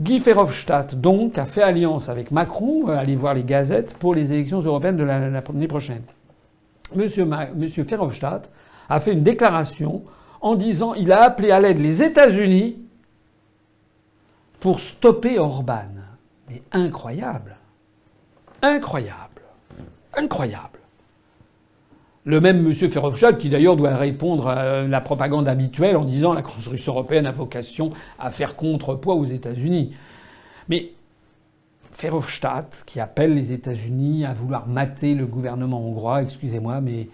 Guy Verhofstadt, donc, a fait alliance avec Macron, euh, allez voir les gazettes, pour les élections européennes de l'année prochaine. Monsieur, Monsieur Verhofstadt a fait une déclaration en disant il a appelé à l'aide les États-Unis pour stopper Orban. Mais incroyable. Incroyable. Incroyable. Le même M. Verhofstadt, qui d'ailleurs doit répondre à la propagande habituelle en disant la construction européenne a vocation à faire contrepoids aux États-Unis. Mais Verhofstadt, qui appelle les États-Unis à vouloir mater le gouvernement hongrois, excusez-moi, mais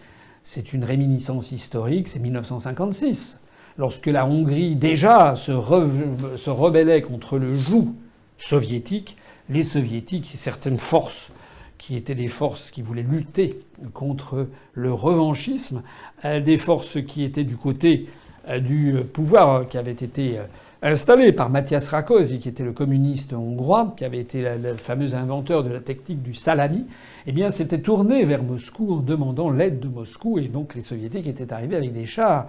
c'est une réminiscence historique, c'est 1956, lorsque la Hongrie déjà se rebellait contre le joug soviétique, les soviétiques et certaines forces qui étaient des forces qui voulaient lutter contre le revanchisme, euh, des forces qui étaient du côté euh, du pouvoir qui avait été euh, installé par Mathias Rakosi, qui était le communiste hongrois, qui avait été le fameux inventeur de la technique du salami, eh bien, s'était tourné vers Moscou en demandant l'aide de Moscou, et donc les soviétiques étaient arrivés avec des chars.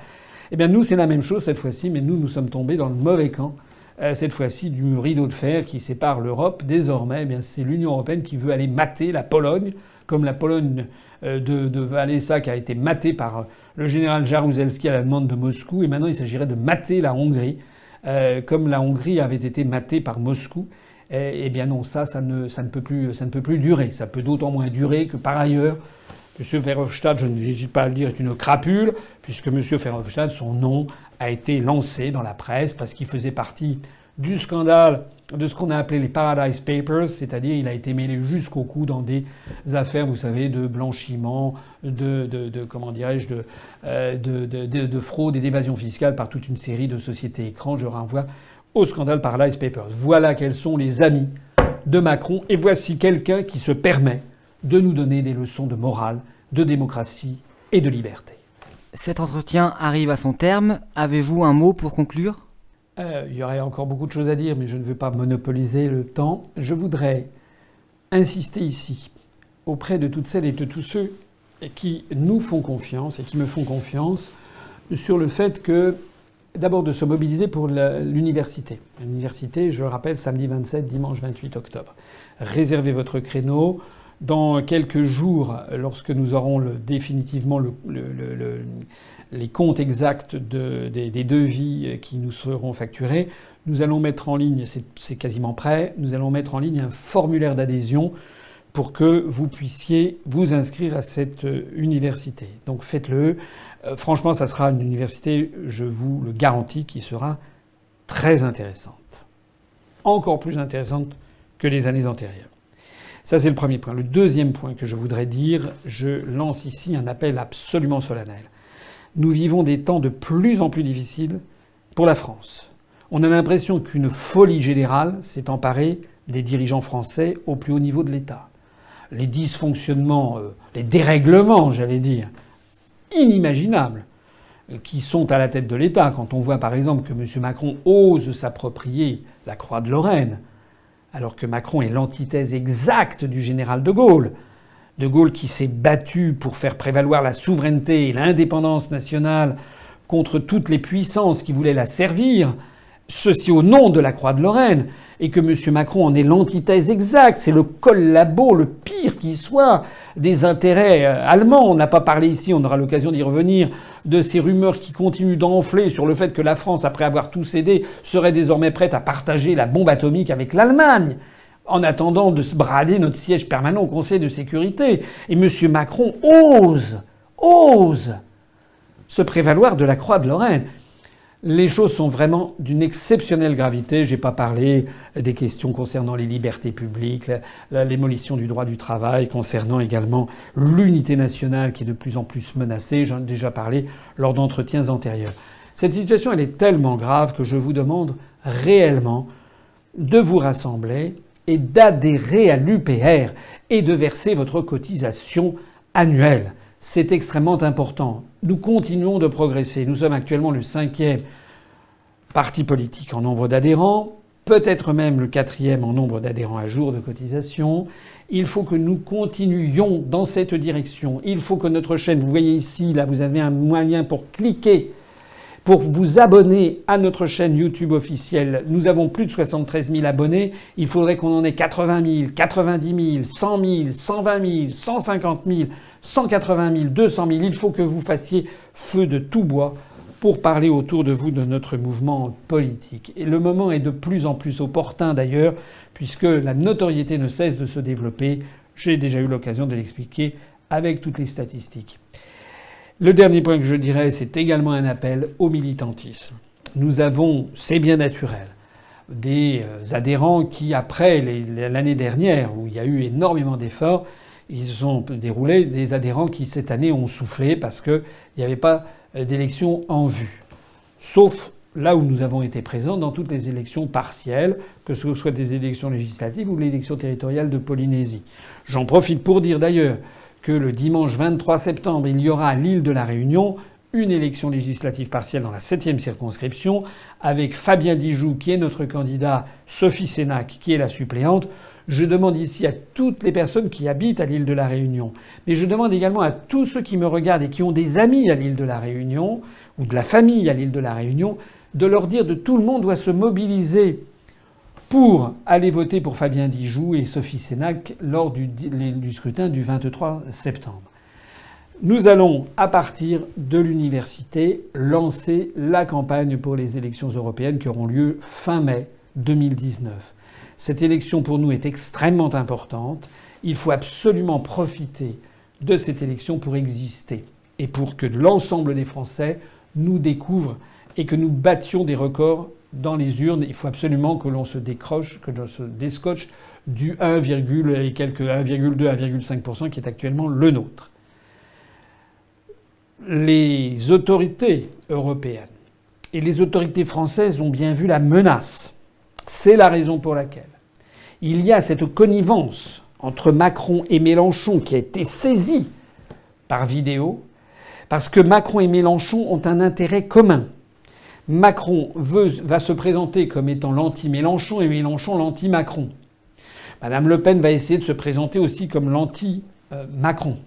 Eh bien, nous, c'est la même chose cette fois-ci, mais nous, nous sommes tombés dans le mauvais camp. Euh, cette fois-ci, du rideau de fer qui sépare l'Europe. Désormais, eh bien, c'est l'Union européenne qui veut aller mater la Pologne, comme la Pologne euh, de, de qui a été matée par le général Jaruzelski à la demande de Moscou. Et maintenant, il s'agirait de mater la Hongrie. Euh, comme la Hongrie avait été matée par Moscou, eh, eh, bien non, ça, ça ne, ça, ne peut plus, ça ne peut plus durer. Ça peut d'autant moins durer que par ailleurs, M. Verhofstadt, je n'hésite pas à le dire, est une crapule, puisque M. Verhofstadt, son nom a été lancé dans la presse parce qu'il faisait partie du scandale de ce qu'on a appelé les Paradise Papers, c'est-à-dire il a été mêlé jusqu'au cou dans des affaires, vous savez, de blanchiment, de, comment dirais-je, de, euh, de, fraude et d'évasion fiscale par toute une série de sociétés écrans. Je renvoie au scandale Paradise Papers. Voilà quels sont les amis de Macron, et voici quelqu'un qui se permet de nous donner des leçons de morale, de démocratie et de liberté. Cet entretien arrive à son terme. Avez-vous un mot pour conclure? Euh, il y aurait encore beaucoup de choses à dire, mais je ne veux pas monopoliser le temps. Je voudrais insister ici auprès de toutes celles et de tous ceux qui nous font confiance et qui me font confiance sur le fait que d'abord de se mobiliser pour l'université. L'université, je le rappelle, samedi 27, dimanche 28 octobre. Réservez votre créneau. Dans quelques jours, lorsque nous aurons définitivement le, les comptes exacts des, devis qui nous seront facturés, nous allons mettre en ligne, c'est quasiment prêt, nous allons mettre en ligne un formulaire d'adhésion pour que vous puissiez vous inscrire à cette euh, université. Donc faites-le. Euh, franchement, ça sera une université, je vous le garantis, qui sera très intéressante. Encore plus intéressante que les années antérieures. Ça, c'est le premier point. Le deuxième point que je voudrais dire, je lance ici un appel absolument solennel nous vivons des temps de plus en plus difficiles pour la France. On a l'impression qu'une folie générale s'est emparée des dirigeants français au plus haut niveau de l'État. Les dysfonctionnements, euh, les dérèglements, j'allais dire, inimaginables, euh, qui sont à la tête de l'État. Quand on voit par exemple que M. Macron ose s'approprier la croix de Lorraine, alors que Macron est l'antithèse exacte du général de Gaulle, de Gaulle qui s'est battu pour faire prévaloir la souveraineté et l'indépendance nationale contre toutes les puissances qui voulaient la servir, ceci au nom de la Croix de Lorraine, et que M. Macron en est l'antithèse exacte, c'est le collabo, le pire qui soit, des intérêts euh, allemands. On n'a pas parlé ici, on aura l'occasion d'y revenir, de ces rumeurs qui continuent d'enfler sur le fait que la France, après avoir tout cédé, serait désormais prête à partager la bombe atomique avec l'Allemagne en attendant de se brader notre siège permanent au Conseil de sécurité. Et M. Macron ose, ose se prévaloir de la croix de Lorraine. Les choses sont vraiment d'une exceptionnelle gravité. J'ai pas parlé des questions concernant les libertés publiques, l'émolition du droit du travail, concernant également l'unité nationale qui est de plus en plus menacée. J'en ai déjà parlé lors d'entretiens antérieurs. Cette situation, elle est tellement grave que je vous demande réellement de vous rassembler et d'adhérer à l'UPR et de verser votre cotisation annuelle. C'est extrêmement important. Nous continuons de progresser. Nous sommes actuellement le cinquième parti politique en nombre d'adhérents, peut-être même le quatrième en nombre d'adhérents à jour de cotisation. Il faut que nous continuions dans cette direction. Il faut que notre chaîne, vous voyez ici, là, vous avez un moyen pour cliquer pour vous abonner à notre chaîne YouTube officielle. Nous avons plus de 73 000 abonnés. Il faudrait qu'on en ait 80 000, 90 000, 100 000, 120 000, 150 000, 180 000, 200 000. Il faut que vous fassiez feu de tout bois pour parler autour de vous de notre mouvement politique. Et le moment est de plus en plus opportun d'ailleurs, puisque la notoriété ne cesse de se développer. J'ai déjà eu l'occasion de l'expliquer avec toutes les statistiques. Le dernier point que je dirais, c'est également un appel au militantisme. Nous avons, c'est bien naturel, des euh, adhérents qui, après l'année dernière, où il y a eu énormément d'efforts, ils se sont déroulés des adhérents qui cette année ont soufflé parce qu'il n'y avait pas d'élection en vue. Sauf là où nous avons été présents dans toutes les élections partielles, que ce soit des élections législatives ou l'élection territoriale de Polynésie. J'en profite pour dire d'ailleurs que le dimanche 23 septembre, il y aura à l'île de la Réunion une élection législative partielle dans la septième circonscription, avec Fabien Dijoux qui est notre candidat, Sophie Sénac qui est la suppléante. Je demande ici à toutes les personnes qui habitent à l'île de la Réunion, mais je demande également à tous ceux qui me regardent et qui ont des amis à l'île de la Réunion, ou de la famille à l'île de la Réunion, de leur dire de tout le monde doit se mobiliser pour aller voter pour Fabien Dijoux et Sophie Sénac lors du, du scrutin du 23 septembre. Nous allons, à partir de l'université, lancer la campagne pour les élections européennes qui auront lieu fin mai 2019. Cette élection pour nous est extrêmement importante. Il faut absolument profiter de cette élection pour exister et pour que l'ensemble des Français nous découvrent et que nous battions des records dans les urnes. Il faut absolument que l'on se décroche, que l'on se descotche du 1, et quelques 1,2 1,5% qui est actuellement le nôtre. Les autorités européennes et les autorités françaises ont bien vu la menace. C'est la raison pour laquelle il y a cette connivence entre Macron et Mélenchon qui a été saisie par vidéo, parce que Macron et Mélenchon ont un intérêt commun. Macron va se présenter comme étant l'anti-Mélenchon et Mélenchon l'anti-Macron. Madame Le Pen va essayer de se présenter aussi comme l'anti-Macron.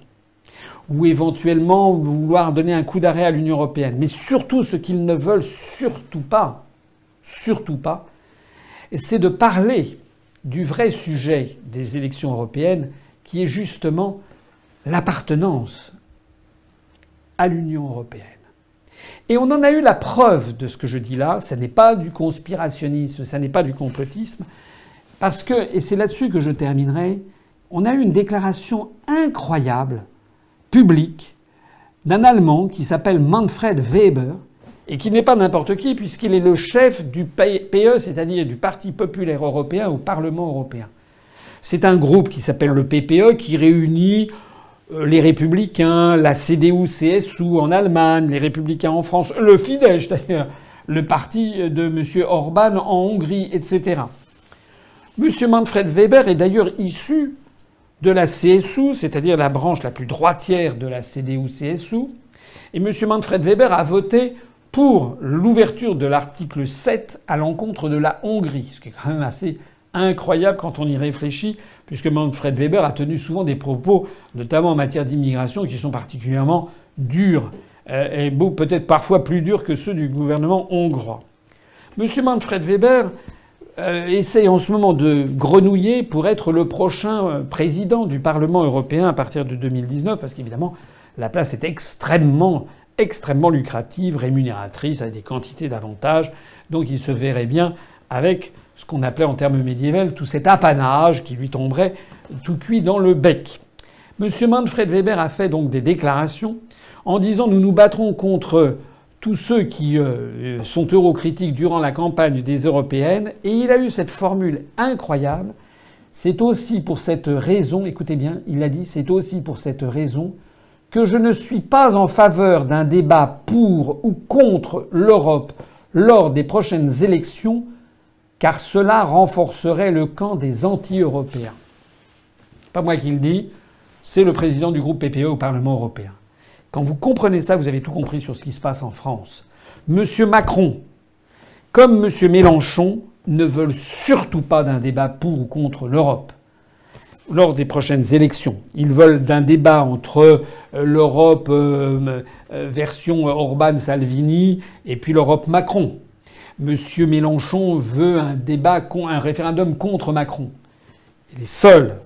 Ou éventuellement vouloir donner un coup d'arrêt à l'Union européenne. Mais surtout, ce qu'ils ne veulent surtout pas, surtout pas, c'est de parler du vrai sujet des élections européennes, qui est justement l'appartenance à l'Union européenne. Et on en a eu la preuve de ce que je dis là. Ce n'est pas du conspirationnisme, ce n'est pas du complotisme. Parce que, et c'est là-dessus que je terminerai, on a eu une déclaration incroyable, publique, d'un Allemand qui s'appelle Manfred Weber, et qui n'est pas n'importe qui, puisqu'il est le chef du PE, c'est-à-dire du Parti populaire européen au Parlement européen. C'est un groupe qui s'appelle le PPE, qui réunit euh, les républicains, la CDU-CSU en Allemagne, les républicains en France, le Fidesz d'ailleurs, le parti de M. Orban en Hongrie, etc. M. Manfred Weber est d'ailleurs issu de la CSU, c'est-à-dire la branche la plus droitière de la CDU-CSU. Et M. Manfred Weber a voté pour l'ouverture de l'article 7 à l'encontre de la Hongrie, ce qui est quand même assez incroyable quand on y réfléchit, puisque Manfred Weber a tenu souvent des propos, notamment en matière d'immigration, qui sont particulièrement durs, euh, et peut-être parfois plus durs que ceux du gouvernement hongrois. Monsieur Manfred Weber euh, essaye en ce moment de grenouiller pour être le prochain euh, président du Parlement européen à partir de 2019, parce qu'évidemment, la place est extrêmement, extrêmement lucrative, rémunératrice, avec des quantités d'avantages. Donc il se verrait bien avec ce qu'on appelait en termes médiévaux tout cet apanage qui lui tomberait tout cuit dans le bec. M. Manfred Weber a fait donc des déclarations en disant nous nous battrons contre tous ceux qui euh, sont eurocritiques durant la campagne des européennes et il a eu cette formule incroyable. C'est aussi pour cette raison, écoutez bien, il a dit c'est aussi pour cette raison que je ne suis pas en faveur d'un débat pour ou contre l'Europe lors des prochaines élections car cela renforcerait le camp des anti-européens. Pas moi qui le dis, c'est le président du groupe PPE au Parlement européen. Quand vous comprenez ça, vous avez tout compris sur ce qui se passe en France. Monsieur Macron, comme Monsieur Mélenchon, ne veulent surtout pas d'un débat pour ou contre l'Europe lors des prochaines élections. Ils veulent d'un débat entre euh, l'Europe euh, euh, version Orban-Salvini et puis l'Europe Macron. Monsieur Mélenchon veut un débat, un référendum contre Macron. les seuls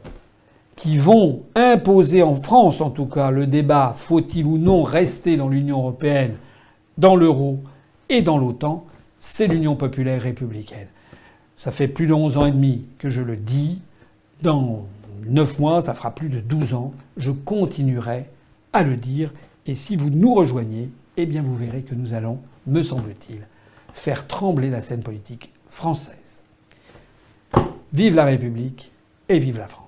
qui vont imposer en France, en tout cas, le débat faut-il ou non rester dans l'Union européenne, dans l'euro et dans l'OTAN, c'est l'Union populaire républicaine. Ça fait plus de 11 ans et demi que je le dis. 9 mois, ça fera plus de 12 ans. Je continuerai à le dire. Et si vous nous rejoignez, eh bien vous verrez que nous allons, me semble-t-il, faire trembler la scène politique française. Vive la République et vive la France.